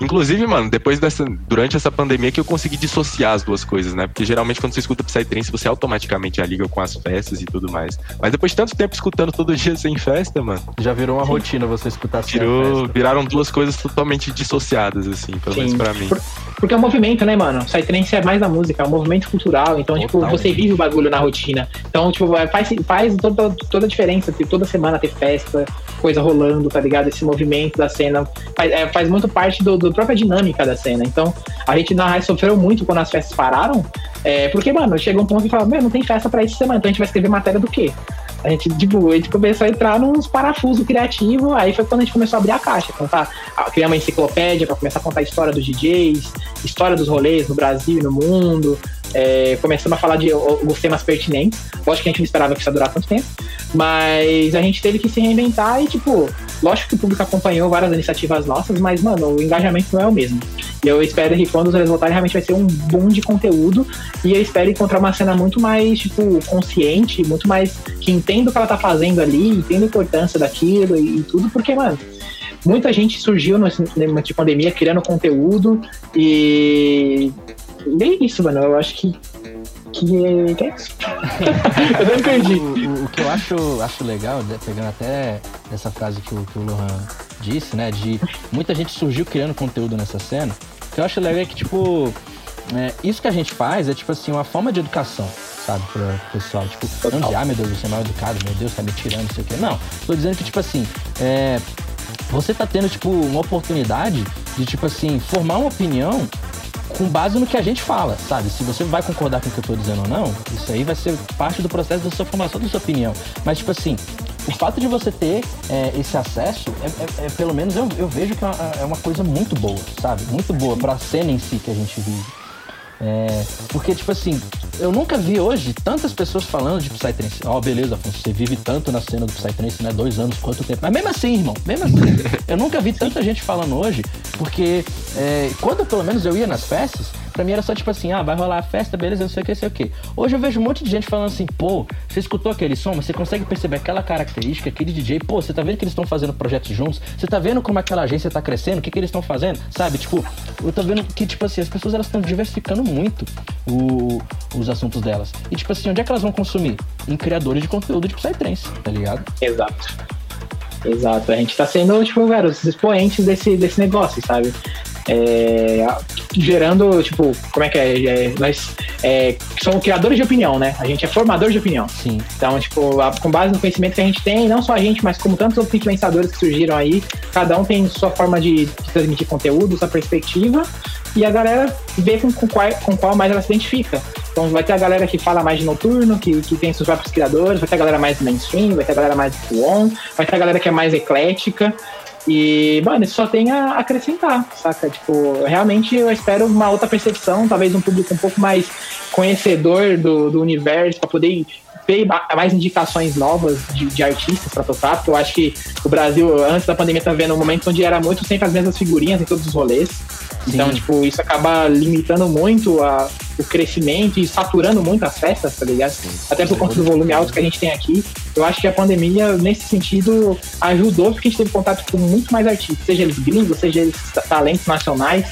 C: Inclusive, mano, depois dessa. Durante essa pandemia que eu consegui dissociar as duas coisas, né? Porque geralmente quando você escuta Psytrance, você automaticamente já liga com as festas e tudo mais. Mas depois de tanto tempo escutando todo dia sem festa, mano.
B: Já virou uma rotina você escutar sem
C: Virou,
B: festa.
C: viraram duas coisas totalmente dissociadas, assim, pelo menos
D: Sim.
C: pra mim.
D: Por- Porque é um movimento, né, mano? Psytrance é mais da música, é um movimento cultural. Então, tipo, você vive o bagulho na rotina. Então, tipo, faz, faz toda, toda a diferença. Ter, toda semana ter festa, coisa rolando, tá ligado? Esse movimento da cena faz, é, faz muito parte do, do própria dinâmica da cena. Então, a gente na Rai sofreu muito quando as festas pararam. É, porque, mano, chega um ponto que fala, meu, não tem festa pra essa semana, então a gente vai escrever matéria do quê? A gente, tipo, a gente começou a entrar nos parafusos criativos, aí foi quando a gente começou a abrir a caixa, contar, a- criar uma enciclopédia pra começar a contar a história dos DJs, história dos rolês no Brasil e no mundo, é, começamos a falar de alguns temas pertinentes. Lógico que a gente não esperava que isso ia durar tanto tempo, mas a gente teve que se reinventar e, tipo, lógico que o público acompanhou várias iniciativas nossas, mas, mano, o engajamento não é o mesmo. E eu espero que quando os voltarem, realmente vai ser um boom de conteúdo e eu espero encontrar uma cena muito mais, tipo, consciente, muito mais que entenda o que ela tá fazendo ali, entenda a importância daquilo e, e tudo, porque, mano, muita gente surgiu nesse momento de pandemia criando conteúdo e. É isso, mano. Eu acho que. Que é, que é isso. *laughs* eu não perdi.
B: O, o- o que eu acho, acho legal, né, pegando até essa frase que o, que o Lohan disse, né? De muita gente surgiu criando conteúdo nessa cena. O que eu acho legal é que, tipo, é, isso que a gente faz é, tipo assim, uma forma de educação, sabe, pro pessoal. Tipo, não
D: Total.
B: de, ah, meu Deus, você é mal educado, meu Deus, tá me tirando, não sei o quê. Não, tô dizendo que, tipo assim, é, você tá tendo, tipo, uma oportunidade de, tipo assim, formar uma opinião com base no que a gente fala, sabe? Se você vai concordar com o que eu tô dizendo ou não, isso aí vai ser parte do processo da sua formação da sua opinião. Mas, tipo assim, o fato de você ter é, esse acesso, é, é- é, pelo menos eu, eu vejo que é uma, é uma coisa muito boa, sabe? Muito boa pra cena em si que a gente vive. É, porque, tipo assim, eu nunca vi hoje tantas pessoas falando de Psytrance. Ó, beleza, Afonso, você vive tanto na cena do Psytrance, né? Dois anos, quanto tempo. Mas mesmo assim, irmão, mesmo assim, *laughs* eu nunca vi tanta gente falando hoje, porque é, quando pelo menos eu ia nas festas, pra mim era só tipo assim, ah, vai rolar a festa, beleza, não sei o que, não sei o que. Hoje eu vejo um monte de gente falando assim, pô, você escutou aquele som, você consegue perceber aquela característica, aquele DJ, pô, você tá vendo que eles estão fazendo projetos juntos? Você tá vendo como aquela agência tá crescendo? O que, que eles estão fazendo? Sabe, tipo, eu tô vendo que, tipo assim, as pessoas elas estão diversificando muito o- os assuntos delas. E, tipo assim, onde é que elas vão consumir? Em criadores de conteúdo de Psytrance, tá ligado?
D: Exato. Exato. A gente tá sendo, tipo, velho, os expoentes desse, desse negócio, sabe? É, gerando, tipo, como é que é? É, nós é, somos criadores de opinião, né? A gente é formador de opinião.
B: Sim.
D: Então, tipo, a- com base no conhecimento que a gente tem, não só a gente, mas como tantos outros influenciadores que surgiram aí, cada um tem sua forma de, de transmitir conteúdo, sua perspectiva, e a galera vê com, com, qual, com qual mais ela se identifica. Então vai ter a galera que fala mais de noturno, que, que tem seus próprios criadores, vai ter a galera mais mainstream, vai ter a galera mais on, vai ter a galera que é mais eclética. E, mano, isso só tem a acrescentar, saca? Tipo, realmente eu espero uma outra percepção, talvez um público um pouco mais conhecedor do, do universo, para poder ter mais indicações novas de, de artistas para tocar, porque eu acho que o Brasil, antes da pandemia, tá vendo um momento onde era muito sempre as mesmas figurinhas em todos os rolês. Então,
B: Sim.
D: tipo, isso acaba limitando muito a, o crescimento e saturando muito as festas, tá ligado? Até por conta do volume alto que a gente tem aqui. Eu acho que a pandemia, nesse sentido, ajudou porque a gente teve contato com muito mais artistas, seja eles gringos, seja eles ta- talentos nacionais.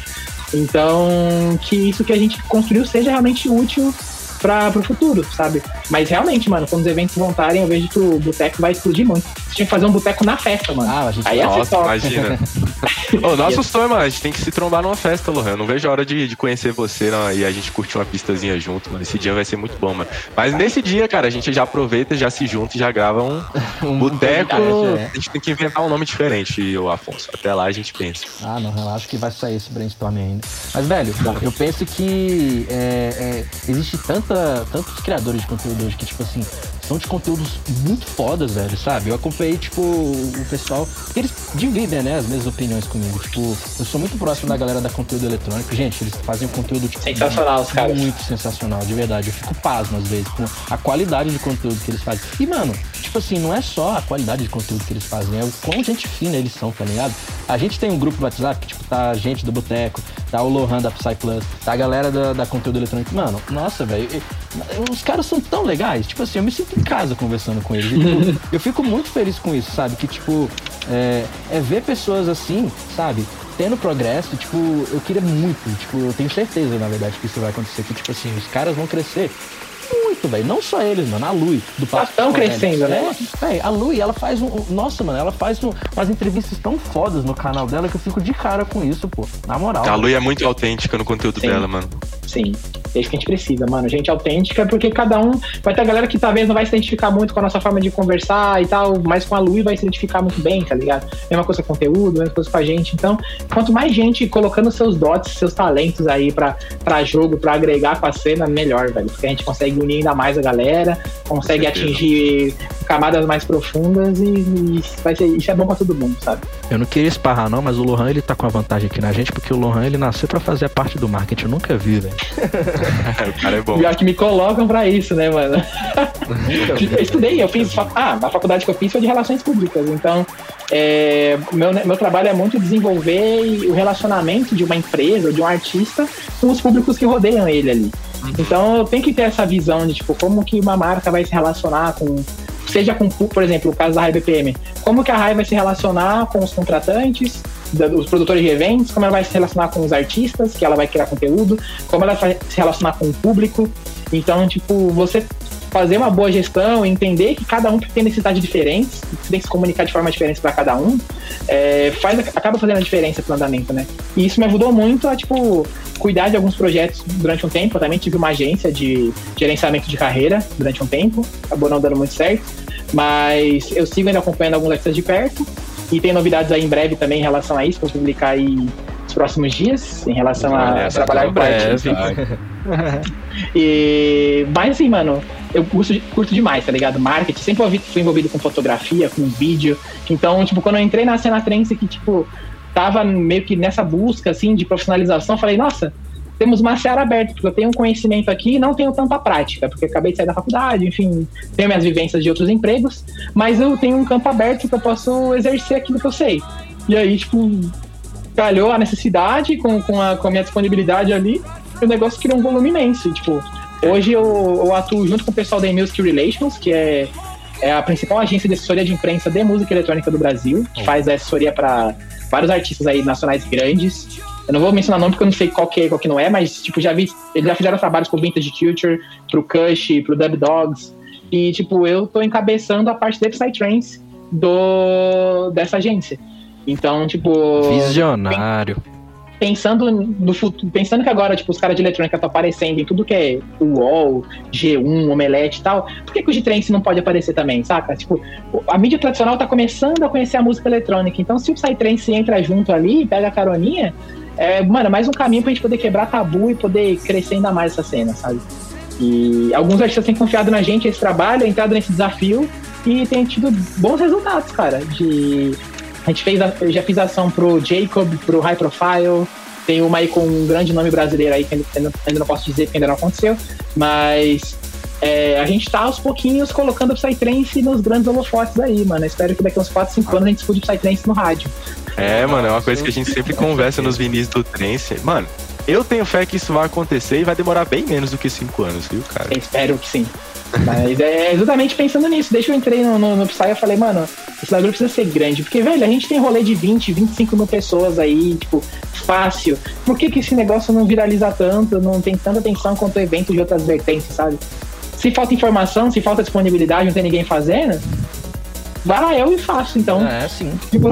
D: Então, que isso que a gente construiu seja realmente útil para o futuro, sabe? Mas realmente, mano, quando os eventos voltarem, eu vejo que o boteco vai explodir muito. Tinha que fazer um boteco na festa, mano.
B: Ah, a gente
D: Aí é
C: Nossa,
D: top.
C: imagina. *laughs* Ô, nosso sonho, mano, a gente tem que se trombar numa festa, Lohan. Eu não vejo a hora de, de conhecer você não, e a gente curtir uma pistazinha junto, mano. Esse dia vai ser muito bom, mano. Mas nesse dia, cara, a gente já aproveita, já se junta e já grava um *laughs*
B: Um
C: boteco.
B: é.
C: A gente tem que inventar um nome diferente, o Afonso. Até lá a gente pensa.
B: Ah, não, relaxa que vai sair esse brainstorming ainda. Mas, velho, eu penso que é, é, existe tanta, tantos criadores de conteúdo hoje que, tipo assim, são de conteúdos muito fodas, velho, sabe? Eu acompanhei, tipo, o pessoal. Porque eles dividem, né, as mesmas opiniões comigo. Tipo, eu sou muito próximo da galera da conteúdo eletrônico. Gente, eles fazem um conteúdo, tipo.
D: Sensacional, os caras.
B: Muito sensacional, de verdade. Eu fico pasmo às vezes com a qualidade de conteúdo que eles fazem. E, mano, tipo assim, não é só a qualidade de conteúdo que eles fazem, é o quão gente fina eles são, tá ligado? A gente tem um grupo no WhatsApp que, tipo, tá a gente do Boteco, tá o Lohan da Psy Plus, tá a galera da, da conteúdo eletrônico. Mano, nossa, velho. os caras são tão legais, tipo assim, eu me sinto em casa conversando com eles. E, tipo, eu fico muito feliz com isso, sabe? Que, tipo, é, é ver pessoas assim, sabe? Tendo progresso, tipo, eu queria muito, tipo, eu tenho certeza, na verdade, que isso vai acontecer, que, tipo assim, os caras vão crescer muito, velho. Não só eles, mano. A Lui, do
D: Papo. Tá tão crescendo, né?
B: É, a Lui, ela faz um. Nossa, mano, ela faz um, umas entrevistas tão fodas no canal dela que eu fico de cara com isso, pô. Na moral.
C: A Lui é muito autêntica no conteúdo
D: Sim.
C: dela, mano.
D: Sim. É isso que a gente precisa, mano. Gente autêntica, porque cada um. Vai ter a galera que talvez não vai se identificar muito com a nossa forma de conversar e tal, mas com a Lui vai se identificar muito bem, tá ligado? Mesma coisa com conteúdo, mesma coisa com a gente. Então, quanto mais gente colocando seus dots, seus talentos aí pra, pra jogo, pra agregar com a cena, melhor, velho. Porque a gente consegue unir ainda mais a galera, consegue atingir camadas mais profundas e, e vai ser, isso é bom pra todo mundo, sabe?
B: Eu não queria esparrar, não, mas o Lohan ele tá com a vantagem aqui na gente, porque o Lohan ele nasceu pra fazer a parte do marketing. Eu nunca vi, velho. *laughs* *laughs*
C: o cara é bom.
D: Pior que me colocam pra isso, né, mano? *laughs* eu estudei, eu fiz. Ah, a faculdade que eu fiz foi de relações públicas, então. É, meu, meu trabalho é muito desenvolver o relacionamento de uma empresa ou de um artista com os públicos que rodeiam ele ali. Então eu tenho que ter essa visão de tipo como que uma marca vai se relacionar com seja com, por exemplo, o caso da Rai BPM, como que a Rai vai se relacionar com os contratantes, os produtores de eventos, como ela vai se relacionar com os artistas, que ela vai criar conteúdo, como ela vai se relacionar com o público. Então, tipo, você fazer uma boa gestão, entender que cada um tem necessidades diferentes, você tem que se comunicar de forma diferente para cada um, é, faz, acaba fazendo a diferença pro andamento, né? E isso me ajudou muito a, tipo, cuidar de alguns projetos durante um tempo. Eu também tive uma agência de gerenciamento de carreira durante um tempo, acabou não dando muito certo, mas eu sigo ainda acompanhando alguns artistas de perto e tem novidades aí em breve também em relação a isso, vou publicar aí nos próximos dias, em relação a, a trabalhar com artistas. *laughs* e, mas assim, mano, eu curto, curto demais, tá ligado? Marketing, sempre fui envolvido com fotografia, com vídeo. Então, tipo, quando eu entrei na cena trance que, tipo, tava meio que nessa busca, assim, de profissionalização, falei, nossa, temos uma seara aberta, porque eu tenho um conhecimento aqui e não tenho tanta prática, porque acabei de sair da faculdade, enfim, tenho minhas vivências de outros empregos, mas eu tenho um campo aberto que eu posso exercer aquilo que eu sei. E aí, tipo, calhou a necessidade com, com, a, com a minha disponibilidade ali, e o negócio criou um volume imenso. E, tipo, hoje eu, eu, atuo junto com o pessoal da Music Relations, que é, é a principal agência de assessoria de imprensa de música eletrônica do Brasil, que faz assessoria para vários artistas aí nacionais grandes. Eu não vou mencionar nome porque eu não sei qual que é e qual que não é, mas tipo, já vi, eles já fizeram trabalhos pro Vintage Culture, pro Kush, pro Dub Dogs. E tipo, eu tô encabeçando a parte de Psytrance do dessa agência. Então, tipo,
B: visionário.
D: Pensando no futuro, pensando que agora, tipo, os caras de eletrônica estão aparecendo em tudo que é UOL, G1, Omelete e tal, por que, que o G-Trance não pode aparecer também, saca? Tipo, a mídia tradicional tá começando a conhecer a música eletrônica, então se o Psytrance entra junto ali, pega a caroninha, é, mano, mais um caminho pra gente poder quebrar tabu e poder crescer ainda mais essa cena, sabe? E alguns artistas têm confiado na gente, esse trabalho, entrado nesse desafio e tem tido bons resultados, cara. De... A gente fez, a... eu já fiz ação pro Jacob, pro High Profile, tem uma aí com um grande nome brasileiro aí que ainda, ainda não posso dizer porque ainda não aconteceu, mas é, a gente tá aos pouquinhos colocando o Psytrance nos grandes holofotes aí, mano. Espero que daqui uns 4, 5 anos a gente escute Psytrance no rádio.
C: É, mano, é uma coisa que a gente sempre conversa nos vinis do trance. Mano, eu tenho fé que isso vai acontecer e vai demorar bem menos do que 5 anos, viu, cara?
D: Eu espero que sim. Mas é exatamente pensando nisso. Desde que eu entrei no, no, no Psy, eu falei, mano, esse bagulho precisa ser grande. Porque, velho, a gente tem rolê de 20, 25 mil pessoas aí, tipo, fácil. Por que, que esse negócio não viraliza tanto, não tem tanta atenção quanto evento de outras vertentes, sabe? Se falta informação, se falta disponibilidade, não tem ninguém fazendo, vai lá eu e faço, então.
B: É, sim.
D: Tipo,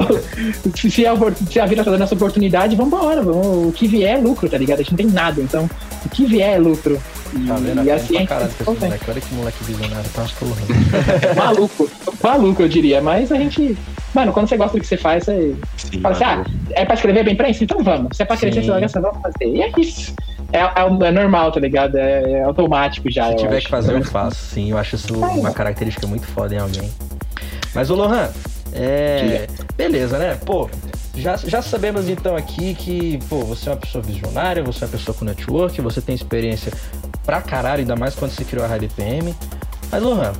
D: se a, se a vida tá dando essa oportunidade, vambora. Vamos, o que vier é lucro, tá ligado? A gente não tem nada, então o que vier é lucro.
B: E, tá vendo?
D: e assim,
B: caralho,
D: a gente
B: moleque. Olha que moleque visionário, tá porra. *laughs*
D: maluco, maluco, eu diria. Mas a gente. Mano, quando você gosta do que você faz, você
C: Sim,
D: fala assim: ah, é pra escrever bem pra isso? Então vamos. Se é pra crescer, vai gastar, vamos fazer. E é isso. É, é, é normal, tá ligado? É, é automático já.
B: Se tiver
D: acho.
B: que fazer, eu faço. Sim, eu acho isso uma característica muito foda em alguém. Mas, ô Lohan, é. Beleza, né? Pô, já, já sabemos então aqui que, pô, você é uma pessoa visionária, você é uma pessoa com network, você tem experiência pra caralho, ainda mais quando você criou a Rádio PM. Mas, Lohan,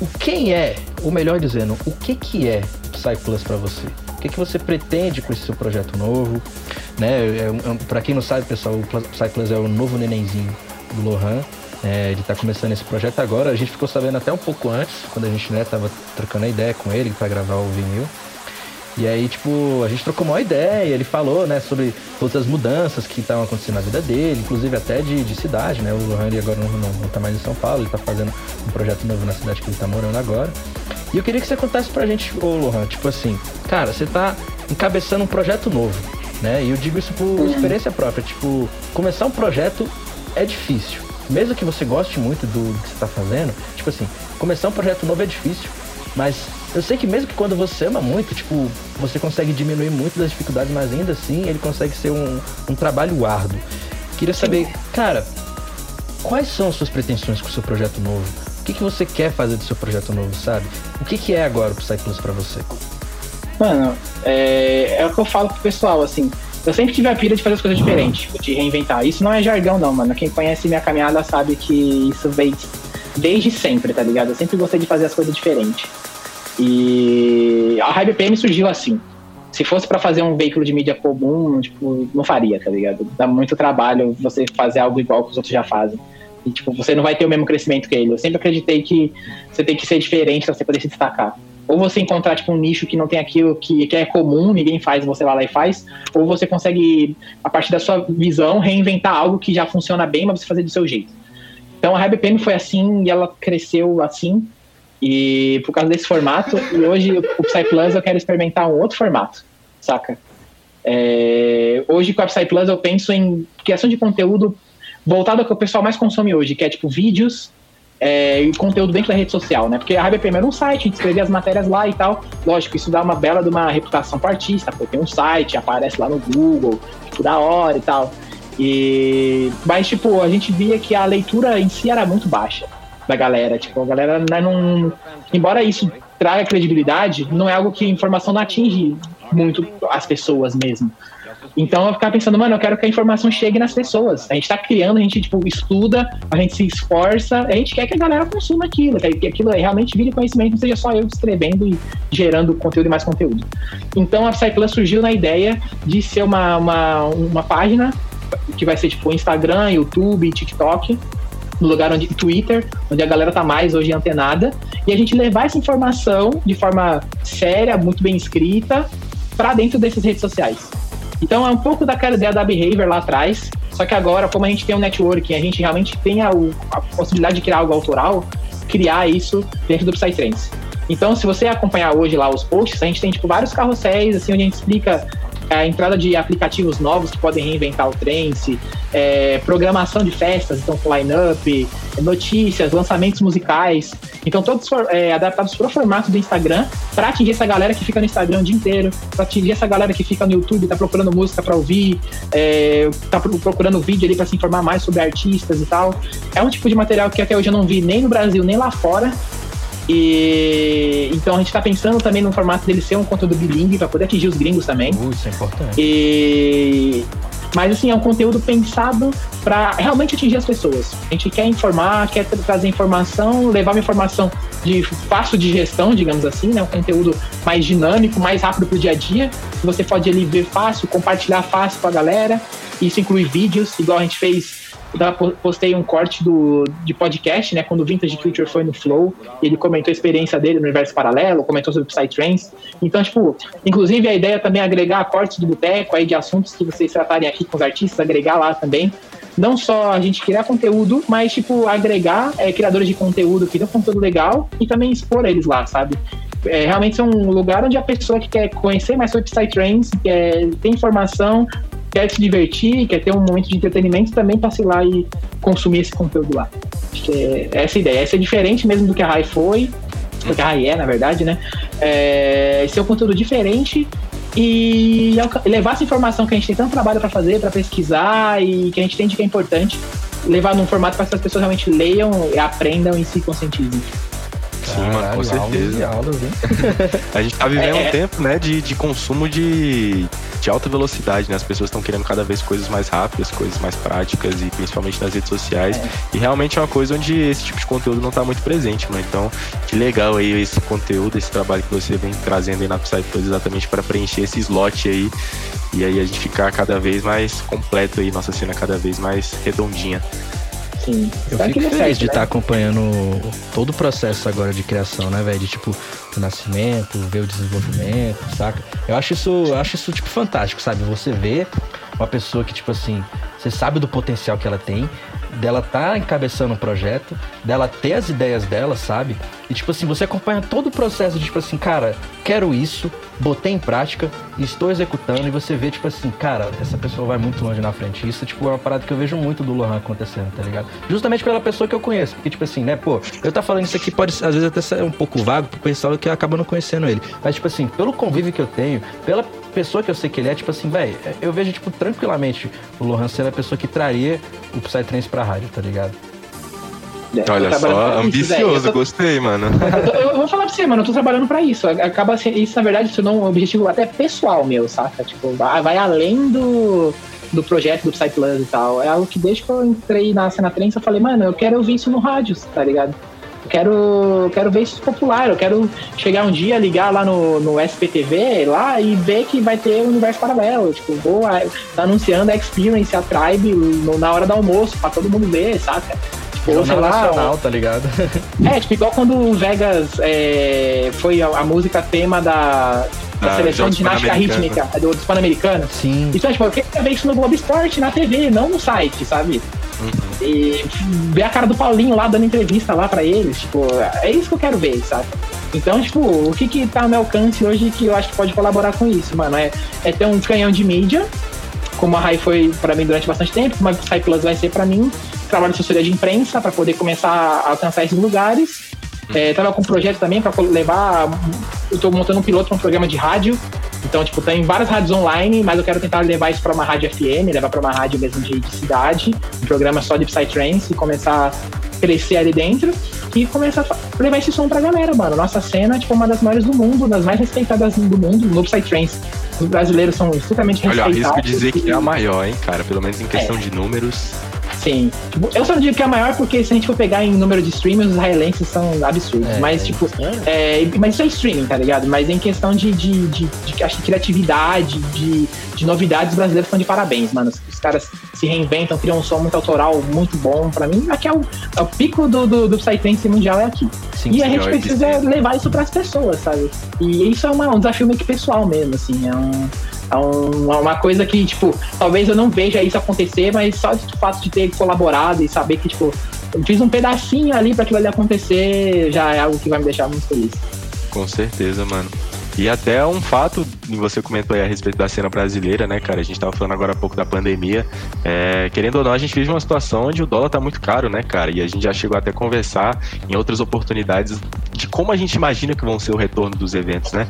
B: o quem é, ou melhor dizendo, o que que é Psy Plus pra você? O que que você pretende com esse seu projeto novo? Né? É, é pra quem não sabe, pessoal, o Plus- Psy Plus é o novo nenenzinho do Lohan. É, ele está começando esse projeto agora. A gente ficou sabendo até um pouco antes, quando a gente né, tava trocando a ideia com ele para gravar o vinil. E aí, tipo, a gente trocou uma ideia, ele falou, né, sobre todas as mudanças que estavam acontecendo na vida dele, inclusive até de, de cidade, né? O Lohan agora não, não, não tá mais em São Paulo, ele tá fazendo um projeto novo na cidade que ele tá morando agora. E eu queria que você contasse pra gente, ô Lohan, tipo assim, cara, você tá encabeçando um projeto novo, né? E eu digo isso por uhum. experiência própria, tipo, começar um projeto é difícil. Mesmo que você goste muito do que você tá fazendo, tipo assim, começar um projeto novo é difícil, mas eu sei que mesmo que quando você ama muito, tipo, você consegue diminuir muito das dificuldades, mas ainda assim ele consegue ser um, um trabalho árduo. Queria saber, cara, quais são as suas pretensões com o seu projeto novo? O que, que você quer fazer do seu projeto novo, sabe? O que, que é agora o Psyplus para você?
D: Mano, é, é o que eu falo pro pessoal, assim. Eu sempre tive a pira de fazer as coisas diferentes, de reinventar. Isso não é jargão, não, mano. Quem conhece minha caminhada sabe que isso veio desde sempre, tá ligado? Eu sempre gostei de fazer as coisas diferentes. E a Hype PM surgiu assim. Se fosse para fazer um veículo de mídia comum, tipo, não faria, tá ligado? Dá muito trabalho você fazer algo igual que os outros já fazem. E, tipo, você não vai ter o mesmo crescimento que ele. Eu sempre acreditei que você tem que ser diferente para você poder se destacar. Ou você encontrar, tipo, um nicho que não tem aquilo que, que é comum, ninguém faz, você vai lá e faz. Ou você consegue, a partir da sua visão, reinventar algo que já funciona bem, mas você fazer do seu jeito. Então a RebPM foi assim e ela cresceu assim. E por causa desse formato, e hoje o Psy Plus eu quero experimentar um outro formato, saca? É, hoje com a Psy Plus eu penso em criação de conteúdo voltado ao que o pessoal mais consome hoje, que é tipo vídeos é, e conteúdo dentro da rede social, né? Porque a RBPM era um site, a gente escrevia as matérias lá e tal. Lógico, isso dá uma bela de uma reputação pro artista, pô, tem um site, aparece lá no Google, tipo, da hora e tal. E... Mas, tipo, a gente via que a leitura em si era muito baixa da galera. Tipo, a galera né, não. Embora isso traga credibilidade, não é algo que a informação não atinge muito as pessoas mesmo. Então eu ficava pensando, mano, eu quero que a informação chegue nas pessoas. A gente tá criando, a gente, tipo, estuda, a gente se esforça, a gente quer que a galera consuma aquilo, que aquilo realmente vire conhecimento, não seja só eu escrevendo e gerando conteúdo e mais conteúdo. Então a Psyplus surgiu na ideia de ser uma, uma, uma página que vai ser tipo Instagram, YouTube, TikTok, no lugar onde Twitter, onde a galera tá mais hoje antenada, e a gente levar essa informação de forma séria, muito bem escrita, para dentro dessas redes sociais. Então é um pouco daquela ideia da behavior lá atrás, só que agora, como a gente tem um networking, a gente realmente tem a, a possibilidade de criar algo autoral, criar isso dentro do Psytrance. Então, se você acompanhar hoje lá os posts, a gente tem tipo vários carrosséis, assim, onde a gente explica a entrada de aplicativos novos que podem reinventar o trance, é, programação de festas, então com line-up, notícias, lançamentos musicais. Então, todos é, adaptados para o formato do Instagram, para atingir essa galera que fica no Instagram o dia inteiro, para atingir essa galera que fica no YouTube, tá procurando música para ouvir, é, tá procurando vídeo ali para se informar mais sobre artistas e tal. É um tipo de material que até hoje eu não vi nem no Brasil, nem lá fora. E então a gente está pensando também no formato dele ser um conteúdo bilíngue para poder atingir os gringos também.
B: Uh, isso é importante.
D: E mas assim, é um conteúdo pensado para realmente atingir as pessoas. A gente quer informar, quer trazer informação, levar uma informação de fácil de gestão, digamos assim, né? Um conteúdo mais dinâmico, mais rápido para o dia a dia. Você pode ali ver fácil, compartilhar fácil com a galera. Isso inclui vídeos, igual a gente fez postei um corte do, de podcast, né? Quando o Vintage Culture foi no Flow, ele comentou a experiência dele no universo paralelo, comentou sobre Psytrance. Então, tipo, inclusive a ideia também é agregar cortes do boteco aí de assuntos que vocês tratarem aqui com os artistas, agregar lá também. Não só a gente criar conteúdo, mas, tipo, agregar é, criadores de conteúdo que dão conteúdo legal e também expor eles lá, sabe? É, realmente é um lugar onde a pessoa que quer conhecer mais sobre Psytrance, quer ter informação, quer se divertir, quer ter um momento de entretenimento, também passe lá e consumir esse conteúdo lá. Acho que é essa ideia. Essa é diferente mesmo do que a Rai foi, do que a Rai é, na verdade, né? É, ser um conteúdo diferente e levar essa informação que a gente tem tanto trabalho para fazer, para pesquisar e que a gente entende que é importante, levar num formato para que as pessoas realmente leiam, aprendam e se conscientizem.
C: Sim, Caralho, mano, com certeza. Aulas aulas, a gente tá vivendo é. um tempo, né, de, de consumo de, de alta velocidade, né? As pessoas estão querendo cada vez coisas mais rápidas, coisas mais práticas e principalmente nas redes sociais. É. E realmente é uma coisa onde esse tipo de conteúdo não tá muito presente, mano. Então, que legal aí esse conteúdo, esse trabalho que você vem trazendo aí na Psyplus exatamente para preencher esse slot aí. E aí a gente ficar cada vez mais completo aí, nossa cena cada vez mais redondinha.
D: Sim.
B: Eu fico feliz
D: certo,
B: de
D: né?
B: estar acompanhando todo o processo agora de criação, né, velho? De tipo, o nascimento, ver o desenvolvimento, saca? Eu acho isso, eu acho isso, tipo, fantástico, sabe? Você vê uma pessoa que, tipo assim, você sabe do potencial que ela tem, dela tá encabeçando um projeto, dela ter as ideias dela, sabe? E, tipo assim, você acompanha todo o processo de, tipo assim, cara, quero isso, botei em prática, estou executando, e você vê, tipo assim, cara, essa pessoa vai muito longe na frente. Isso, tipo, é uma parada que eu vejo muito do Lohan acontecendo, tá ligado? Justamente pela pessoa que eu conheço. Porque, tipo assim, né, pô, eu tá falando isso aqui pode, às vezes, até ser um pouco vago pro pessoal que acaba não conhecendo ele. Mas, tipo assim, pelo convívio que eu tenho, pela pessoa que eu sei que ele é, tipo assim, velho, eu vejo, tipo, tranquilamente o Lohan sendo a pessoa que traria o Psytrance pra rádio, tá ligado?
D: É, tô
C: Olha só,
D: pra isso,
C: ambicioso,
D: Eu tô-
C: gostei, mano. *laughs*
D: Eu, tô- eu vou falar pra você, mano, eu tô trabalhando pra isso. Acaba sendo, isso, na verdade, se tornou um objetivo até pessoal meu, saca? Tipo, vai, vai além do, do projeto do Psy Plus e tal. É algo que desde que eu entrei na cena trance, eu falei, mano, eu quero ouvir isso no rádio, tá ligado? Eu quero, quero ver isso popular, eu quero chegar um dia, ligar lá no, no SPTV lá e ver que vai ter um universo paralelo. Tipo, vou tá anunciando a Experience, a Tribe no- na hora do almoço, pra todo mundo ver, saca? Ou sei lá,
B: Nacional, tá ligado? *laughs*
D: é, tipo, igual quando o Vegas é, foi a, a música tema da, da
C: Da
D: seleção de ginástica
C: Pan-Americanos.
D: rítmica, do, do Pan-Americano.
B: Sim.
D: Então, tipo, eu queria ver isso no Globo Esporte, na TV, não no site, sabe?
C: Uhum.
D: E ver a cara do Paulinho lá dando entrevista lá pra eles, tipo, é isso que eu quero ver, sabe? Então, tipo, o que que tá ao meu alcance hoje que eu acho que pode colaborar com isso, mano? É, é ter um canhão de mídia, como a Rai foi pra mim durante bastante tempo, como a Psy Plus vai ser pra mim, trabalho de assessoria de imprensa pra poder começar a alcançar esses lugares. É, tava com um projeto também pra levar. Eu tô montando um piloto pra um programa de rádio. Então, tipo, tem várias rádios online, mas eu quero tentar levar isso pra uma rádio FM, levar pra uma rádio mesmo de, de cidade, um programa só de Psytrance e começar a crescer ali dentro e começar a levar esse som pra galera, mano. Nossa cena é tipo uma das maiores do mundo, das mais respeitadas do mundo no Psytrance. Os brasileiros são extremamente
C: Olha, eu
D: respeitados.
C: arrisco dizer que é a maior, hein, cara? Pelo menos em
D: É.
C: questão de números.
D: Sim. Tipo, eu só não digo que é a maior porque se a gente for pegar em número de streamers, os israelenses são absurdos.
B: É,
D: mas,
B: é
D: tipo,
B: isso.
D: é, mas isso é streaming, tá ligado? Mas em questão de, de, de, de, acho que criatividade, de, de novidades, os brasileiros estão de parabéns, mano. Os, caras se reinventam, criam um som muito autoral, muito bom. Pra mim, aqui é o, é o pico do, do, do Psytrance mundial é aqui.
B: Sim,
D: E a gente
C: é
D: precisa levar isso pras pessoas, sabe? E isso é uma- um desafio meio que pessoal mesmo, assim. É, um, é um- é uma coisa que, tipo, talvez eu não veja isso acontecer, mas só de fato de ter colaborado e saber que, tipo, fiz um pedacinho ali pra aquilo ali acontecer, já é algo que vai me deixar muito feliz.
C: Com certeza, mano. E até um fato, você comentou aí a respeito da cena brasileira, né, cara? A gente tava falando agora há pouco da pandemia. É, querendo ou não, a gente vive uma situação onde o dólar tá muito caro, né, cara? E a gente já chegou até a conversar em outras oportunidades de como a gente imagina que vão ser o retorno dos eventos, né?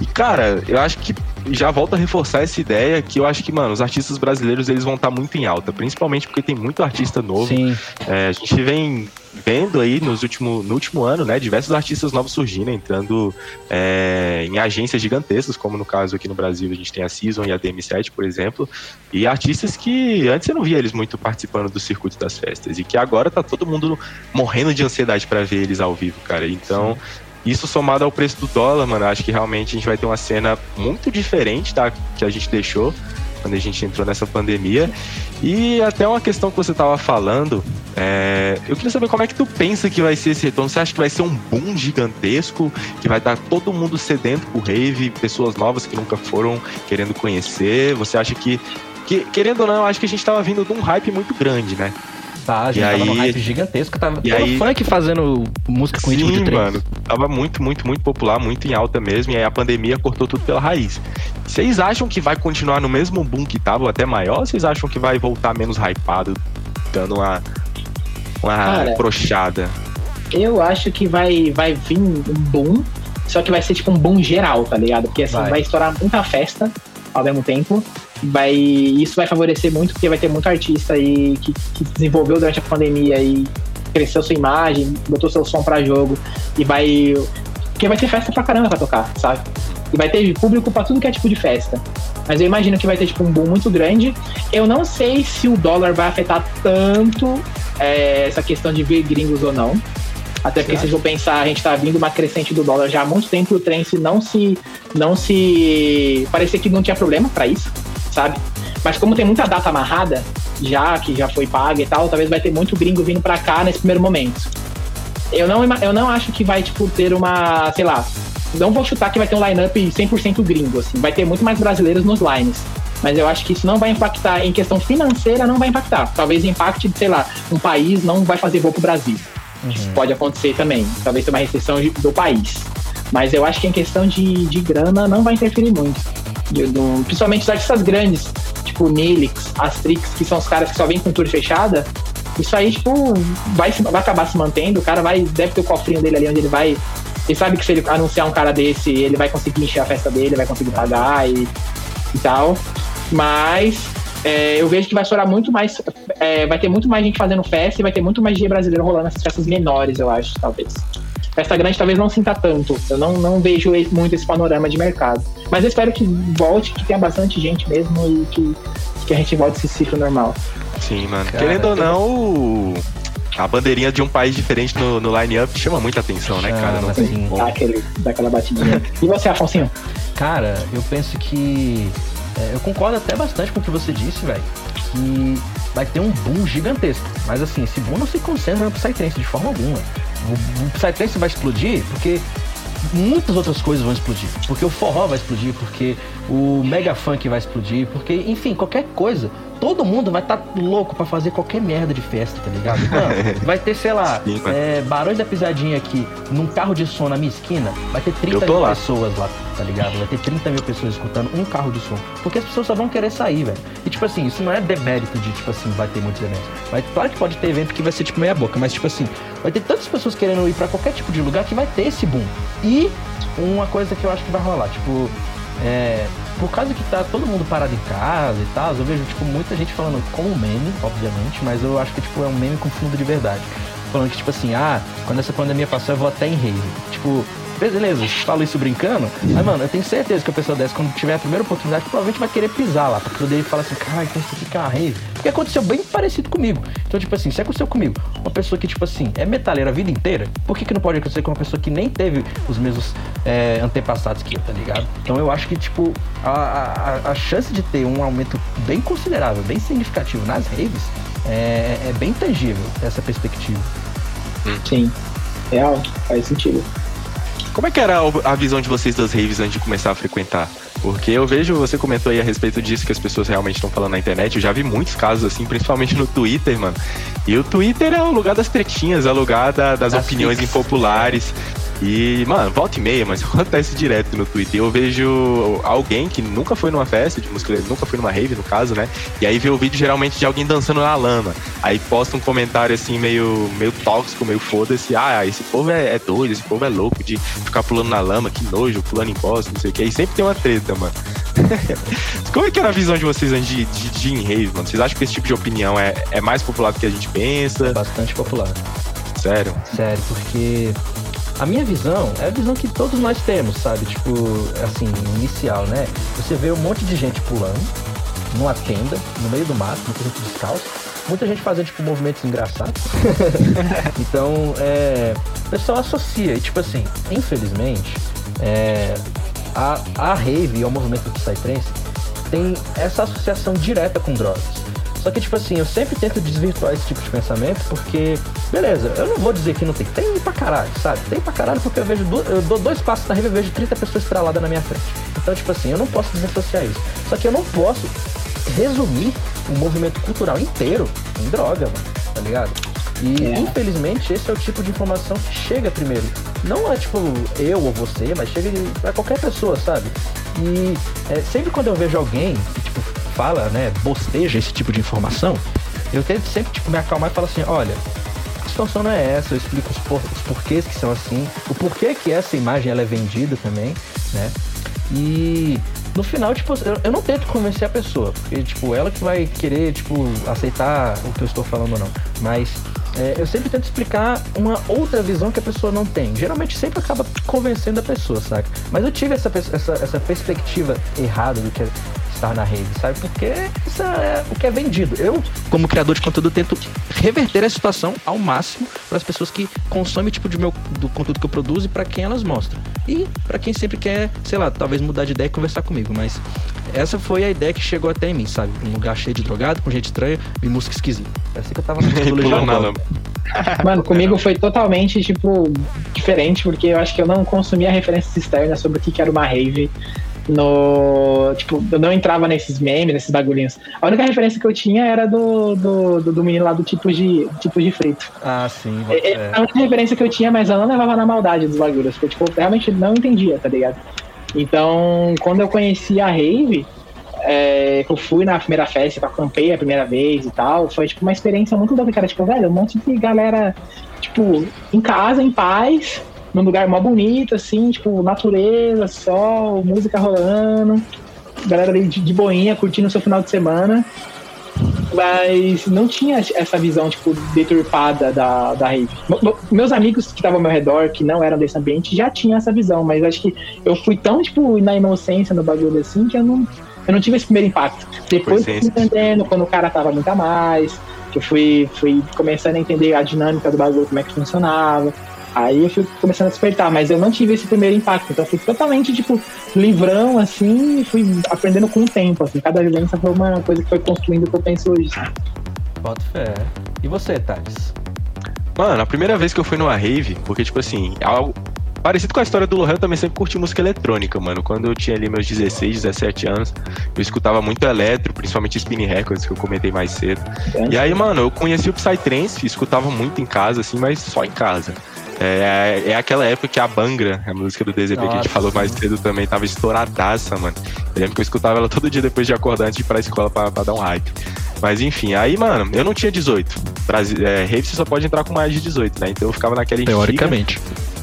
C: E, cara, eu acho que já volto a reforçar essa ideia que eu acho que, mano, os artistas brasileiros eles vão estar muito em alta, principalmente porque tem muito artista novo.
B: Sim.
C: É, a gente vem vendo aí nos último, no último ano, né, diversos artistas novos surgindo, entrando é, em agências gigantescas, como no caso aqui no Brasil a gente tem a Season e a DM7, por exemplo, e artistas que antes eu não via eles muito participando do circuito das festas, e que agora tá todo mundo morrendo de ansiedade para ver eles ao vivo, cara. Então, isso somado ao preço do dólar, mano, acho que realmente a gente vai ter uma cena muito diferente da que a gente deixou quando a gente entrou nessa pandemia. E até uma questão que você tava falando, é, eu queria saber como é que tu pensa que vai ser esse retorno. Você acha que vai ser um boom gigantesco, que vai estar todo mundo sedento por rave, pessoas novas que nunca foram querendo conhecer? Você acha que, que querendo ou não, eu acho que a gente tava vindo de um hype muito grande, né?
B: Tá, a gente
C: E
B: tava num
C: aí-
B: hype gigantesco, tava
C: e aí-
B: funk fazendo música com ritmo de
C: Sim, mano. Tava muito, muito, muito popular, muito em alta mesmo. E aí a pandemia cortou tudo pela raiz. Vocês acham que vai continuar no mesmo boom que tava, ou até maior? Ou vocês acham que vai voltar menos hypado, dando uma, uma
D: Cara,
C: crochada?
D: Eu acho que vai, vai vir um boom, só que vai ser tipo um boom geral, tá ligado? Porque assim,
B: Vai.
D: vai, estourar muita festa ao mesmo tempo. Vai, isso vai favorecer muito, porque vai ter muito artista aí que, que desenvolveu durante a pandemia e cresceu sua imagem, botou seu som pra jogo e vai. Porque vai ter festa pra caramba pra tocar, sabe? E vai ter público pra tudo que é tipo de festa. Mas eu imagino que vai ter tipo um boom muito grande. Eu não sei se o dólar vai afetar tanto é, essa questão de ver gringos ou não. Até porque vocês vão pensar, a gente tá vindo uma crescente do dólar já há muito tempo o trance não se. não se. parecia que não tinha problema pra isso. sabe? Mas como tem muita data amarrada, já que já foi paga e tal, talvez vai ter muito gringo vindo pra cá nesse primeiro momento. Eu não, eu não acho que vai, tipo, ter uma, sei lá, não vou chutar que vai ter um line-up 100% gringo, assim, vai ter muito mais brasileiros nos lines. Mas eu acho que isso não vai impactar, em questão financeira, não vai impactar. Talvez impacte, sei lá, um país não vai fazer voo pro Brasil. Uhum. Pode acontecer também. Talvez tenha uma restrição do país. Mas eu acho que em questão de, de grana não vai interferir muito. De, do, principalmente os artistas grandes, tipo Nilix, Astrix, que são os caras que só vêm com tour fechada. Isso aí, tipo, vai, vai acabar se mantendo. O cara vai, deve ter o cofrinho dele ali onde ele vai. Ele sabe que se ele anunciar um cara desse, ele vai conseguir encher a festa dele, vai conseguir pagar e, e tal. Mas é, eu vejo que vai estourar muito mais. É, vai ter muito mais gente fazendo festa e vai ter muito mais dia brasileiro rolando nessas festas menores, eu acho, talvez. Festa grande talvez não sinta tanto. Eu não, não vejo muito esse panorama de mercado. Mas eu espero que volte, que tenha bastante gente mesmo e que, que a gente volte esse ciclo normal.
C: Sim, mano. Cara, Querendo ou não, a bandeirinha de um país diferente no, no line-up chama muita atenção, né, cara? Não
D: tem Dá, aquele, dá aquela batidinha. e você, Afonso?
B: Cara, eu penso que é, eu concordo até bastante com o que você disse, velho. Que vai ter um boom gigantesco. Mas assim, esse boom não se concentra no Psytrance de forma alguma. O, o Psytrance vai explodir porque muitas outras coisas vão explodir. Porque o forró vai explodir, porque o mega funk vai explodir, porque, enfim, qualquer coisa todo mundo vai estar tá louco para fazer qualquer merda de festa, tá ligado? Mano, *laughs* vai ter, sei lá, Sim, é, Barões da Pisadinha aqui, num carro de som na minha esquina, vai ter 30 mil lá. pessoas lá, tá ligado? Vai ter 30 mil pessoas escutando um carro de som. Porque as pessoas só vão querer sair, velho. E tipo assim, isso não é demérito de, tipo assim, vai ter muitos deméritos. Mas claro que pode ter evento que vai ser tipo meia boca, mas tipo assim, vai ter tantas pessoas querendo ir para qualquer tipo de lugar que vai ter esse boom. E uma coisa que eu acho que vai rolar, tipo, é, por causa que tá todo mundo parado em casa e tal, eu vejo, tipo, muita gente falando como meme, obviamente, mas eu acho que, tipo, é um meme com fundo de verdade. Falando que, tipo assim, ah, quando essa pandemia passar eu vou até em rave. Tipo, beleza, falo isso brincando, mas, mano, eu tenho certeza que a pessoa dessa, quando tiver a primeira oportunidade, provavelmente vai querer pisar lá, pra poder falar assim, cara, isso aqui que rave. Porque aconteceu bem parecido comigo. Então, tipo assim, se aconteceu comigo, uma pessoa que, tipo assim, é metaleira a vida inteira, por que, que não pode acontecer com uma pessoa que nem teve os mesmos é, antepassados que eu, tá ligado? Então eu acho que, tipo, a, a, a chance de ter um aumento bem considerável, bem significativo nas raves, é, é bem tangível essa perspectiva.
D: Sim, real, faz sentido.
C: Como é que era a visão de vocês das raves antes de começar a frequentar? Porque eu vejo, você comentou aí a respeito disso que as pessoas realmente estão falando na internet. Eu já vi muitos casos assim, principalmente no Twitter, mano. E o Twitter é o lugar das tretinhas, é o lugar da, das, das opiniões impopulares. E, mano, volta e meia, mas *laughs* acontece direto no Twitter. Eu vejo alguém que nunca foi numa festa de música, nunca foi numa rave, no caso, né? E aí vê o vídeo geralmente de alguém dançando na lama. Aí posta um comentário assim, meio, meio tóxico, meio foda-se. Ah, esse povo é, é, doido, esse povo é louco de ficar pulando na lama, que nojo, pulando em bosta, não sei o que. E sempre tem uma treta, mano. *laughs* Como é que era a visão de vocês antes de, de, de em rave, mano? Vocês acham que esse tipo de opinião é, é mais popular do que a gente pensa? É
B: bastante popular.
C: Sério?
B: Sério, porque a minha visão é a visão que todos nós temos, sabe? Tipo, assim, inicial, né? Você vê um monte de gente pulando numa tenda, no meio do mato, muita gente descalço, muita gente fazendo, tipo, movimentos engraçados. *laughs* então, é, o pessoal associa, e tipo assim, infelizmente, é, a, a rave e o movimento do Psytrance tem essa associação direta com drogas. Só que, tipo assim, eu sempre tento desvirtuar esse tipo de pensamento, porque, beleza, eu não vou dizer que não tem. Tem pra caralho, sabe? Tem pra caralho porque eu vejo. Do, eu dou dois passos na rede e vejo 30 pessoas estraladas na minha frente. Então, tipo assim, eu não posso desassociar isso. Só que eu não posso resumir o movimento cultural inteiro em droga, mano, tá ligado? E é. infelizmente esse é o tipo de informação que chega primeiro. Não é tipo eu ou você, mas chega pra qualquer pessoa, sabe? E é, sempre quando eu vejo alguém que tipo, fala, né, bosteja esse tipo de informação, eu tento sempre tipo, me acalmar e falar assim, olha, a situação não é essa, eu explico os, por, os porquês que são assim, o porquê que essa imagem ela é vendida também, né? E no final, tipo, eu, eu não tento convencer a pessoa, porque, tipo, ela que vai querer, tipo, aceitar o que eu estou falando ou não. Mas é, eu sempre tento explicar uma outra visão que a pessoa não tem. Geralmente sempre acaba convencendo a pessoa, saca? Mas eu tive essa, essa, essa perspectiva errada do que estar na rede, sabe? Porque isso é o que é vendido. Eu, como criador de conteúdo, tento reverter a situação ao máximo para as pessoas que consomem tipo de meu do conteúdo que eu produzo e para quem elas mostram. e para quem sempre quer, sei lá, talvez mudar de ideia e conversar comigo, mas essa foi a ideia que chegou até em mim, sabe? Um lugar cheio de drogado, com gente estranha e música esquisita. É assim que eu tava *laughs*
C: Pulou nada.
D: Mano, comigo foi totalmente, tipo, diferente, porque eu acho que eu não consumia referências externas sobre o que era uma rave no. Tipo, eu não entrava nesses memes, nesses bagulhinhos. A única referência que eu tinha era do, do, do, do menino lá do tipo de, tipo de frito.
B: Ah, sim.
D: É, é. A única referência que eu tinha, mas eu não levava na maldade dos bagulhos, porque, tipo, eu realmente não entendia, tá ligado? Então, quando eu conheci a Rave, é, eu fui na primeira festa, eu acampei a primeira vez e tal, foi, tipo, uma experiência muito louca, cara. Tipo, velho, um monte de galera, tipo, em casa, em paz, num lugar mó bonito, assim, tipo, natureza, sol, música rolando, galera ali de, de boinha, curtindo o seu final de semana. Mas não tinha essa visão, tipo, deturpada da, da rave. Meus amigos que estavam ao meu redor, que não eram desse ambiente, já tinham essa visão, mas acho que eu fui tão, tipo, na inocência no bagulho assim, que eu não, eu não tive esse primeiro impacto. Depois eu fui entendendo, quando o cara tava muito a mais, que eu fui, fui começando a entender a dinâmica do bagulho, como é que funcionava. Aí eu fui começando a despertar, mas eu não tive esse primeiro impacto. Então eu fui totalmente, tipo, livrão, assim, e fui aprendendo com o tempo, assim. Cada vivência foi uma coisa que foi construindo o que eu penso hoje.
B: Bota fé. E você, Thales?
C: Mano, a primeira vez que eu fui numa rave, porque, tipo assim, algo parecido com a história do Lohan, eu também sempre curti música eletrônica, mano. Quando eu tinha ali meus 16, 17 anos, eu escutava muito eletro, principalmente Spin Records, que eu comentei mais cedo. É. E aí, mano, eu conheci o Psytrance, escutava muito em casa, assim, mas só em casa. É, é aquela época que a Bangra, a música do DZP Nossa, que a gente falou mais cedo também, tava estouradaça, mano. Eu lembro que eu escutava ela todo dia depois de acordar antes de ir pra escola pra, pra dar um hype. Mas enfim, aí, mano, eu não tinha 18. Pra, é, rave você só pode entrar com mais de 18, né? Então eu ficava naquela
B: Teoricamente.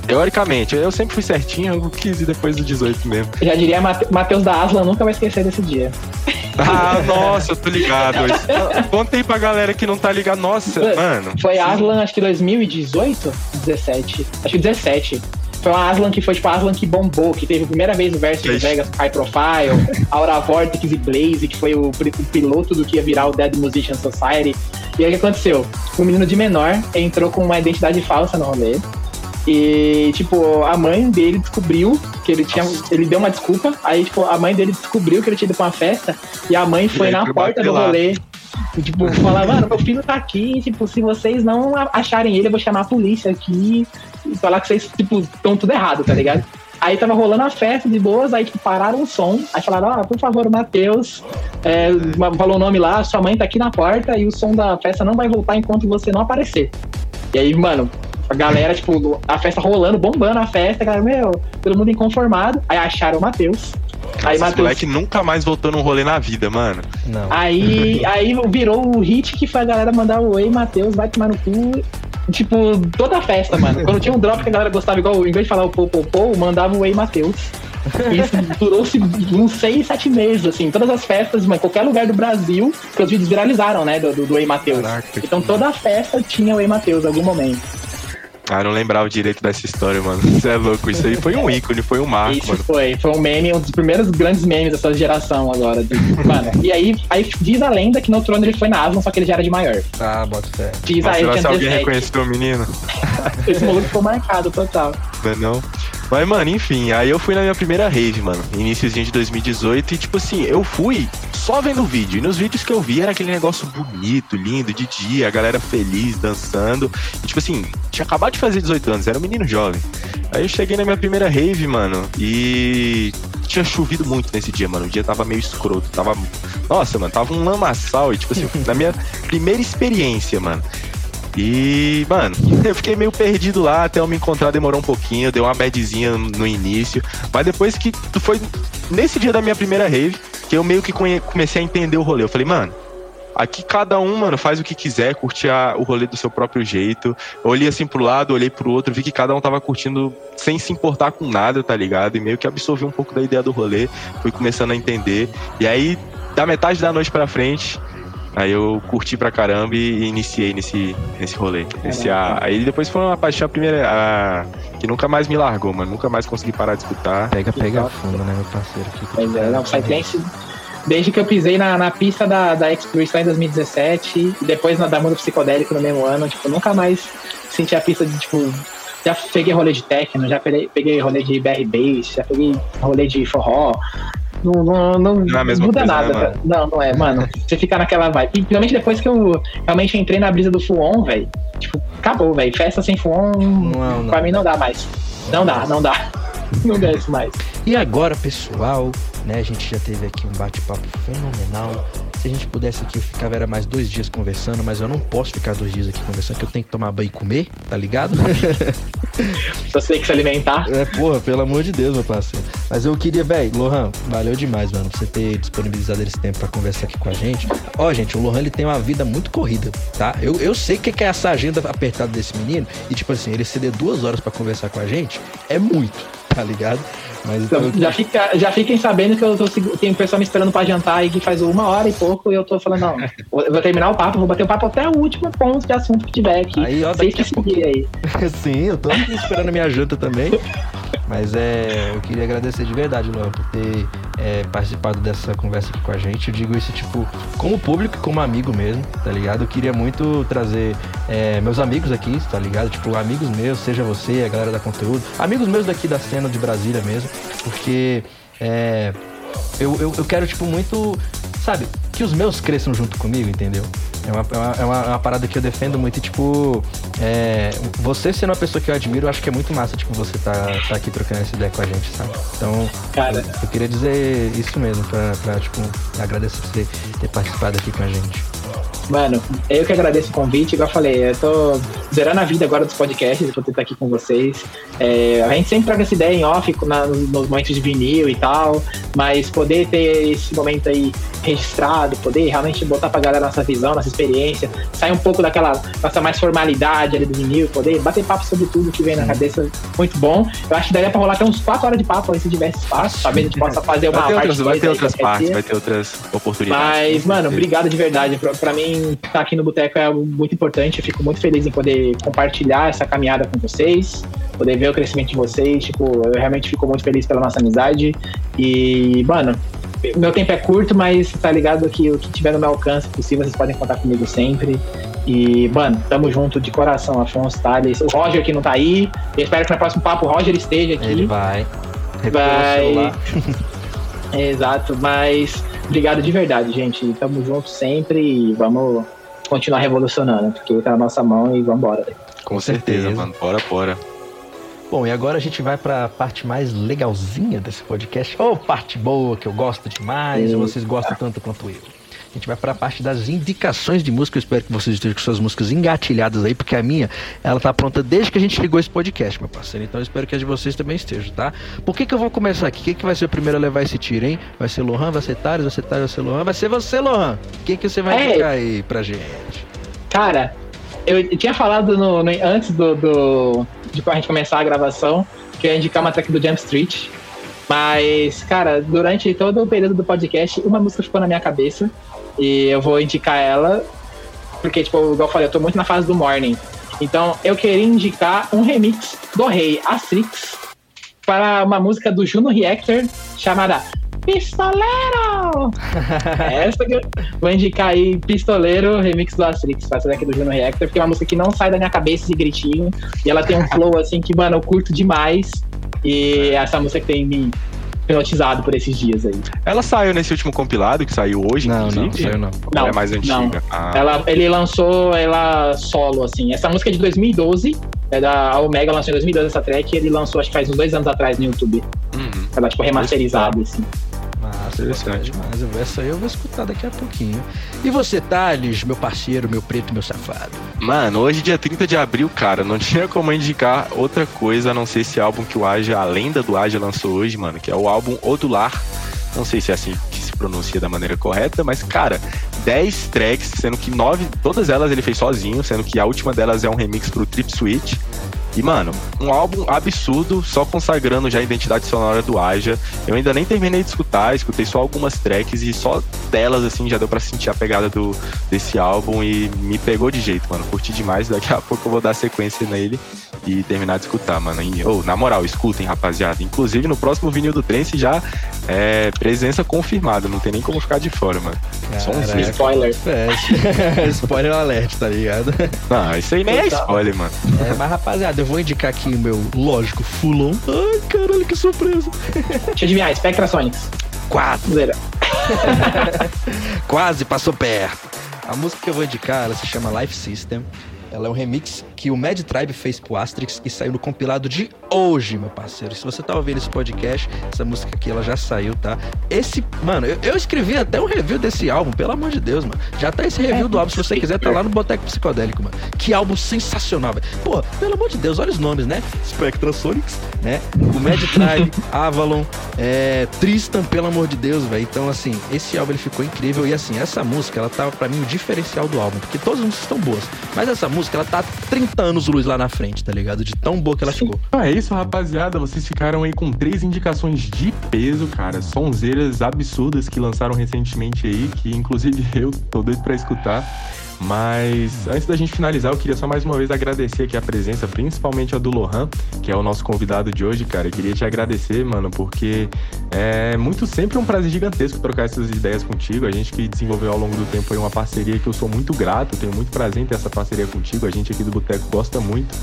C: Teoricamente, eu sempre fui certinho, eu quis ir depois do 18 mesmo.
D: Já diria Matheus da Aslan, nunca vai esquecer desse dia. *laughs*
C: Ah, nossa, eu tô ligado. Contei pra galera que não tá ligado. Nossa, foi, mano.
D: Foi Aslan, acho que 2018? 17. Acho que 17. Foi uma Aslan que foi tipo a Aslan que bombou, que teve a primeira vez o verso de Vegas High Profile, Aura Vortex e Blaze, que foi o, o, piloto do que ia virar o Dead Musician Society. E aí o que aconteceu? Um menino de menor entrou com uma identidade falsa no rolê. E, tipo, a mãe dele descobriu que ele tinha. Ele deu uma desculpa. Aí, tipo, a mãe dele descobriu que ele tinha ido pra uma festa. E a mãe foi na porta do rolê. E, tipo, falar, mano, meu filho tá aqui. Tipo, se vocês não acharem ele, eu vou chamar a polícia aqui. E falar que vocês, tipo, estão tudo errado, tá ligado? Aí tava rolando a festa de boas, aí tipo, pararam o som, aí falaram, ah, por favor, Matheus, é, falou o nome lá, sua mãe tá aqui na porta e o som da festa não vai voltar enquanto você não aparecer. E aí, mano, a galera, tipo, a festa rolando, bombando a festa, a galera, meu, todo mundo inconformado. Aí acharam o Matheus.
C: Aí Mateus... moleque nunca mais voltou num rolê na vida, mano.
D: Não. Aí, *laughs* aí virou o hit que foi a galera mandar o Oi, Matheus, vai tomar no cu. Tipo, toda a festa, mano. Quando tinha um drop que a galera gostava, igual, em vez de falar o Pou Pou Pou, mandava o Oi, Matheus. Isso *laughs* durou-se uns seis, sete meses, assim. Todas as festas, em qualquer lugar do Brasil, porque os vídeos viralizaram, né, do, do, do Ei Matheus. Então toda a festa tinha o Ei Matheus em algum momento.
C: Ah, não lembrava direito dessa história, mano. *laughs* Isso é louco. Isso aí foi um ícone, foi um marco, Isso mano.
D: foi. Foi um meme, um dos primeiros grandes memes dessa geração agora. De... mano, e aí, aí diz a lenda que no trono ele foi na Aslan, só que ele já era de maior.
B: Ah, bota fé.
C: Diz Nossa, aí, se alguém reconheceu o menino.
D: Esse maluco ficou marcado, total.
C: Não é não? Mas, mano, enfim, aí eu fui na minha primeira rave, mano. Iníciozinho de 2018. E, tipo assim, eu fui só vendo vídeo. E nos vídeos que eu vi era aquele negócio bonito, lindo, de dia, a galera feliz, dançando. E, tipo assim, tinha acabado de fazer 18 anos, era um menino jovem. Aí eu cheguei na minha primeira rave, mano, e tinha chovido muito nesse dia, mano. O dia tava meio escroto. Tava. Nossa, mano, tava um lamaçal. E, tipo assim, na minha primeira experiência, mano. E, mano, *laughs* eu fiquei meio perdido lá até eu me encontrar, demorou um pouquinho, deu uma badzinha no início. Mas depois que foi nesse dia da minha primeira rave, que eu meio que comecei a entender o rolê. Eu falei, mano, aqui cada um, mano, faz o que quiser, curte a, o rolê do seu próprio jeito. Eu olhei assim pro lado, olhei pro outro, vi que cada um tava curtindo sem se importar com nada, tá ligado? E meio que absorvi um pouco da ideia do rolê, fui começando a entender. E aí, da metade da noite pra frente, Aí eu curti pra caramba e iniciei nesse, nesse rolê. Esse, a, aí depois foi uma paixão a primeira. A, que nunca mais me largou, mano. Nunca mais consegui parar de escutar.
B: Pega, pega fundo, né, meu parceiro?
D: Pois é, não, Psytrance, desde que eu pisei na, na pista da, da Experience lá em 2017 e depois na, da Mundo Psicodélico no mesmo ano, tipo, nunca mais senti a pista de, tipo, já peguei rolê de techno, já peguei, peguei rolê de BR Bass, já peguei rolê de forró. Não, não, não,
C: Não é
D: muda
C: coisa,
D: nada.
C: né, mano?
D: velho. não, não é, mano. Você fica naquela vibe. E, Principalmente depois que eu realmente entrei na brisa do Fuon, velho. Tipo, acabou, velho. Festa sem Fuon,
B: Não, não.
D: pra mim não dá mais. Não dá, não dá. *laughs* Não desce mais.
B: E agora, pessoal, né? A gente já teve aqui um bate-papo fenomenal. Se a gente pudesse aqui, eu ficava era mais dois dias conversando, mas eu não posso ficar dois dias aqui conversando, que eu tenho que tomar banho e comer, tá ligado? *laughs*
D: Você tem que se alimentar.
B: É, porra, pelo amor de Deus, meu parceiro. Mas eu queria, velho, Lohan, valeu demais, mano, você ter disponibilizado esse tempo pra conversar aqui com a gente. Ó, gente, o Lohan, ele tem uma vida muito corrida, tá? Eu, eu sei que é essa agenda apertada desse menino, e tipo assim, ele ceder duas horas pra conversar com a gente é muito, tá ligado? Mas então, eu-
D: Já, fica, já fiquem sabendo que eu tô, tem pessoal me esperando pra jantar aí que faz uma hora e pouco e eu tô falando, não, *laughs* eu vou terminar o papo, vou bater o papo até o último ponto de assunto que tiver aqui.
B: Aí, ó, daqui a
D: que seguirem aí. *laughs*
B: Sim, eu tô esperando a minha janta também. Mas é, eu queria agradecer de verdade, Luan, por ter é, participado dessa conversa aqui com a gente. Eu digo isso, tipo, como público e como amigo mesmo, tá ligado? Eu queria muito trazer é, meus amigos aqui, tá ligado? Tipo, amigos meus, seja você, a galera da conteúdo, amigos meus daqui da cena de Brasília mesmo, porque é, eu, eu, eu quero, tipo, muito, sabe, que os meus cresçam junto comigo, entendeu? É uma, é uma, é uma- é uma parada que eu defendo muito, e, tipo, é, você sendo uma pessoa que eu admiro, eu acho que é muito massa, tipo, você tá, tá aqui trocando essa ideia com a gente, sabe? Então,
D: Cara.
B: eu, eu queria dizer isso mesmo, pra, pra, tipo, agradecer por você ter participado aqui com a gente.
D: Mano, eu que agradeço o convite, igual eu falei, eu tô zerando a vida agora dos podcasts, por estar aqui com vocês. É, a gente sempre troca essa ideia em off na- nos momentos de vinil e tal, mas poder ter esse momento aí registrado, poder realmente botar pra galera nossa visão, nossa experiência, sair um pouco daquela nossa mais formalidade ali do vinil, poder bater papo sobre tudo que vem na cabeça, muito bom. Eu acho que daria pra rolar até uns 4 horas de papo aí se tivesse espaço, talvez a gente possa fazer uma
C: Vai ter
D: parte
C: outras, vai ter outras partes, vai ter outras oportunidades.
D: Mas, mano, obrigado de verdade. Pra, pra mim, estar aqui no Boteco é algo muito importante. Eu fico muito feliz em poder compartilhar essa caminhada com vocês, poder ver o crescimento de vocês. Tipo, eu realmente fico muito feliz pela nossa amizade. E, mano, meu tempo é curto, mas tá ligado que o que tiver no meu alcance possível, vocês podem contar comigo sempre. E, mano, tamo junto de coração, Afonso, Thales. O Roger que não tá aí. Eu espero que no próximo papo o Roger esteja aqui.
B: Ele vai.
D: Vai. *laughs* Exato, mas obrigado de verdade, gente. Tamo junto sempre e vamos continuar revolucionando, porque tá na nossa mão e vambora.
C: Com certeza,
B: certeza.
C: mano. Bora, bora.
B: Bom, e agora a gente vai pra parte mais legalzinha desse podcast. Ô, parte boa, que eu gosto demais, e vocês gostam tanto quanto eu. A gente vai pra parte das indicações de música. Eu espero que vocês estejam com suas músicas engatilhadas aí, porque a minha, ela tá pronta desde que a gente ligou esse podcast, meu parceiro. Então eu espero que as de vocês também estejam, tá? Por que que eu vou começar aqui? Quem que vai ser o primeiro a levar esse tiro, hein? Vai ser Lohan, vai ser Thales, vai ser Thales, vai ser Lohan, vai ser você, Lohan. Quem que você vai
D: Ei.
B: indicar aí pra gente?
D: Cara, eu tinha falado no, no- antes do, do de a gente começar a gravação que eu ia indicar uma track do Jump Street. Mas, cara, durante todo o período do podcast, uma música ficou na minha cabeça. E eu vou indicar ela. Porque, tipo, igual eu falei, eu tô muito na fase do morning. Então, eu queria indicar um remix do Rei Astrix para uma música do Juno Reactor chamada Pistoleiro! *laughs* Essa que eu vou indicar aí, Pistoleiro, remix do Astrix, essa daqui do Juno Reactor, porque é uma música que não sai da minha cabeça esse gritinho. E ela tem um flow assim que, mano, eu curto demais. E essa música que tem me hipnotizado por esses dias aí.
C: Ela saiu nesse último compilado que saiu hoje,
B: Não, não,
C: inclusive?
B: saiu não.
D: Não,
C: Ela é mais antiga.
D: não.
C: Ah,
D: Ela, ele lançou ela solo, assim. Essa música é de 2012. É da a Omega lançou em 2012 essa track e ele lançou acho que faz uns dois anos atrás no YouTube.
C: uhum.
D: Ela, tipo, remasterizada, assim.
B: Massa,
C: Interessante.
B: vou- Essa aí eu vou escutar daqui a pouquinho. E você, Thales, meu parceiro, meu preto, meu safado?
C: Mano, hoje, dia 30 de abril, cara, não *laughs* tinha como indicar outra coisa a não ser esse álbum que o Aja, a lenda do Aja, lançou hoje, mano, que é o álbum Odular. Não sei se é assim que se pronuncia da maneira correta, mas, cara, 10 tracks, sendo que nove, todas elas ele fez sozinho, sendo que a última delas é um remix pro Trip Switch. E, mano, um álbum absurdo, só consagrando já a identidade sonora do Aja. Eu ainda nem terminei de escutar, escutei só algumas tracks e só delas, assim, já deu pra sentir a pegada do, desse álbum e me pegou de jeito, mano. Curti demais, daqui a pouco eu vou dar sequência nele.
E: E terminar de escutar, mano. Ou, oh, na moral, escutem, rapaziada. Inclusive, no próximo vinil do Trance já é presença confirmada, não tem nem como ficar de fora, mano.
D: Só um spoiler.
B: É, *laughs* spoiler alert, tá ligado?
E: Não, isso aí nem é spoiler, mano.
B: É, mas rapaziada, eu vou indicar aqui o meu, lógico, Fulon. Ai, caralho, que surpresa.
D: Deixa eu adivinhar, Spectra Sonics.
B: Quase. *laughs* Quase passou perto. A música que eu vou indicar, ela se chama Life System. Ela é um remix que o Mad Tribe fez pro Asterix e saiu no compilado de hoje, meu parceiro. Se você tá ouvindo esse podcast, essa música aqui ela já saiu, tá? Esse, mano, eu, eu escrevi até um review desse álbum, pelo amor de Deus, mano. Já tá esse review do álbum, se você quiser, tá lá no Boteco Psicodélico, mano. Que álbum sensacional, velho. Pô, pelo amor de Deus, olha os nomes, né? Spectra Sonics, né? O Mad Tribe, *laughs* Avalon, é, Tristan, pelo amor de Deus, velho. Então, assim, esse álbum ele ficou incrível e assim, essa música, ela tava para mim o diferencial do álbum, porque todas as músicas estão boas, mas essa música música, ela tá 30 anos luz lá na frente, tá ligado? De tão boa que ela ficou.
C: Ah, é isso, rapaziada. Vocês ficaram aí com três indicações de peso, cara. Sonzeiras absurdas que lançaram recentemente aí, que inclusive *laughs* eu tô doido pra escutar. Mas antes da gente finalizar, eu queria só mais uma vez agradecer aqui a presença, principalmente a do Lohan, que é o nosso convidado de hoje, cara. Eu queria te agradecer, mano, porque é muito sempre um prazer gigantesco trocar essas ideias contigo. A gente que desenvolveu ao longo do tempo aí uma parceria que eu sou muito grato, tenho muito prazer em ter essa parceria contigo. A gente aqui do Boteco gosta muito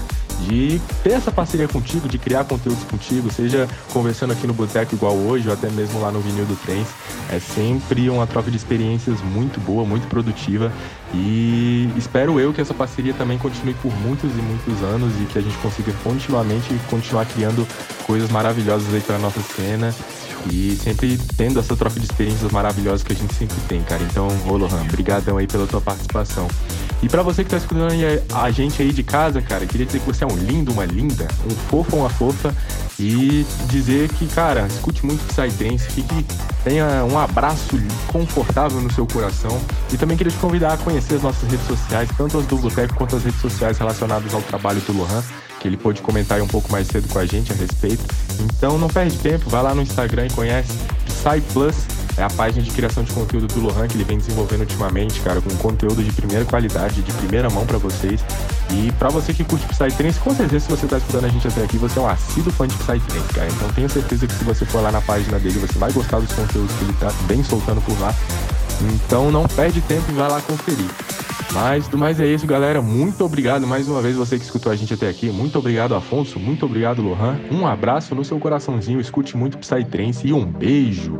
C: de ter essa parceria contigo, de criar conteúdos contigo, seja conversando aqui no Boteco igual hoje, ou até mesmo lá no Vinil do Trens. É sempre uma troca de experiências muito boa, muito produtiva. E espero eu que essa parceria também continue por muitos e muitos anos e que a gente consiga continuamente continuar criando coisas maravilhosas aí para nossa cena e sempre tendo essa troca de experiências maravilhosas que a gente sempre tem, cara. Então, ô Lohan, brigadão aí pela tua participação. E para você que tá escutando a gente aí de casa, cara, queria dizer que você é um lindo, uma linda, um fofo, uma fofa. E dizer que, cara, escute muito Psytrance, fique, tenha um abraço confortável no seu coração. E também queria te convidar a conhecer as nossas redes sociais, tanto as do Boteco quanto as redes sociais relacionadas ao trabalho do Lohan, que ele pôde comentar um pouco mais cedo com a gente a respeito. Então não perde tempo, vai lá no Instagram e conhece PsyPlus é a página de criação de conteúdo do Lohan que ele vem desenvolvendo ultimamente, cara, com conteúdo de primeira qualidade, de primeira mão para vocês. E para você que curte Psytrance, com certeza se você tá escutando a gente até aqui, você é um assíduo fã de Psytrance, cara. Então tenho certeza que se você for lá na página dele, você vai gostar dos conteúdos que ele tá bem soltando por lá. Então não perde tempo e vai lá conferir. Mas do mais é isso, galera. Muito obrigado mais uma vez você que escutou a gente até aqui. Muito obrigado, Afonso. Muito obrigado, Lohan. Um abraço no seu coraçãozinho. Escute muito Psytrance e um beijo.